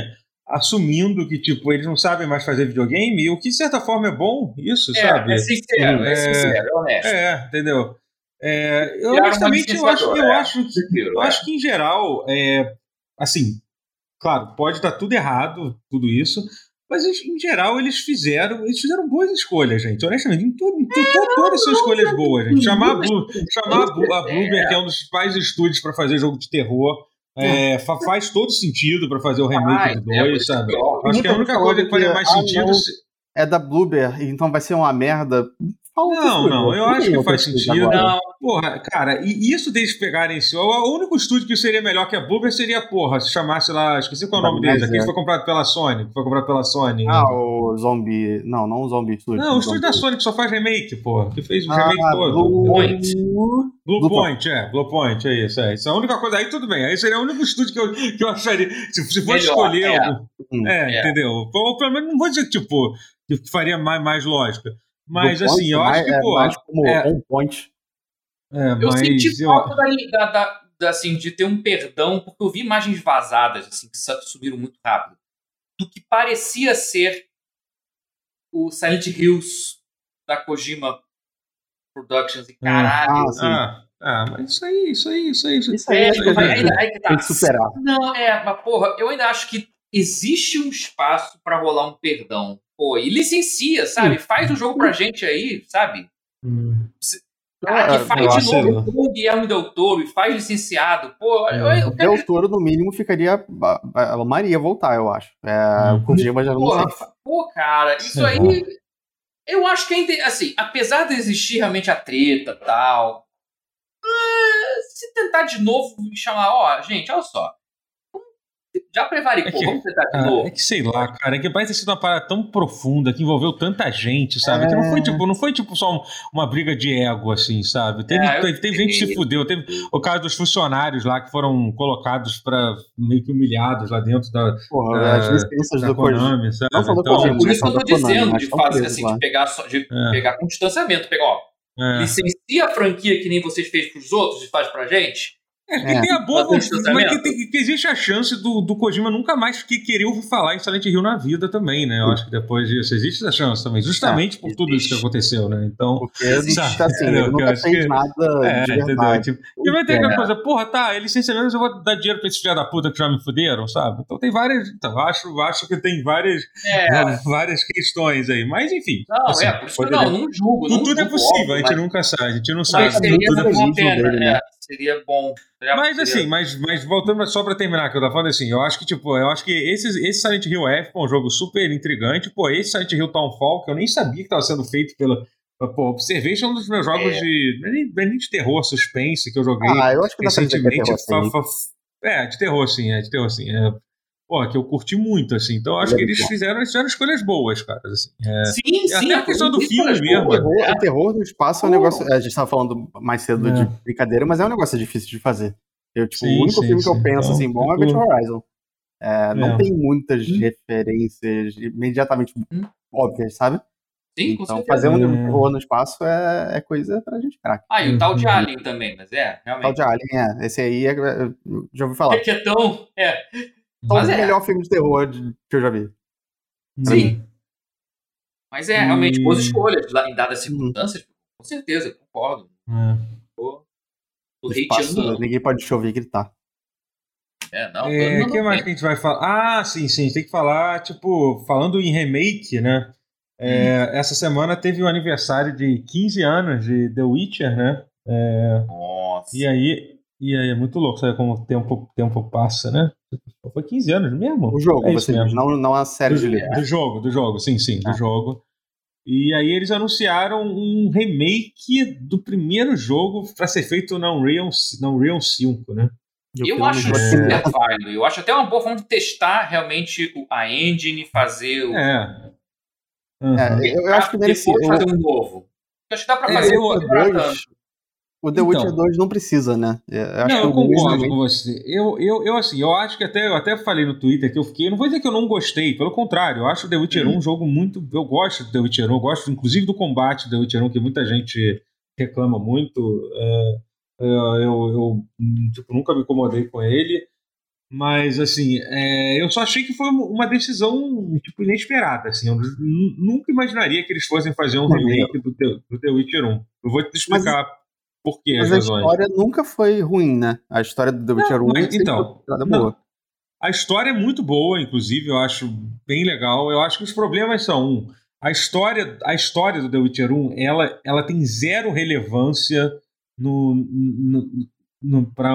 Speaker 1: assumindo que, tipo, eles não sabem mais fazer videogame, o que de certa forma é bom, isso,
Speaker 2: é,
Speaker 1: sabe?
Speaker 2: É sincero, é, é sincero, é honesto.
Speaker 1: É, entendeu? É, eu honestamente eu acho, eu, é, acho que, eu acho que em geral, é, assim, claro, pode estar tudo errado, tudo isso, mas em geral eles fizeram, eles fizeram boas escolhas, gente. Honestamente, em tudo, em tudo, todas são escolhas boas, gente. Chamar a, Blue, chamar a, Blue, a que é um dos pais estúdios para fazer jogo de terror, é, faz todo sentido para fazer o remake do 2, é, sabe? Acho que a única coisa que faria mais sentido.
Speaker 3: É da Blueber, então vai ser uma merda.
Speaker 1: Não, não, eu acho que faz sentido. Não. Porra, cara, e isso deles pegarem esse. O único estúdio que seria melhor que a Blueber seria, porra, se chamasse lá. Esqueci qual é o nome deles. Aquele que foi comprado pela Sony. Foi comprado pela Sony.
Speaker 3: Ah, o Zombie. Não, não o Zombie Studio.
Speaker 1: Não, o estúdio da Sony que só faz remake, porra. Que fez o ah, remake todo. Blue Point. Blue, Blue Point, é. Blue Point, é isso. É. Isso é a única coisa. Aí tudo bem. Aí seria o único estúdio que eu, que eu acharia. Se, se for escolher. É, algum, é, é, entendeu? Ou pelo menos não vou dizer, tipo, que faria mais, mais lógica. Mas assim, point, eu acho que, é, pô. Mais
Speaker 3: como é, on point.
Speaker 2: É, eu senti falta eu... da, da, da, assim, de ter um perdão, porque eu vi imagens vazadas, assim, que subiram muito rápido, do que parecia ser o Silent Hills da Kojima Productions. E hum. caralho.
Speaker 1: Ah, ah, ah, mas isso aí, isso aí, isso aí.
Speaker 3: Isso aí, é, acho que ainda, ainda, tá. tem que superar.
Speaker 2: Não, é, mas porra, eu ainda acho que existe um espaço para rolar um perdão. Pô, e licencia, sabe? Faz o jogo pra gente aí, sabe? Hum. Cara, que faz de novo com o Guilherme Del Toro e faz licenciado. Pô, eu, eu
Speaker 3: quero... Del Toro, no mínimo, ficaria. Ela Maria voltar, eu acho. É, hum. O Kojima já não
Speaker 2: pô, sei. Pô, cara, isso é. aí. Eu acho que ainda. Assim, apesar de existir realmente a treta e tal. Uh, se tentar de novo me chamar, ó, gente, olha só. Já prevaricou, é que, vamos tentar de novo.
Speaker 1: É que sei lá, cara, é que parece ter sido uma parada tão profunda que envolveu tanta gente, sabe? É... Que não foi tipo, não foi tipo só um, uma briga de ego, assim, sabe? Teve, é, teve, teve gente que se fudeu, teve o caso dos funcionários lá que foram colocados para meio que humilhados lá dentro da.
Speaker 3: Porra, da, as licenças do Konami,
Speaker 2: sabe? Não falou então, por isso que eu tô dizendo, de fazer assim, de pegar, de é. pegar com distanciamento, pegar, ó. É. Licencia a franquia que nem vocês fez pros outros e faz pra gente
Speaker 1: é, que é, tem a boa, mas que, tem, que, existe a chance do, do Kojima nunca mais que querer ouvir falar em Silent Hill na vida também, né? Eu acho que depois disso existe essa chance também, justamente é, por tudo isso que aconteceu, né? Então,
Speaker 3: porque existe assim, ele nunca fez que, nada é, de verdade. Tipo,
Speaker 1: e vai ter aquela é. coisa, porra, tá, é licenciamento, eu vou dar dinheiro pra esses filhos da puta que já me fuderam, sabe? Então tem várias, então, acho, acho que tem várias, é. várias questões aí, mas enfim.
Speaker 2: Não, assim, é, por isso que não, não julgo. Não
Speaker 1: tudo é possível, a gente nunca sabe, a gente não sabe.
Speaker 2: Tudo é possível. Seria bom.
Speaker 1: Seria, mas seria... assim, mas, mas voltando só pra terminar, que eu tava falando assim, eu acho que, tipo, eu acho que esse, esse Silent Hill F é um jogo super intrigante. Pô, esse Silent Hill Townfall, que eu nem sabia que tava sendo feito pela. Pô, Observation é um dos meus jogos é. de. Não é nem de terror, suspense que eu joguei.
Speaker 3: Ah, eu acho que
Speaker 1: recentemente.
Speaker 3: Dá pra
Speaker 1: fa, fa, é, de terror, sim, é, de terror, sim. É, pô, que eu curti muito, assim. Então eu acho que eles fizeram, eles fizeram escolhas boas, cara. Assim. É,
Speaker 2: sim, sim. Até
Speaker 1: a questão do filme mesmo.
Speaker 3: Terror, é. o terror do espaço é um negócio. A gente estava falando mais cedo é. de brincadeira, mas é um negócio difícil de fazer. Eu, tipo, sim, o único sim, filme sim. que eu penso então, assim, bom é Event Horizon. É, não é. tem muitas hum. referências imediatamente hum. óbvias, sabe?
Speaker 2: Sim,
Speaker 3: então, fazer um terror no espaço é, é coisa pra gente craque.
Speaker 2: Ah, e o tal de uhum. Alien também, mas é, realmente.
Speaker 3: O tal de Alien, é. Esse aí, é, já ouvi falar.
Speaker 2: É que é tão... É.
Speaker 3: Talvez o melhor filme de terror que eu já vi.
Speaker 2: Sim. Mas é, realmente, boas escolhas em dadas circunstâncias, com certeza, concordo. É.
Speaker 3: O espaço, ninguém pode te ouvir gritar.
Speaker 2: É, não.
Speaker 1: É, o que mais que a gente vai falar? Ah, sim, sim, tem que falar, tipo, falando em remake, né? É, hum. Essa semana teve o aniversário de 15 anos de The Witcher, né? É,
Speaker 2: Nossa.
Speaker 1: E aí, e aí é muito louco, sabe como o tempo, tempo passa, né? Foi 15 anos mesmo?
Speaker 3: O jogo, é você mesmo. não, não a série
Speaker 1: do,
Speaker 3: de livros.
Speaker 1: Do jogo, do jogo, sim, sim, ah. do jogo. E aí eles anunciaram um remake do primeiro jogo para ser feito na Unreal, na Unreal 5, né?
Speaker 2: Eu, eu acho super válido. Eu acho até uma boa forma de testar realmente a engine e fazer o.
Speaker 1: É.
Speaker 3: Uhum. é eu, eu acho que
Speaker 2: merecia. Depois fazer um novo. Eu acho que dá pra é, fazer é,
Speaker 3: o 2. O The então, Witcher 2 não precisa, né?
Speaker 1: É, não, eu concordo com você. Eu, eu, eu, assim, eu acho que até, eu até falei no Twitter que eu fiquei. Não vou dizer que eu não gostei, pelo contrário, eu acho o The Witcher 1 um jogo muito. Eu gosto do The Witcher 1, eu gosto inclusive do combate do The Witcher 1, que muita gente reclama muito. É, é, eu, eu tipo, nunca me incomodei com ele. Mas, assim, é, eu só achei que foi uma decisão, tipo, inesperada, assim. Eu nunca imaginaria que eles fossem fazer um remake do The, do The Witcher 1. Eu vou te explicar mas, por quê.
Speaker 3: Mas a história nunca foi ruim, né? A história do The Witcher não, 1
Speaker 1: mas, então, boa. A história é muito boa, inclusive, eu acho bem legal. Eu acho que os problemas são, um, a história, a história do The Witcher 1, ela, ela tem zero relevância no, no, no, para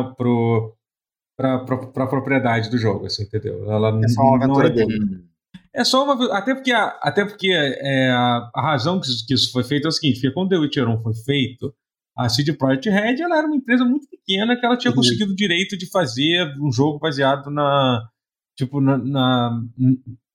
Speaker 1: a propriedade do jogo, assim, entendeu?
Speaker 3: Ela é só uma aventura
Speaker 1: é,
Speaker 3: dele.
Speaker 1: É só uma. Até porque, a, até porque é, a, a razão que, que isso foi feito é o seguinte: porque quando The Witcher 1 foi feito, a CD Projekt Red ela era uma empresa muito pequena que ela tinha uhum. conseguido o direito de fazer um jogo baseado na. Tipo, na, na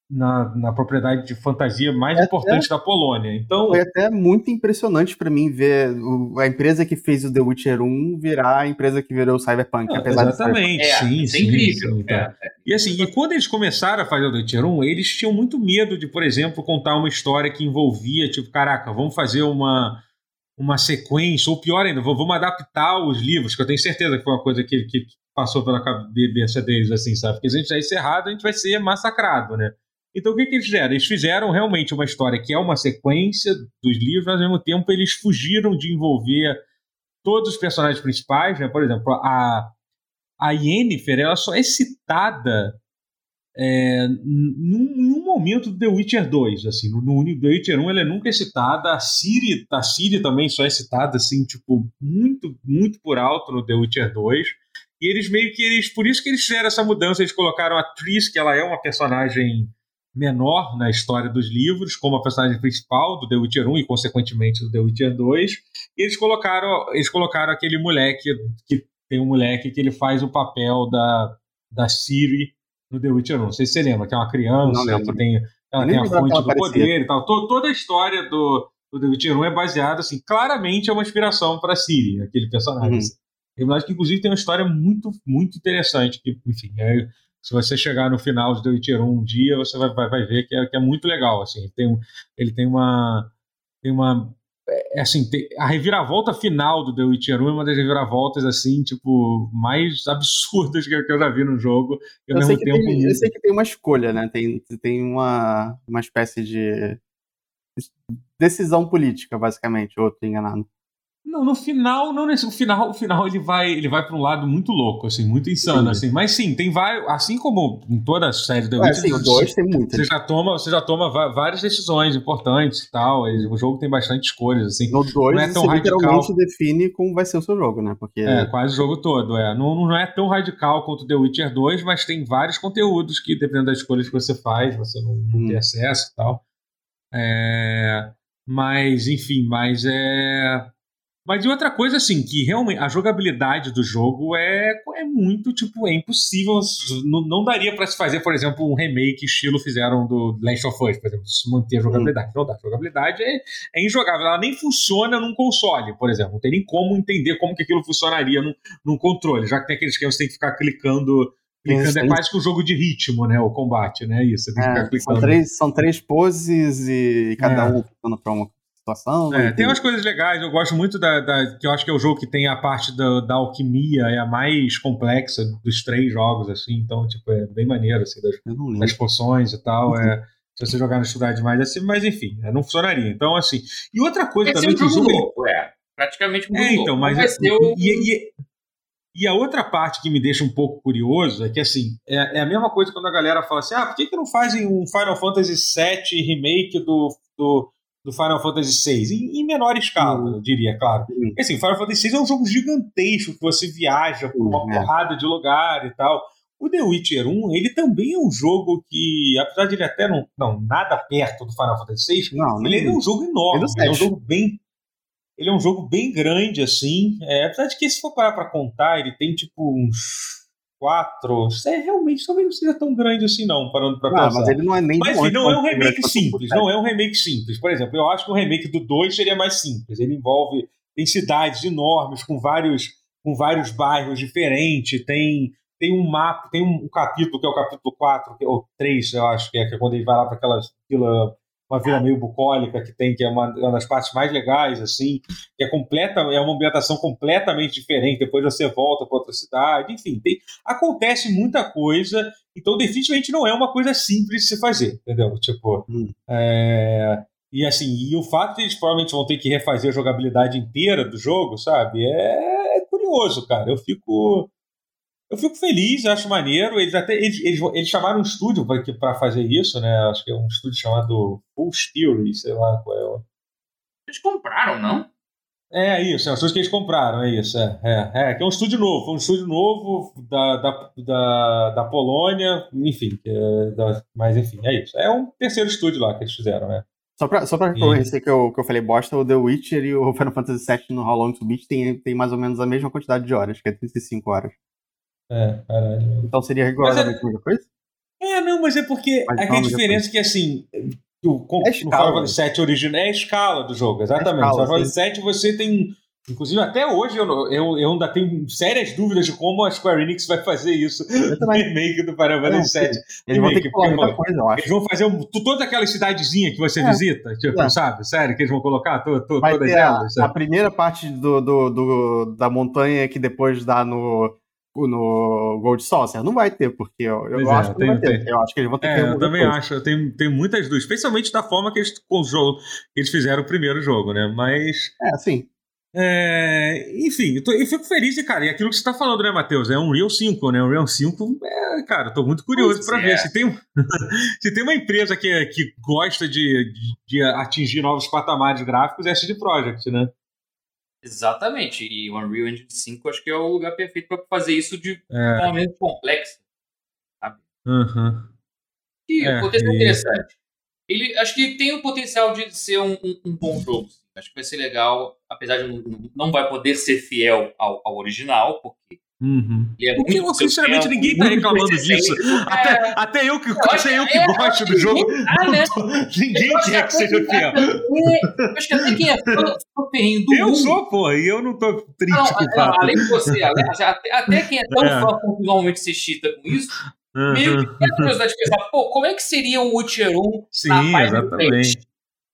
Speaker 1: na, na propriedade de fantasia mais é importante até, da Polônia. Então
Speaker 3: foi até muito impressionante para mim ver o, a empresa que fez o The Witcher 1 virar a empresa que virou o Cyberpunk,
Speaker 1: ah, apesar exatamente, de sim, é, sim, é incrível. Sim, então. é, E assim, e quando eles começaram a fazer o The Witcher 1, eles tinham muito medo de, por exemplo, contar uma história que envolvia, tipo, caraca, vamos fazer uma uma sequência, ou pior ainda, vamos adaptar os livros, que eu tenho certeza que foi uma coisa que, que passou pela cabeça deles, assim, sabe? Porque se a gente isso errado, a gente vai ser massacrado, né? Então o que, que eles fizeram? Eles fizeram realmente uma história que é uma sequência dos livros, mas ao mesmo tempo eles fugiram de envolver todos os personagens principais. Né? Por exemplo, a, a Yennefer ela só é citada é, num, momento do The Witcher 2. Assim, no, no The Witcher 1 ela nunca é citada. A Ciri, a Ciri também só é citada assim, tipo, muito, muito por alto no The Witcher 2. E eles meio que eles. Por isso que eles fizeram essa mudança, eles colocaram a Triss, que ela é uma personagem menor na história dos livros, como a personagem principal do The Witcher 1 e, consequentemente, do The Witcher 2. E eles colocaram, eles colocaram aquele moleque, que tem um moleque que ele faz o papel da, da Siri no The Witcher 1. Não sei se você lembra, que é uma criança, que tem, ela tem a fonte do poder e tal. Toda a história do, do The Witcher 1 é baseada, assim, claramente é uma inspiração para Siri, aquele personagem. Uhum. Assim. Eu acho que, inclusive, tem uma história muito, muito interessante, que, enfim, é, se você chegar no final de The Witcher 1 um dia, você vai, vai, vai ver que é, que é muito legal. Assim, ele tem, ele tem uma. Tem uma é, é assim, a reviravolta final do The Witcher 1 é uma das reviravoltas assim, tipo, mais absurdas que eu, que já vi no jogo.
Speaker 3: Eu, sei tempo, tem, eu sei que tem uma escolha, né? Tem, tem uma, uma espécie de decisão política, basicamente, ou tô enganado.
Speaker 1: Não, no final, não nesse final, o final ele vai, ele vai para um lado muito louco, assim, muito insano, sim. assim. Mas sim, tem vários, assim como em toda a série
Speaker 3: The Witcher, é, dois tem muitas.
Speaker 1: Você já toma, você já toma várias decisões importantes e tal. O jogo tem bastante escolhas, assim.
Speaker 3: No 2 não é tão você radical. literalmente define como vai ser o seu jogo, né? Porque
Speaker 1: é quase o jogo todo, é. Não, não é tão radical quanto The Witcher 2, mas tem vários conteúdos que dependendo das escolhas que você faz, você não, não hum. tem acesso e tal. É, mas enfim, mas é mas e outra coisa, assim, que realmente a jogabilidade do jogo é, é muito, tipo, é impossível. Não, não daria para se fazer, por exemplo, um remake estilo fizeram do Last of Us, por exemplo, se manter a jogabilidade. Hum. Não dá. A jogabilidade é, é injogável. Ela nem funciona num console, por exemplo. Não tem nem como entender como que aquilo funcionaria num, num controle, já que tem aqueles que você tem que ficar clicando Clicando é quase que um jogo de ritmo, né? O combate, né? Isso.
Speaker 3: É, são, três, são três poses e cada é. um ficando pra uma situação.
Speaker 1: É, tem umas coisas legais, eu gosto muito da, da, que eu acho que é o jogo que tem a parte da, da alquimia, é a mais complexa dos três jogos, assim, então, tipo, é bem maneiro, assim, das, das poções e tal, uhum. é, se você jogar no estudar demais, assim, mas enfim, é, não funcionaria, então, assim, e outra coisa
Speaker 2: Esse
Speaker 1: também...
Speaker 2: É um jogo louco, é, praticamente um
Speaker 1: é, então, mas... É, o... e, e, e a outra parte que me deixa um pouco curioso é que, assim, é, é, a mesma coisa quando a galera fala assim: ah, por que, que não fazem um Final Fantasy VII remake do, do, do Final Fantasy VI, em, em menor escala, uhum. eu diria, claro. Uhum. Porque, assim, Final Fantasy VI é um jogo gigantesco, que você viaja por uma uhum. porrada de lugar e tal. O The Witcher 1, ele também é um jogo que, apesar de ele até não, não nada perto do Final Fantasy VI, não, ele é um jogo enorme, ele é um jogo bem ele é um jogo bem grande, assim. É, apesar de que, se for parar pra contar, ele tem tipo uns quatro. É, realmente talvez não seja tão grande assim, não, parando pra
Speaker 3: ah, pensar. Mas ele não é nem
Speaker 1: Mas não é um remake simples. Não é um remake simples. Por exemplo, eu acho que o remake do 2 seria mais simples. Ele envolve tem cidades enormes com vários, com vários bairros diferentes, tem, tem um mapa, tem um, capítulo que é o capítulo 4, ou 3, eu acho que é, que é quando ele vai lá para aquela vila uma vila meio bucólica que tem, que é uma, uma, das partes mais legais, assim, que é completa, é uma ambientação completamente diferente, depois você volta para outra cidade, enfim, tem, acontece muita coisa, então definitivamente não é uma coisa simples de se fazer, entendeu? Tipo, hum. é, e assim, e o fato de eles provavelmente vão ter que refazer a jogabilidade inteira do jogo, sabe, é, é curioso, cara, eu fico... Eu fico feliz, acho maneiro. Eles até eles, eles, eles chamaram um estúdio para fazer isso, né? Acho que é um estúdio chamado Full Theory, sei lá qual é o.
Speaker 2: Eles compraram, não?
Speaker 1: É isso, é um estúdio que eles compraram, é isso. É, é, é que é um estúdio novo, um estúdio novo da, da, da, da Polônia, enfim, é, da, mas enfim, é isso. É um terceiro estúdio lá que eles fizeram, né?
Speaker 3: Só pra, só pra reconhecer que eu, que eu falei bosta, o The Witcher e o Final Fantasy VII no How Long to Beat tem, tem mais ou menos a mesma quantidade de horas, que é 35 horas.
Speaker 1: É, caralho.
Speaker 3: Então seria rigorosamente a mesma coisa?
Speaker 1: É, não, mas é porque mas é a diferença é que assim. O, é no Final Fantasy 7 original é a escala do jogo, exatamente. É no Final Fantasy 7 você tem. Inclusive, até hoje eu, eu, eu ainda tenho sérias dúvidas de como a Square Enix vai fazer isso no remake do Final Fantasy 7.
Speaker 3: Eles vão ter que muita coisa, eu acho.
Speaker 1: Eles vão fazer um, toda aquela cidadezinha que você é. visita, tipo, é. sabe? Sério, que eles vão colocar to, to, todas elas.
Speaker 3: A, a, primeira parte do, do, do, da montanha que depois dá no no Gold Saucer? Não vai ter, porque eu, eu acho é, que tem, não vai ter. Tem. Eu acho que eles vão ter
Speaker 1: é,
Speaker 3: que
Speaker 1: Eu também coisa. acho. Eu tenho, tenho muitas dúvidas, especialmente da forma que eles, com o jogo, eles fizeram o primeiro jogo, né? Mas.
Speaker 3: É, sim.
Speaker 1: É, enfim, eu, tô, eu, fico feliz, cara. E aquilo que você está falando, né, Matheus? É um Real 5, né? Um Real 5, é, cara, tô muito curioso para ver. É. Se tem, se tem uma empresa que, que gosta de, de, de atingir novos patamares gráficos, é a CD Projekt, né?
Speaker 2: Exatamente. E o Unreal Engine 5 acho que é o lugar perfeito para fazer isso de é. forma menos complexa. Sabe?
Speaker 1: Uhum.
Speaker 2: E é, o potencial e... interessante. Ele acho que tem o potencial de ser um, um, um bom jogo. Acho que vai ser legal, apesar de não, não vai poder ser fiel ao, ao original, porque
Speaker 1: Uhum. É Porque, sinceramente, ninguém tá reclamando disso. Até, é... até eu que, até eu que é, gosto do jogo. Ah, né? ninguém quer que seja fiel.
Speaker 2: Eu acho que até quem é fã do ferrinho do
Speaker 1: Eu mundo. sou, pô, e eu não tô triste não, com o fato.
Speaker 2: Além de você, até, até quem é tão é. fã quanto normalmente se chita com isso, uhum. meio que tem a curiosidade de pensar, pô, como é que seria o Witcher 1
Speaker 1: Sim, na exatamente.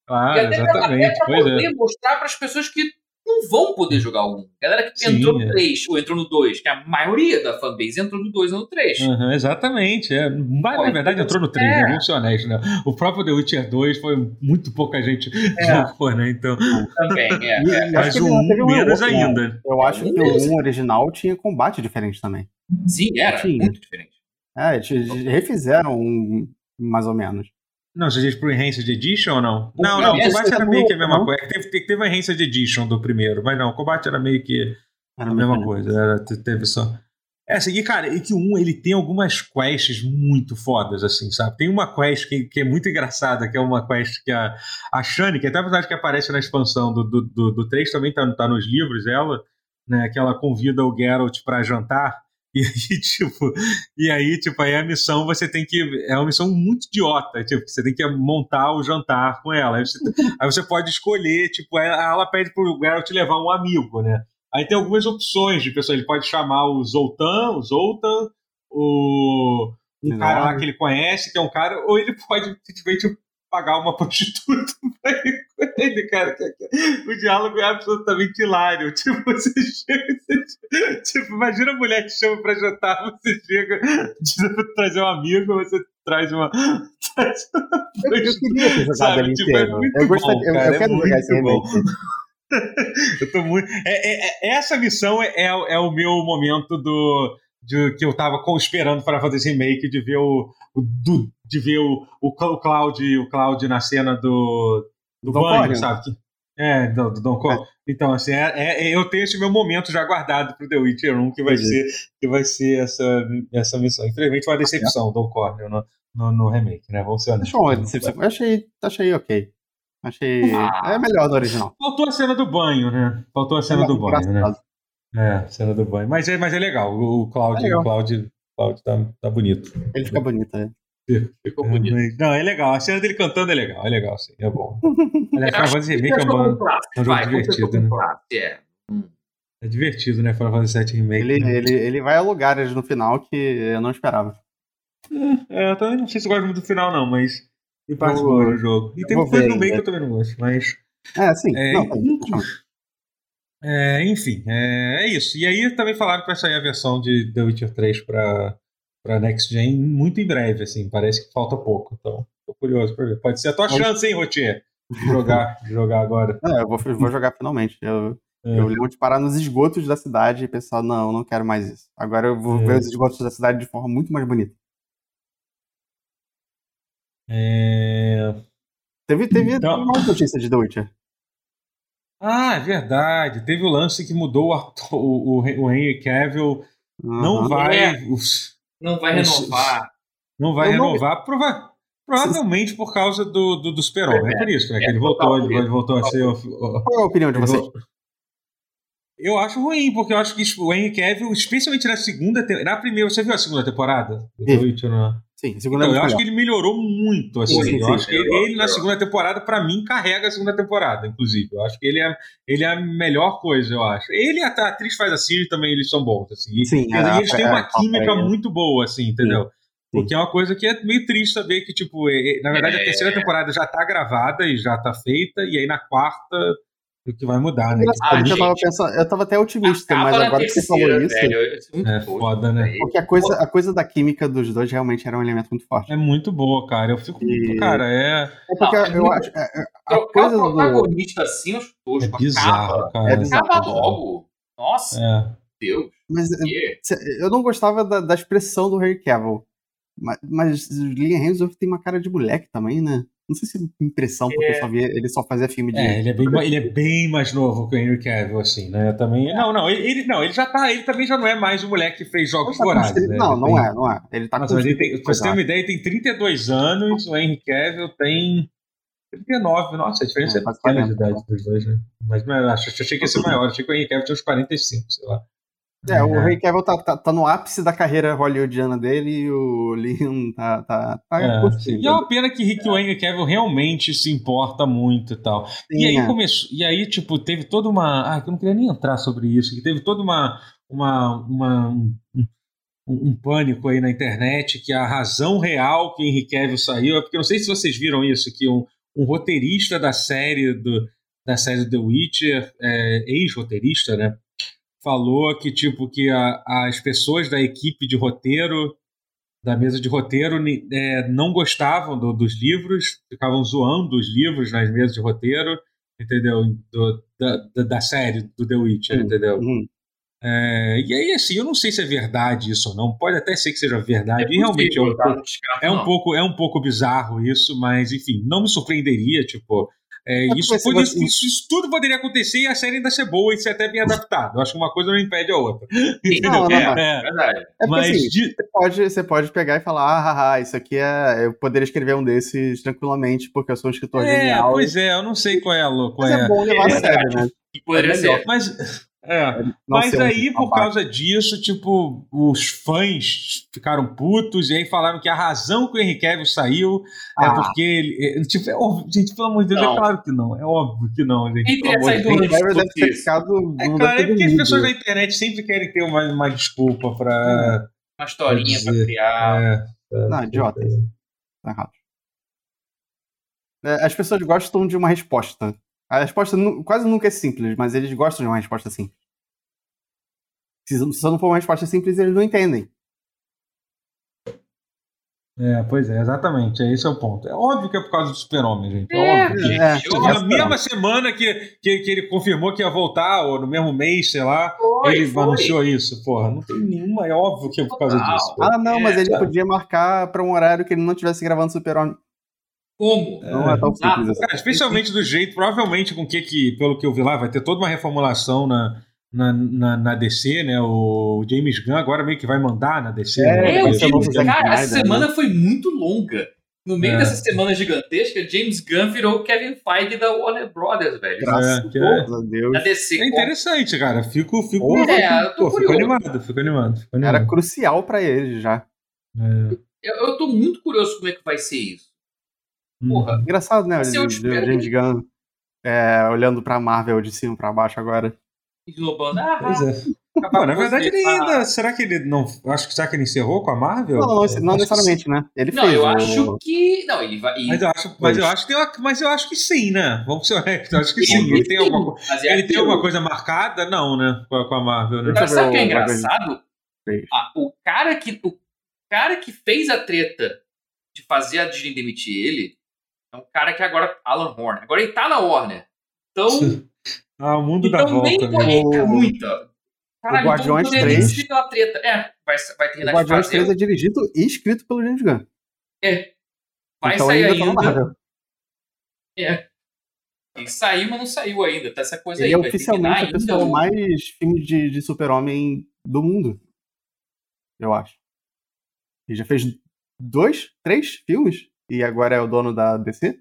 Speaker 1: Claro, e até exatamente. Pra, até
Speaker 2: pra poder é. mostrar para as pessoas que não vão poder jogar o 1. Galera que Sim, entrou no 3 é. ou entrou no 2, que a maioria da fanbase entrou no 2 ou no 3.
Speaker 1: Uhum, exatamente. É. Mas, na verdade, entrou no 3, é. né? Vamos ser honestos, né? O próprio The Witcher 2 foi muito pouca gente é. jogou, né? Então.
Speaker 2: Também, é. é.
Speaker 1: Mas o 1 menos outro, ainda.
Speaker 3: Eu acho que o 1 original tinha combate diferente também.
Speaker 2: Sim, era. Tinha. Muito diferente. É,
Speaker 3: eles refizeram um, mais ou menos.
Speaker 1: Não, você diz pro Enhanced Edition ou não? Não, não, o combate era meio que a mesma coisa. Teve, teve o Enhanced Edition do primeiro, mas não, o combate era meio que era a mesma coisa. Era, teve só. É, assim, e cara, e que o 1 ele tem algumas quests muito fodas, assim, sabe? Tem uma quest que, que é muito engraçada, que é uma quest que a, a Shani, que é até a verdade que aparece na expansão do, do, do, do 3, também tá, tá nos livros, ela, né, que ela convida o Geralt para jantar. E aí, tipo, e aí, tipo, aí a missão você tem que. É uma missão muito idiota, tipo, você tem que montar o jantar com ela. Aí você, aí você pode escolher, tipo, ela pede pro Geralt levar um amigo, né? Aí tem algumas opções de pessoas. Ele pode chamar o Zoltan, o Zoltan, o. Um cara lá que ele conhece, que é um cara, ou ele pode simplesmente pagar uma prostituta pra ir com ele, cara. O diálogo é absolutamente hilário. Tipo, você chega. Tipo, imagina a mulher que chama pra jantar, você chega pra trazer um amigo, você traz uma. Traz uma
Speaker 3: eu, eu queria ter jogado ele tipo, é inteiro. É eu, gostaria, bom, eu, eu quero é jogar esse remake.
Speaker 1: eu tô muito. É, é, é, essa missão é, é o meu momento do. De, que eu tava esperando para fazer esse remake, de ver o, o do, de ver o, o, o, Cloud, o Cloud na cena do, do, banho, sabe? É, do, do Don Cole. É. Então, assim, é, é, eu tenho esse meu momento já guardado pro The Witcher 1, que vai, ser, que vai ser essa, essa missão. Infelizmente foi uma decepção, o Don Cornel, no, no, no, remake, né? Vamos ser honestos.
Speaker 3: Eu achei, achei ok. Achei. Ah, é melhor do original.
Speaker 1: Faltou a cena do banho, né? Faltou a cena é do banho, né? É, cena do banho. Mas é, mas é legal. O Cloud, é legal. O Cloud, Cloud tá, tá bonito.
Speaker 3: Ele fica bonito, é.
Speaker 1: Ficou bonito. Não, é legal. A cena dele cantando é legal, é legal, sim. É bom. Aliás, Final Fantasy Remake é um, é um jogo divertido, né? É. é divertido, né? Final Fantasy VII Remake.
Speaker 3: Ele, né? ele, ele vai a lugares no final que eu não esperava.
Speaker 1: É, eu também não sei se gosto muito do final, não, mas me participou do jogo. E tem coisa no meio que eu também não gosto, mas.
Speaker 3: É, sim.
Speaker 1: É,
Speaker 3: não,
Speaker 1: é, enfim, é, é, isso. E aí também falaram que vai sair a versão de The Witcher 3 para para Next Gen muito em breve, assim, parece que falta pouco. Então, tô curioso para ver. Pode ser a tua chance, hein, Rotier? De jogar, de jogar agora.
Speaker 3: É, eu vou, vou jogar finalmente. Eu, é. eu lembro de parar nos esgotos da cidade e pensar, não, não quero mais isso. Agora eu vou é. ver os esgotos da cidade de forma muito mais bonita.
Speaker 1: É...
Speaker 3: Teve, teve então... uma notícia de The Witcher.
Speaker 1: Ah, é verdade. Teve o lance que mudou o, ator, o, o, Henry Cavill. Uhum. Não vai. É. Os,
Speaker 2: não vai renovar.
Speaker 1: Não vai renovar, prova provavelmente por causa do, do, do. É, é, por isso, né? Que ele voltou, ele voltou a ser.
Speaker 3: Qual é a opinião de vocês?
Speaker 1: Eu acho ruim, porque eu acho que o Henry Cavill, especialmente na segunda, na primeira, você viu a segunda temporada do The Witcher, né?
Speaker 3: Sim, segunda então,
Speaker 1: eu acho que ele melhorou muito, assim. Sim, sim, eu sim, acho que ele, ele, na segunda temporada, para mim, carrega a segunda temporada, inclusive. Eu acho que ele é, ele é a melhor coisa, eu acho. Ele e a, atriz faz a Siri também, eles são bons, assim.
Speaker 3: Sim,
Speaker 1: e, é, eles têm uma química muito boa, assim, entendeu? Porque é uma coisa que é meio triste saber que, tipo, na verdade, a é. terceira temporada já tá gravada e já tá feita, e aí na quarta o que vai mudar, né?
Speaker 3: Ah, eu, tava pensando, eu tava até otimista, mas agora que você falou isso. Velho,
Speaker 1: é, foda, né?
Speaker 3: Porque a coisa, a coisa da química dos dois realmente era um elemento muito forte.
Speaker 1: É muito boa, cara. Eu fico. E... Cara, é.
Speaker 3: É porque não, é eu acho. É, é a coisa
Speaker 2: o protagonista do... assim, os
Speaker 1: dois, é bizarro, cara. É
Speaker 2: bizarro. Acaba logo. Nossa. É. Deus.
Speaker 3: Mas eu não gostava da, da expressão do Harry Cavill. Mas, mas Liam Hemsworth tem uma cara de moleque também, né? Não sei se é impressão, porque é. só via, ele só fazia filme de.
Speaker 1: É, ele é, bem, ele é bem mais novo que o Henry Cavill, assim, né? Também. Não, não, ele, ele, não, ele já tá. Ele também já não é mais o moleque que fez jogos tá vorazes.
Speaker 3: Né? Não, não tem, é, não é. Ele tá
Speaker 1: Nossa, mas ele tem, Pra você ter uma ideia, ele tem 32 anos, o Henry Cavill tem 39. Nossa, a diferença é, é pequena de idade dos dois, né? Mas não é, acho, achei que ia ser maior. Achei que o Henry Cavill tinha uns 45, sei lá.
Speaker 3: É, o Henry Cavill tá, tá, tá, no ápice da carreira hollywoodiana dele e o Liam tá. tá, tá
Speaker 1: é. E é uma pena que Rick é. o Henry Cavill realmente se importa muito e tal. Sim, e aí é. começou. E aí, tipo, teve toda uma. Ah, eu não queria nem entrar sobre isso, que teve toda uma. uma, uma um, um, pânico aí na internet que a razão real que Henry Cavill saiu é porque não sei se vocês viram isso, que um, um roteirista da série do, da série The Witcher, é, ex-roteirista, né? Falou que tipo que a, as pessoas da equipe de roteiro da mesa de roteiro é, não gostavam do, dos livros, ficavam zoando os livros nas mesas de roteiro, entendeu? Do, da, da, série do The Witcher, uhum. entendeu? Uhum. É, e aí, assim, eu não sei se é verdade isso ou não. Pode até ser que seja verdade. É e realmente é um, pouco, é um, pouco, é um pouco bizarro isso, mas enfim, não me surpreenderia, tipo. É, isso, pode, isso, isso, tudo poderia acontecer e a série ainda ser boa e ser até bem adaptada. Eu acho que uma coisa não impede a outra.
Speaker 3: Não, não, não. É, é verdade. É mas assim, de... você, pode, você pode pegar e falar, ah, haha, isso aqui é. Eu poderia escrever um desses tranquilamente, porque eu sou um escritor
Speaker 1: é,
Speaker 3: genial.
Speaker 1: Pois é, eu não sei qual é a louca.
Speaker 3: Mas é, é bom levar a sério, né?
Speaker 2: Poderia ser.
Speaker 1: Mas. É, mas aí, um por causa disso, tipo, os fãs ficaram putos e aí falaram que a razão que o Henry Cavill saiu é ah. é porque ele. É, tipo, é óbvio, gente, pelo amor de Deus, é não. é claro que não. É óbvio que não, gente. Ele
Speaker 3: teria saído antes
Speaker 1: É claro, é porque as pessoas da internet sempre querem ter uma, uma desculpa pra.
Speaker 2: Uma historinha pra, pra criar. É,
Speaker 3: é, não, idiota. Tá errado. As pessoas gostam de uma resposta. A resposta quase nunca é simples, mas eles gostam de uma resposta simples. Se não for uma resposta simples, eles não entendem.
Speaker 1: É, pois é, exatamente. É esse é o ponto. É óbvio que é por causa do super-homem, gente. É, é óbvio. Que, é, na é mesma semana que, que, que, ele confirmou que ia voltar, ou no mesmo mês, sei lá, foi, ele foi. anunciou isso. Porra, não tem nenhuma. É óbvio que é por causa disso.
Speaker 3: Ah, não, mas ele podia marcar para um horário que ele não estivesse gravando super-homem.
Speaker 2: Como?
Speaker 3: Não é, é tão simples assim.
Speaker 1: Cara, especialmente do jeito, provavelmente com que, que, pelo que eu vi lá, vai ter toda uma reformulação na, na, na, na DC, né? O James Gunn agora meio que vai mandar na DC.
Speaker 2: É, né? é James, cara, essa semana né? foi muito longa. No meio é. dessa semana gigantesca, James Gunn virou o Kevin Feige da Warner Brothers, velho.
Speaker 3: Graças é, a Deus.
Speaker 2: Da DC,
Speaker 1: é interessante, cara. Fico, fico, é, fico, pô, fico animado, fico animado, fico animado.
Speaker 3: Era crucial para ele já.
Speaker 1: É.
Speaker 2: Eu, eu tô muito curioso como é que vai ser isso. Porra.
Speaker 3: Engraçado, né? O James Gunn é, olhando pra Marvel de cima pra baixo agora.
Speaker 2: Englobando. Ah,
Speaker 1: Pois é. Pô, na verdade, ele ainda. Será que ele não. Acho que será que ele encerrou com a Marvel?
Speaker 3: Não, não, não necessariamente, né? Ele
Speaker 2: Não,
Speaker 3: fez.
Speaker 2: eu
Speaker 3: o-
Speaker 2: acho que. Não, ele vai.
Speaker 1: Mas eu acho, mas eu acho que tem uma- mas eu acho que sim, né? Vamos ser honestos, eu acho que sim. Ele tem alguma,
Speaker 2: é
Speaker 1: ele tem alguma coisa marcada? Não, né? Com a, com a Marvel, né?
Speaker 2: Mas sabe o que é
Speaker 3: eu
Speaker 2: engraçado? Ah, o, cara que, o cara que fez a treta de fazer a Disney demitir ele é um cara que agora. Alan Horn. Agora ele tá na Warner. Então.
Speaker 1: Ah, o mundo
Speaker 2: então nem
Speaker 1: volta,
Speaker 2: pode.
Speaker 1: né?
Speaker 3: O-
Speaker 2: É muita. Caralho,
Speaker 3: o Guardiões
Speaker 2: então poderia
Speaker 3: 3.
Speaker 2: ser pela treta. É, vai, vai
Speaker 3: O
Speaker 2: terminar de
Speaker 3: Guardiões
Speaker 2: fazer.
Speaker 3: 3 é dirigido e escrito pelo James Gunn.
Speaker 2: É. Vai
Speaker 3: então
Speaker 2: sair
Speaker 3: ainda tá
Speaker 2: ainda. É. E saiu, mas não saiu ainda. Tá essa coisa
Speaker 3: Ele
Speaker 2: aí.
Speaker 3: é oficialmente a
Speaker 2: ainda
Speaker 3: pessoa
Speaker 2: o-
Speaker 3: mais filme de, de super-homem do mundo. Eu acho. Ele já fez dois, três filmes e agora é o dono da DC.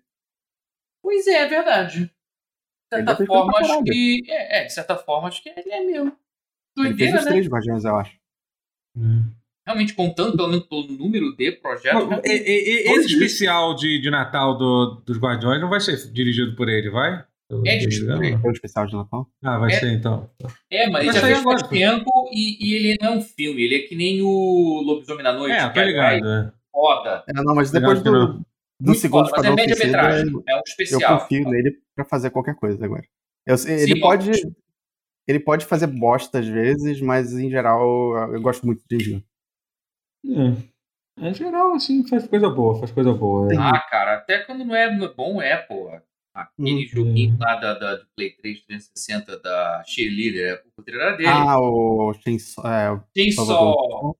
Speaker 2: Pois é, é verdade. De certa forma, acho que. É, é, de certa forma, acho que ele é meu.
Speaker 3: Ele fez
Speaker 2: Doideira,
Speaker 3: os
Speaker 2: né?
Speaker 3: três Guardiões, eu acho.
Speaker 1: Hum.
Speaker 2: Realmente, contando pelo menos pelo número de projetos.
Speaker 1: Mas,
Speaker 2: né?
Speaker 1: e- e- e- esse especial de, de Natal do- dos Guardiões não vai ser dirigido por ele, vai?
Speaker 2: É dirigido por ele.
Speaker 3: Foi o especial de Natal.
Speaker 1: Ah, vai
Speaker 2: É.
Speaker 1: ser então.
Speaker 2: É, mas ele já fez faz tempo e, e ele não é um filme. Ele é que nem o Lobisomem da Noite.
Speaker 1: É, tô ligado.
Speaker 2: É
Speaker 1: é.
Speaker 2: Foda.
Speaker 3: É, não, mas depois do, do
Speaker 2: Muito
Speaker 3: segundo
Speaker 2: foda, mas é
Speaker 3: Esquadrão
Speaker 2: média
Speaker 3: Suicida,
Speaker 2: metragem.
Speaker 3: eu,
Speaker 2: É um
Speaker 3: eu
Speaker 2: especial.
Speaker 3: confio nele pra fazer qualquer coisa agora. Eu-
Speaker 2: Sim,
Speaker 3: ele pode.
Speaker 2: mas-
Speaker 3: Ele pode fazer bosta às vezes, mas em geral eu gosto muito de.
Speaker 1: É. Em geral, assim, faz coisa boa, faz coisa boa. é.
Speaker 2: Ah, cara, até quando não é bom, é, porra. Aquele
Speaker 3: Hum.
Speaker 2: joguinho lá da, da, do Play 3 360 da Cheerleader, o roteiro era dele.
Speaker 3: Ah, o Chainsaw. É,
Speaker 2: Chainsaw.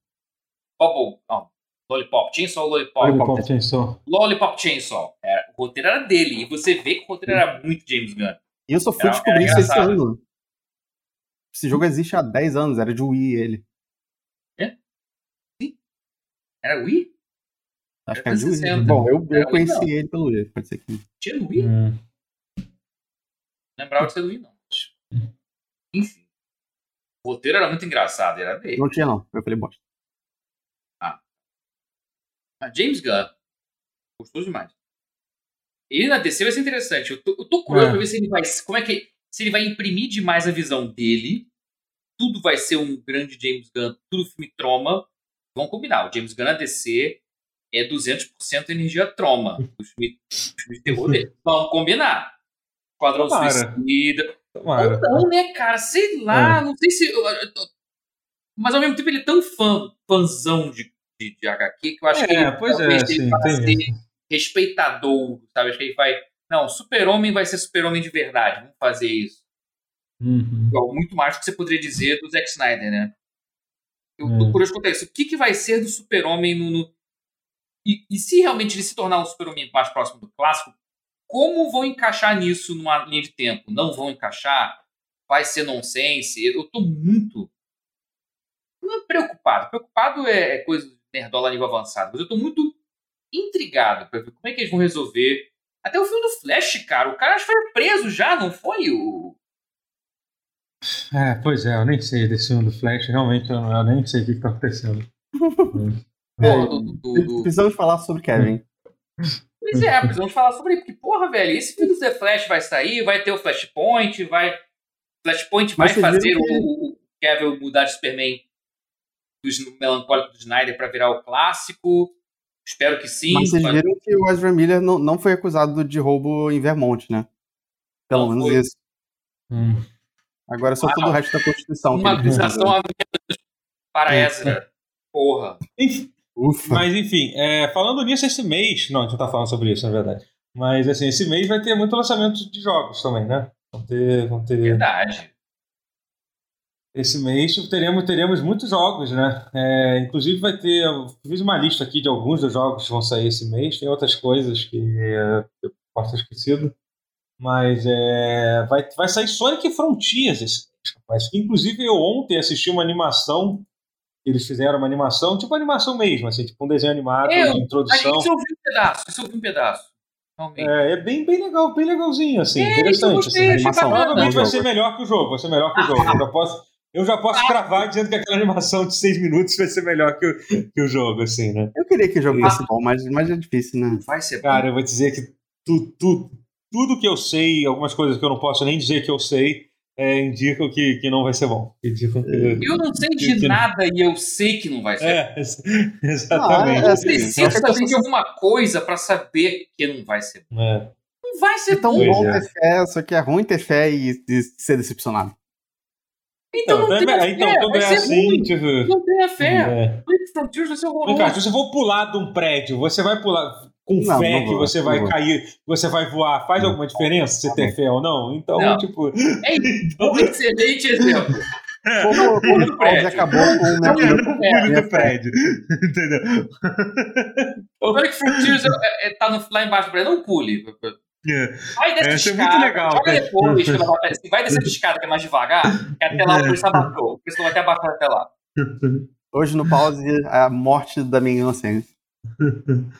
Speaker 2: Bubble. Não. Lollipop. Chainsaw Lollipop.
Speaker 1: Lollipop Chainsaw.
Speaker 2: Lollipop Chainsaw. Era, o roteiro era dele. E você vê que o roteiro era muito James Gunn.
Speaker 3: E eu só fui
Speaker 2: Era-
Speaker 3: descobrir
Speaker 2: era
Speaker 3: isso esse ano. Esse jogo existe há 10 anos, era de Wii ele.
Speaker 2: Era Wii?
Speaker 3: Acho que
Speaker 2: Era
Speaker 3: é de Wii.
Speaker 2: 360.
Speaker 3: Bom, eu,
Speaker 2: Era
Speaker 3: eu
Speaker 2: Wii,
Speaker 3: conheci
Speaker 2: não.
Speaker 3: ele pelo Wii, pode ser que.
Speaker 2: Tinha no Wii?
Speaker 1: Hum.
Speaker 2: Lembrava de ser do Wii, não. Enfim. O roteiro era muito engraçado. Era dele.
Speaker 3: Não tinha, não. Eu falei bosta.
Speaker 2: Ah, James Gunn. Gostoso demais. Ele na DC vai ser interessante. Eu tô, eu tô curioso
Speaker 1: É.
Speaker 2: pra ver se ele vai. Como é que. Se ele vai imprimir demais a visão dele. Tudo vai ser um grande James Gunn, tudo filme troma. Vamos combinar. O James Gunn na DC é 200% energia troma. Os filmes, os filmes de terror dele. Vamos combinar. Esquadrão
Speaker 1: Tomara.
Speaker 2: Suicida.
Speaker 1: Tomara.
Speaker 2: Ou não, né, cara? Sei lá, não sei se. Mas ao mesmo tempo ele é tão fã, fãzão de, de, de HQ que eu acho que
Speaker 1: É,
Speaker 2: ele,
Speaker 1: pois é,
Speaker 2: ele
Speaker 1: sim, tem
Speaker 2: ser
Speaker 1: isso.
Speaker 2: respeitador, sabe? Acho que ele vai. Não, super-homem vai ser super-homem de verdade. Vamos fazer isso.
Speaker 1: Uhum.
Speaker 2: Muito mais do que você poderia dizer do Zack Snyder, né? Eu tô
Speaker 1: Hum.
Speaker 2: curioso quanto a isso. O que, que vai ser do super-homem no. no- E, e se realmente ele se tornar um super-homem mais próximo do clássico, como vão encaixar nisso numa linha de tempo? Não vão encaixar? Vai ser nonsense? Eu tô muito. Não é preocupado. Preocupado é, é coisa nerdola a nível avançado. Mas eu tô muito intrigado pra ver como é que eles vão resolver. Até o filme do Flash, cara. O cara acho que foi preso já, não foi? O.
Speaker 1: É, pois é, eu nem sei desse filme do Flash, realmente eu, eu nem sei o que, tá acontecendo.
Speaker 2: Pô, do- do- do-
Speaker 3: Precisamos falar sobre Kevin.
Speaker 2: Pois é, precisamos falar sobre isso. Porque, porra, velho, esse filme do The Flash vai sair, vai ter o Flashpoint, vai. Flashpoint vai
Speaker 3: Vocês
Speaker 2: fazer o,
Speaker 3: que-
Speaker 2: o Kevin mudar de Superman do melancólico do Snyder pra virar o clássico. Espero que sim.
Speaker 3: Mas vocês viram que o Ezra Miller não, não foi acusado de roubo em Vermont, né? Pelo
Speaker 2: Não
Speaker 3: menos
Speaker 2: foi.
Speaker 3: isso.
Speaker 1: Hum.
Speaker 3: Agora é só
Speaker 2: Uau.
Speaker 3: todo o resto da Constituição
Speaker 2: Uma acusação a menos para
Speaker 3: É.
Speaker 2: Ezra. Porra.
Speaker 1: Enfim,
Speaker 3: Ufa.
Speaker 1: Mas enfim, é, falando nisso, esse mês. Não, a gente não tá falando sobre isso, na verdade. Mas assim, esse mês vai ter muito lançamento de jogos também, né? Vão ter. Vão ter
Speaker 2: Verdade.
Speaker 1: Esse mês teremos, teremos muitos jogos, né? É, inclusive vai ter. Eu fiz uma lista aqui de alguns dos jogos que vão sair esse mês. Tem outras coisas que é, eu posso ter esquecido. Mas é, vai, vai sair Sonic Frontiers esse mês, inclusive eu ontem assisti uma animação. Eles fizeram uma animação, tipo animação mesmo, assim, tipo um desenho animado
Speaker 2: Eu-
Speaker 1: de
Speaker 2: A
Speaker 1: introdução.
Speaker 2: gente ouviu um pedaço. Isso eu ouvi um pedaço. Realmente.
Speaker 1: É, é bem, bem legal, bem legalzinho, assim,
Speaker 2: É, isso eu
Speaker 1: interessante. assim.
Speaker 3: animação.
Speaker 2: bacana.
Speaker 1: Provavelmente vai ser melhor que o jogo, vai ser melhor que o jogo. Eu já posso, eu já posso cravar dizendo que aquela animação de seis minutos vai ser melhor que o, que o jogo, assim, né?
Speaker 3: Eu queria que o jogo fosse bom, mas, mas é difícil, né?
Speaker 2: Vai ser bom.
Speaker 1: Cara, eu vou dizer que tu, tu, tudo que eu sei, algumas coisas que eu não posso nem dizer que eu sei, é, indicam que, que não vai ser bom. Indicam que,
Speaker 2: eu não sei de que, nada e eu sei que não vai ser
Speaker 1: é, exatamente.
Speaker 2: Ah, é, assim, eu preciso saber de alguma coisa para saber que não vai ser bom.
Speaker 1: É.
Speaker 2: Não vai ser
Speaker 3: é tão
Speaker 2: bom.
Speaker 3: bom ter fé, só que é ruim ter fé e, e ser decepcionado.
Speaker 2: Então, não,
Speaker 1: então, então quando é assim, ruim. tipo.
Speaker 2: Não tenha fé. É. Frontiers vai ser horroroso.
Speaker 1: Cara, se você for pular de um prédio, você vai pular com não, fé não que você vai cair, você vai voar, faz alguma diferença se ter fé ou não? Então,
Speaker 2: não.
Speaker 1: tipo.
Speaker 2: É um excelente exemplo.
Speaker 3: Como, como o prédio acabou com o
Speaker 1: meu do prédio. Entendeu?
Speaker 2: Sonic Frontiers é, é, tá no, lá embaixo do prédio, não pule.
Speaker 1: É.
Speaker 2: Vai descer escada,
Speaker 1: é muito legal.
Speaker 2: Joga depois, se vai descer de escada que é mais devagar, que até lá o preço abaixou. O preço vai até abaixar até lá.
Speaker 3: Hoje no pause, a morte da minha inocência.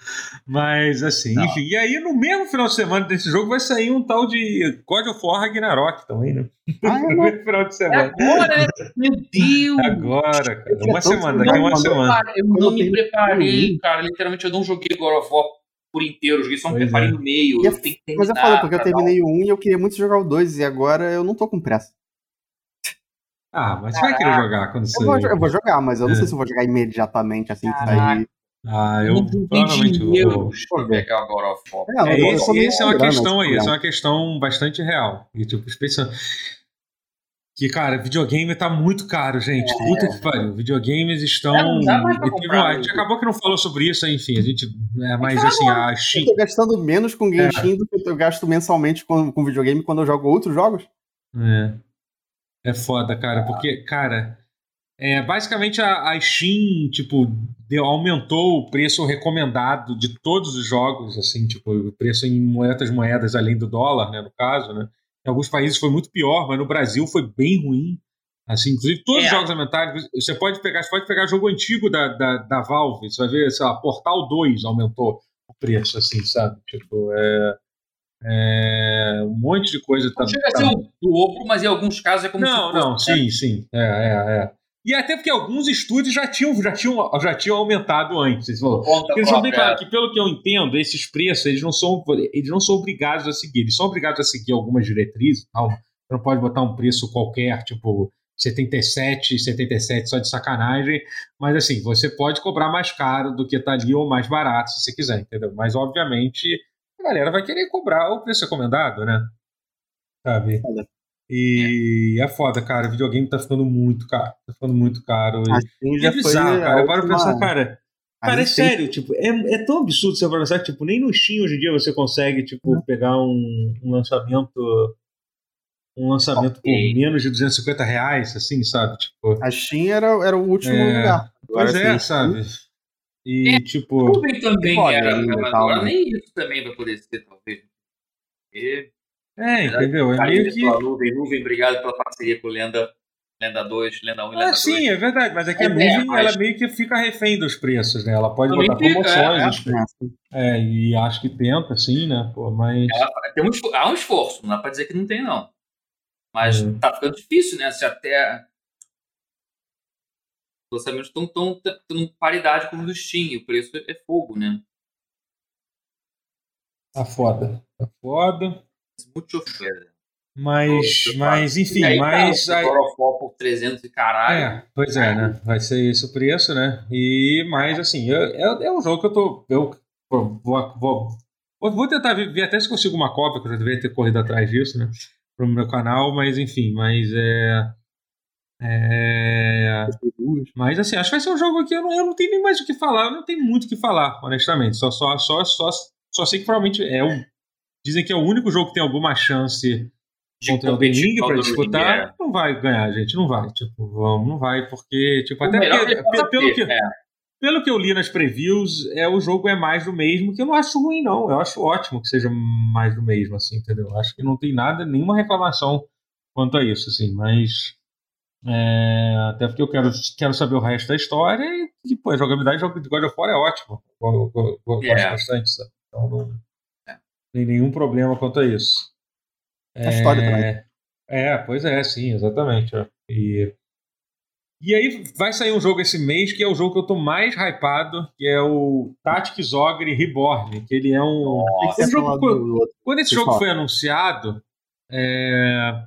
Speaker 1: Mas assim, Não. enfim. E aí, no mesmo final de semana desse jogo, vai sair um tal de God of War Ragnarok também, né?
Speaker 3: Ah, é,
Speaker 1: no mesmo final de semana.
Speaker 2: É agora, né? Meu Deus!
Speaker 1: Agora, cara. Uma semana, daqui a uma semana.
Speaker 2: Eu não me preparei, cara. Literalmente, eu não joguei God of War por inteiro, eu joguei só um preparei é. no meio. Eu
Speaker 3: tenho mas eu falo, porque eu terminei o 1 e eu queria muito jogar o 2, e agora eu não tô com pressa.
Speaker 1: Ah, mas você vai querer jogar quando você.
Speaker 3: Eu vou, eu vou jogar, mas eu não é. sei se eu vou jogar imediatamente assim que sair.
Speaker 1: Ah, eu provavelmente vou.
Speaker 2: pegar agora of War.
Speaker 1: É, é, esse, esse é uma questão aí, essa é uma questão bastante real. E, tipo, especialmente. Que, cara, videogame tá muito caro, gente. É. Puta que pariu. Videogames estão. É, não dá mais pra comprar, a gente acabou que não falou sobre isso, enfim. A gente. É, mas assim, a
Speaker 3: Steam. Eu tô gastando menos com Genshin é. do que eu gasto mensalmente com, com videogame quando eu jogo outros jogos.
Speaker 1: É. É foda, cara, porque, cara. É, basicamente a, a Steam, tipo, deu, aumentou o preço recomendado de todos os jogos, assim, tipo, o preço em moedas moedas além do dólar, né, no caso, né? Em alguns países foi muito pior, mas no Brasil foi bem ruim. Assim, inclusive, todos é. os jogos aumentaram. Você pode pegar, você pode pegar jogo antigo da, da, da Valve, você vai ver, sei lá, Portal 2 aumentou o preço, assim, sabe? Tipo, é. É, um monte de coisa.
Speaker 2: Não tá, chega tá... a ser o dobro, mas em alguns casos é como
Speaker 1: não, se fosse. Não, sim, sim. É, é, é. E até porque alguns estúdios já tinham, já tinham, já tinham aumentado antes. Eles são bem claro que, pelo que eu entendo, esses preços eles não, são, eles não são obrigados a seguir. Eles são obrigados a seguir algumas diretrizes. Tal. Você não pode botar um preço qualquer, tipo 77, 77 só de sacanagem. Mas assim, você pode cobrar mais caro do que está ali ou mais barato, se você quiser, entendeu? Mas obviamente a galera vai querer cobrar o preço recomendado, né? Sabe? E é. é foda, cara. O videogame tá ficando muito caro. Tá ficando muito caro.
Speaker 3: Assim já é
Speaker 1: bizarro, cara. Agora pensar, cara. Cara, é sério, tipo, é, é tão absurdo você pensar que, tipo, nem no Steam hoje em dia você consegue, tipo, uhum. pegar um, um lançamento um lançamento okay. por menos de 250 reais, assim, sabe? Tipo,
Speaker 3: a Steam era, era o último é, lugar.
Speaker 1: Agora, pois é, assim, sabe? E,
Speaker 2: é,
Speaker 1: tipo...
Speaker 2: Nuvem também era, agora né? nem isso também vai poder ser, talvez.
Speaker 1: E é, entendeu? É meio que...
Speaker 2: Nuvem, nuvem, obrigado pela parceria com o Lenda, Lenda 2, Lenda 1 e Lenda ah, 2.
Speaker 1: Sim, é verdade, mas é que a é, nuvem mas... ela meio que fica refém dos preços, né? Ela pode Também botar fica, promoções. É, é, e acho que tenta, sim, né? Pô, mas...
Speaker 2: Ela, tem um, há um esforço, não dá pra dizer que não tem, não. Mas é. tá ficando difícil, né? Se até os lançamentos estão tão, tão, paridade com o do Steam, o preço é fogo, né?
Speaker 1: Tá foda. Tá foda
Speaker 2: muito oferta.
Speaker 1: Mas, mas enfim, aí, mas.
Speaker 2: Cara, aí... por 300 e caralho.
Speaker 1: É, pois é, né? Vai ser esse o preço, né? E, mas assim, é, é um jogo que eu tô. Eu vou, vou, vou tentar ver, ver até se consigo uma cópia, que eu já deveria ter corrido atrás disso, né? Pro meu canal, mas enfim, mas é. É... Mas assim, acho que vai ser um jogo que eu não, eu não tenho nem mais o que falar, eu não tenho muito o que falar, honestamente. Só, só, só, só, só sei que provavelmente é um Dizem que é o único jogo que tem alguma chance de contra o The pra disputar. É. Não vai ganhar, gente. Não vai. Tipo, vamos, não vai, porque. Tipo, até porque, pelo, pelo, que, é. pelo que eu li nas previews, é, o jogo é mais do mesmo, que eu não acho ruim, não. Eu acho ótimo que seja mais do mesmo, assim, entendeu? Acho que não tem nada, nenhuma reclamação quanto a isso, assim, mas. É, até porque eu quero, quero saber o resto da história e, pô, a jogabilidade de God of War é ótima. Eu, eu, eu, eu gosto é. bastante, sabe? Então não nem nenhum problema quanto a isso.
Speaker 3: A é, história também.
Speaker 1: É, pois é, sim, exatamente. E, E aí vai sair um jogo esse mês que é o jogo que eu tô mais hypado, que é o Tactics Ogre Reborn, que ele é um...
Speaker 3: Nossa,
Speaker 1: jogo,
Speaker 3: do...
Speaker 1: quando esse jogo foi anunciado, é...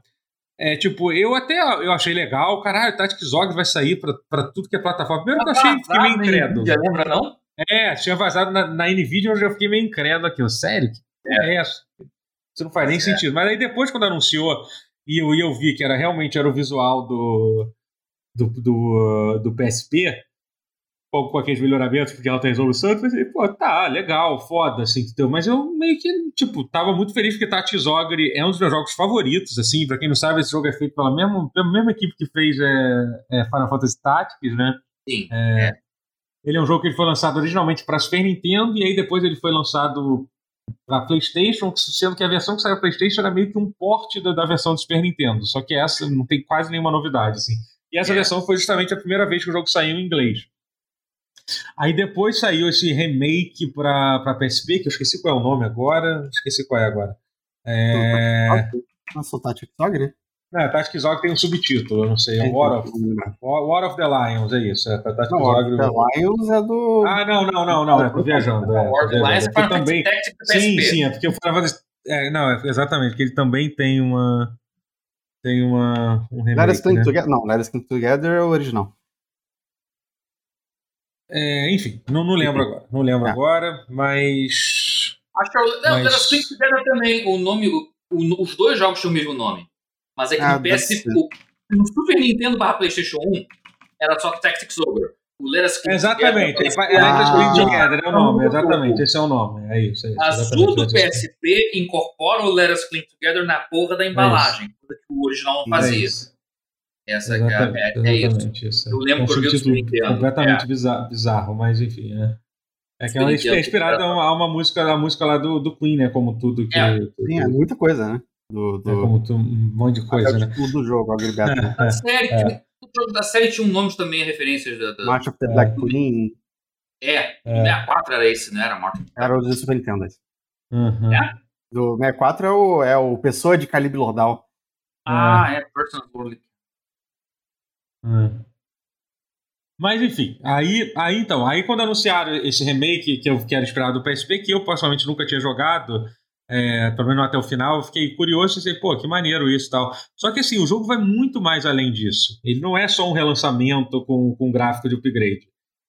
Speaker 1: É, tipo, eu até eu achei legal, caralho, Tactics Ogre vai sair pra, pra tudo que é plataforma. Primeiro que eu achei, fiquei meio incrédulo.
Speaker 2: Já lembra, não?
Speaker 1: É, tinha vazado na, na Nvidia, eu já fiquei meio incrédulo aqui. Sério? Que é essa? Isso não faz nem é. sentido. Mas aí depois, quando anunciou, e eu, eu vi que era realmente era o visual do, do, do, do PSP, com aqueles melhoramentos de alta resolução, eu pensei, pô, tá, legal, foda, assim, entendeu? Mas eu meio que, tipo, tava muito feliz porque Tati Ogre é um dos meus jogos favoritos, assim, pra quem não sabe, esse jogo é feito pela mesma, pela mesma equipe que fez é, é Final Fantasy Tactics, né?
Speaker 2: Sim.
Speaker 1: É, é. Ele é um jogo que ele foi lançado originalmente para Super Nintendo e aí depois ele foi lançado para PlayStation, sendo que a versão que saiu para PlayStation era meio que um porte da, da, versão do Super Nintendo, só que essa não tem quase nenhuma novidade, assim. E essa é. versão foi justamente a primeira vez que o jogo saiu em inglês. Aí depois saiu esse remake para PSP, que eu esqueci qual é o nome agora. Esqueci qual é agora. É...
Speaker 3: Nossa, o Tactics Ogre?
Speaker 1: É, Tactics Ogre tem um subtítulo, eu não sei. É War of, War of the Lions, é isso. É,
Speaker 3: Tactics não, War of the Lions é do.
Speaker 1: Ah, não, não, não, não. É, tô viajando. É,
Speaker 2: War of the Lions é para também...
Speaker 1: Sim, sim, é porque eu falava. É, não, é, exatamente, que ele também tem uma. Tem uma. Um remake,
Speaker 3: Let Us Cling né? Together. Não, Let Us Cling Together é o original.
Speaker 1: É, enfim, não, não lembro agora. Não lembro é. agora, mas.
Speaker 2: Acho que é o. Não, mas... Splinter Together também. O nome. O, os dois jogos tinham o mesmo nome. Mas é que ah, no PS. no Super Nintendo barra PlayStation 1 era só Tactics Ogre. O Let Us
Speaker 1: Exatamente. Together, é, Let Us Cling Together é o nome, exatamente. Esse é o nome. É isso. É isso
Speaker 2: Azul do PSP incorpora o Let Us Cling Together na porra da embalagem. É que o original não fazia. É essa exatamente, é, é, isso. isso. Eu lembro é um que eu vi
Speaker 1: Nintendo. completamente é. bizarro, bizarro, mas enfim, é. É que ela é inspirada a uma, uma, música, a música lá do, do Queen, né? Como tudo que.
Speaker 3: É, Sim, é muita coisa, né?
Speaker 1: Do, do... É como tu, um monte de coisa, né?
Speaker 3: Tudo do jogo, agregado.
Speaker 2: A série, é. o jogo da série tinha um nome também, referências da. da...
Speaker 3: March of the Black Queen.
Speaker 2: É, é. 64 era esse, não era March
Speaker 3: Era o do Super Nintendo.
Speaker 1: Uhum.
Speaker 2: É?
Speaker 3: Do 64 é o, é o Pessoa de Calibre Lordal.
Speaker 2: Ah, é, é Personal
Speaker 1: é. Mas enfim, aí, aí então, aí quando anunciaram esse remake que eu que era esperado do PSP, que eu pessoalmente nunca tinha jogado, é, pelo menos até o final, eu fiquei curioso e pensei, pô, que maneiro isso e tal. Só que assim, o jogo vai muito mais além disso. Ele não é só um relançamento com, com gráfico de upgrade.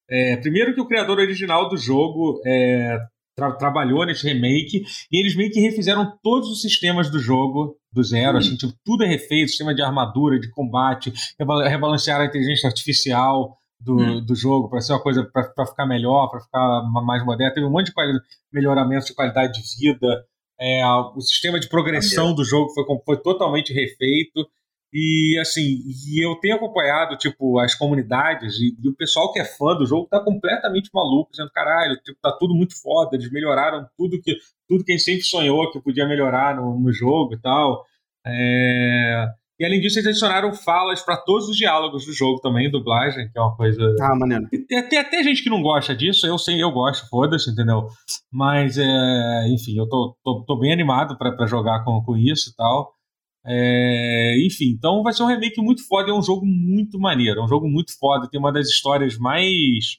Speaker 1: É, primeiro que o criador original do jogo é, tra trabalhou nesse remake e eles meio que refizeram todos os sistemas do jogo do zero, uhum. assim, tipo, tudo é refeito, sistema de armadura, de combate, rebalancearam a inteligência artificial do, uhum. do jogo para ser uma coisa para ficar melhor, para ficar mais moderna. Teve um monte de melhoramentos de qualidade de vida. É, o sistema de progressão do jogo foi, foi totalmente refeito. E assim, e eu tenho acompanhado, tipo, as comunidades e, e, o pessoal que é fã do jogo tá completamente maluco, dizendo, caralho, tipo, tá tudo muito foda, eles melhoraram tudo que tudo que a gente sempre sonhou que podia melhorar no, no jogo e tal. É... E além disso, eles adicionaram falas para todos os diálogos do jogo também, dublagem, que é uma coisa.
Speaker 3: Ah, maneiro.
Speaker 1: Tem, tem até gente que não gosta disso, eu sei, eu gosto, foda-se, entendeu? Mas, é, enfim, eu tô, tô, tô bem animado para jogar com, com isso e tal. É, enfim, então vai ser um remake muito foda. É um jogo muito maneiro. É um jogo muito foda. Tem uma das histórias mais.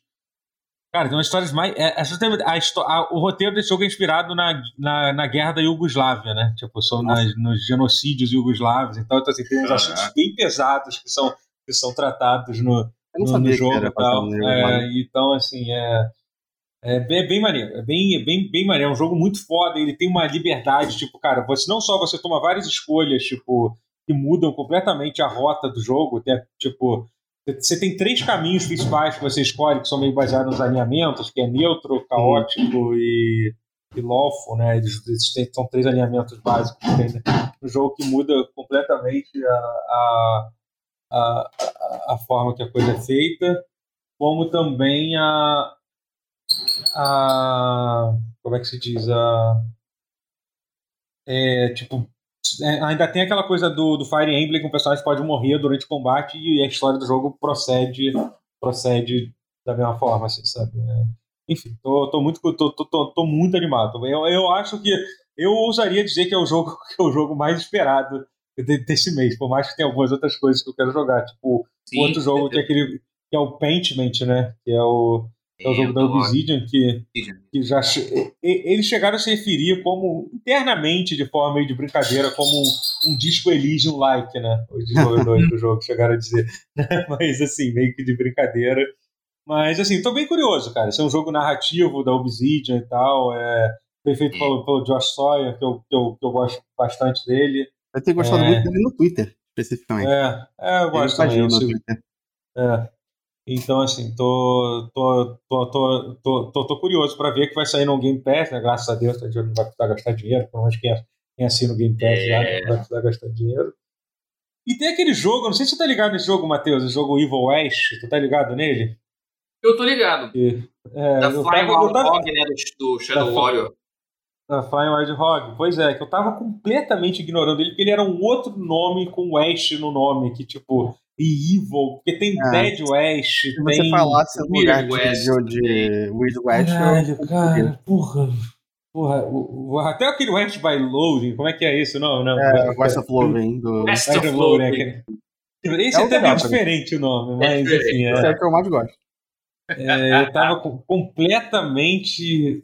Speaker 1: Cara, tem uma histórias mais. É, essa tem, a, a, o roteiro desse jogo é inspirado na, na, na guerra da Iugoslávia, né? Tipo, são nas, nos genocídios iugoslavos. Então, então assim, tem uns assuntos bem pesados que são, que são tratados no, no, no jogo e tal. É, então, assim, é. É bem, é bem maneiro, é bem, é bem, bem maneiro. É um jogo muito foda, ele tem uma liberdade, tipo, cara, você não só você toma várias escolhas, tipo, que mudam completamente a rota do jogo, tem, tipo, você tem três caminhos principais que você escolhe, que são meio baseados nos alinhamentos, que é neutro, caótico e, e lawful, né? Eles, eles são três alinhamentos básicos que tem né? no jogo que muda completamente a, a, a, a forma que a coisa é feita, como também a, a. Como é que se diz? A. É, tipo, é, ainda tem aquela coisa do, do Fire Emblem que o personagem pode morrer durante o combate e a história do jogo procede procede da mesma forma, assim, sabe? É, enfim, tô, tô muito tô, tô, tô, tô, muito animado. Eu, eu acho que eu ousaria dizer que é o jogo que é o jogo mais esperado desse mês, por mais que tenha algumas outras coisas que eu quero jogar, tipo Sim, outro jogo que é aquele que é o Paintment, né? Que é o, é o jogo da Obsidian que, que já eles chegaram a se referir como internamente de forma meio de brincadeira como um, um disco Elysium like, né? Os desenvolvedores do jogo chegaram a dizer, mas assim meio que de brincadeira. Mas assim, tô bem curioso, cara. Esse é um jogo narrativo da Obsidian e tal, é feito pelo, pelo Josh Sawyer, que eu, que eu, que eu gosto bastante dele.
Speaker 3: Eu tenho gostado é... muito dele no Twitter, especificamente.
Speaker 1: É, é eu gosto também. No Twitter. É. Então, assim, tô, tô, tô, tô, tô, tô, tô curioso para ver que vai sair no Game Pass, né? Graças a Deus, tá, não vai precisar gastar dinheiro, pelo menos quem, quem assina o Game Pass é. já não vai precisar gastar dinheiro. E tem aquele jogo, não sei se você tá ligado nesse jogo, Matheus, o jogo Evil West, tu tá ligado nele?
Speaker 2: Eu tô ligado. E, é, da Flying Wild Hog, né, do, do Shadow da, Warrior.
Speaker 1: Da Flying Wild Hog, pois é, que eu tava completamente ignorando ele, porque ele era um outro nome com West no nome, que tipo e Evil, porque tem é. Dead West. Se
Speaker 3: tem... você falasse no lugar West, de, de Weird West,
Speaker 1: Caralho, eu... cara, porra. Porra, o, o, até aquele West by Loading, como é que é isso? Não, não.
Speaker 3: É, West of Loading. Do...
Speaker 2: West of Loading.
Speaker 1: Né? Esse é, é até meio diferente o nome, mas é enfim. É,
Speaker 3: Esse é o que eu mais gosto.
Speaker 1: É, eu tava completamente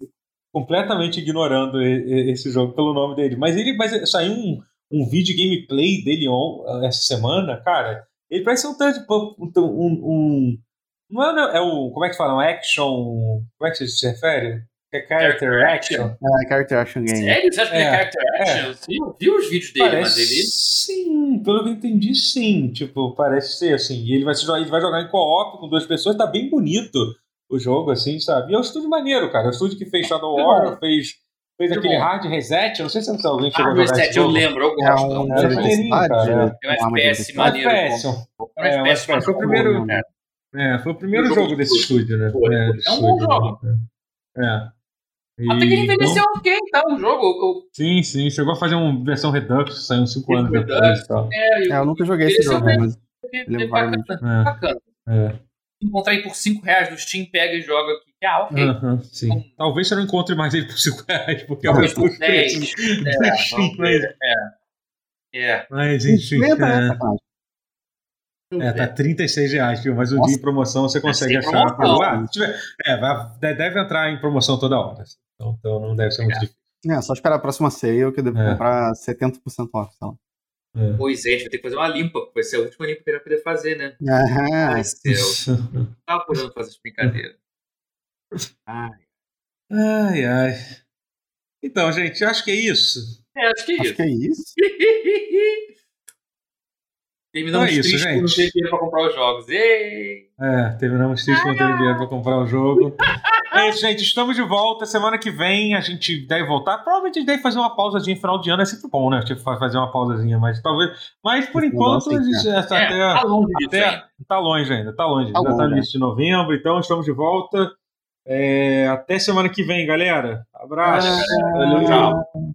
Speaker 1: completamente ignorando esse jogo pelo nome dele. Mas ele mas saiu um, um vídeo gameplay dele on, essa semana, cara. Ele parece um tanto um, um, um não é, é, o como é que fala? Um action como é que se refere? É character action?
Speaker 3: é character action game.
Speaker 2: Sério? Você acha que é, é character é. action? Sim eu vi os vídeos dele
Speaker 1: parece,
Speaker 2: mas ele
Speaker 1: sim pelo que eu entendi sim. Tipo parece ser assim. E ele vai se ele vai jogar em co-op com duas pessoas tá bem bonito o jogo assim sabe? E é um estúdio maneiro cara. É um estúdio que fez Shadow War fez Fez Muito aquele bom. hard reset, eu não sei se alguém chegou
Speaker 2: hard a jogar reset, eu lembro, eu gosto. É um,
Speaker 1: é maneirinho, cara.
Speaker 2: É um FPS maneiro.
Speaker 1: É um FPS, foi o primeiro... É, foi o primeiro jogo, jogo desse estúdio, né?
Speaker 2: É, é um bom jogo.
Speaker 1: É.
Speaker 2: E... Até que ele envelheceu então... ok, tá? O jogo.
Speaker 1: Sim, sim. Chegou a fazer uma versão Redux, saiu uns 5 anos depois e tal.
Speaker 3: É, eu... é, eu nunca joguei esse jogo, mas. Ele é bacana.
Speaker 2: É. bacana. É encontrar ele por 5 reais no Steam, pega e joga aqui. Ah, ok.
Speaker 1: Uhum, sim. Então, Talvez você não encontre mais ele por 5 reais, porque é o mesmo
Speaker 2: preço. É, é, é.
Speaker 1: Mas enfim. É, é, tá 36 reais, viu? Mas o dia em promoção você consegue achar. Ah, tiver, é, vai, deve entrar em promoção toda hora. Então, então não deve ser muito é. difícil.
Speaker 3: É, só esperar a próxima sale que eu devo é. comprar 70% off. Então.
Speaker 2: É. Pois é, a gente vai ter que fazer uma limpa, vai ser a última limpa que ele vai poder fazer, né?
Speaker 3: Aham.
Speaker 2: Ai, céu. Tava podendo fazer essa brincadeira.
Speaker 1: Ai. Ai, ai. Então, gente, acho que é isso.
Speaker 2: É, acho que é
Speaker 3: acho
Speaker 2: isso.
Speaker 3: Que é isso.
Speaker 2: Terminamos então é isso, gente. não ter dinheiro pra comprar os jogos. Ei!
Speaker 1: É, terminamos triste não ter dinheiro pra comprar o jogo. É isso, gente. Estamos de volta. Semana que vem a gente deve voltar. Provavelmente a gente deve fazer uma pausazinha final de ano. É sempre bom, né? Tipo, fazer uma pausazinha, mas talvez. Mas por enquanto, a gente é,
Speaker 2: até, é, tá longe até,
Speaker 1: Tá longe ainda, tá longe. Tá ainda tá no início de novembro, então estamos de volta. É, até semana que vem, galera. Abraço.
Speaker 2: Valeu. Tchau.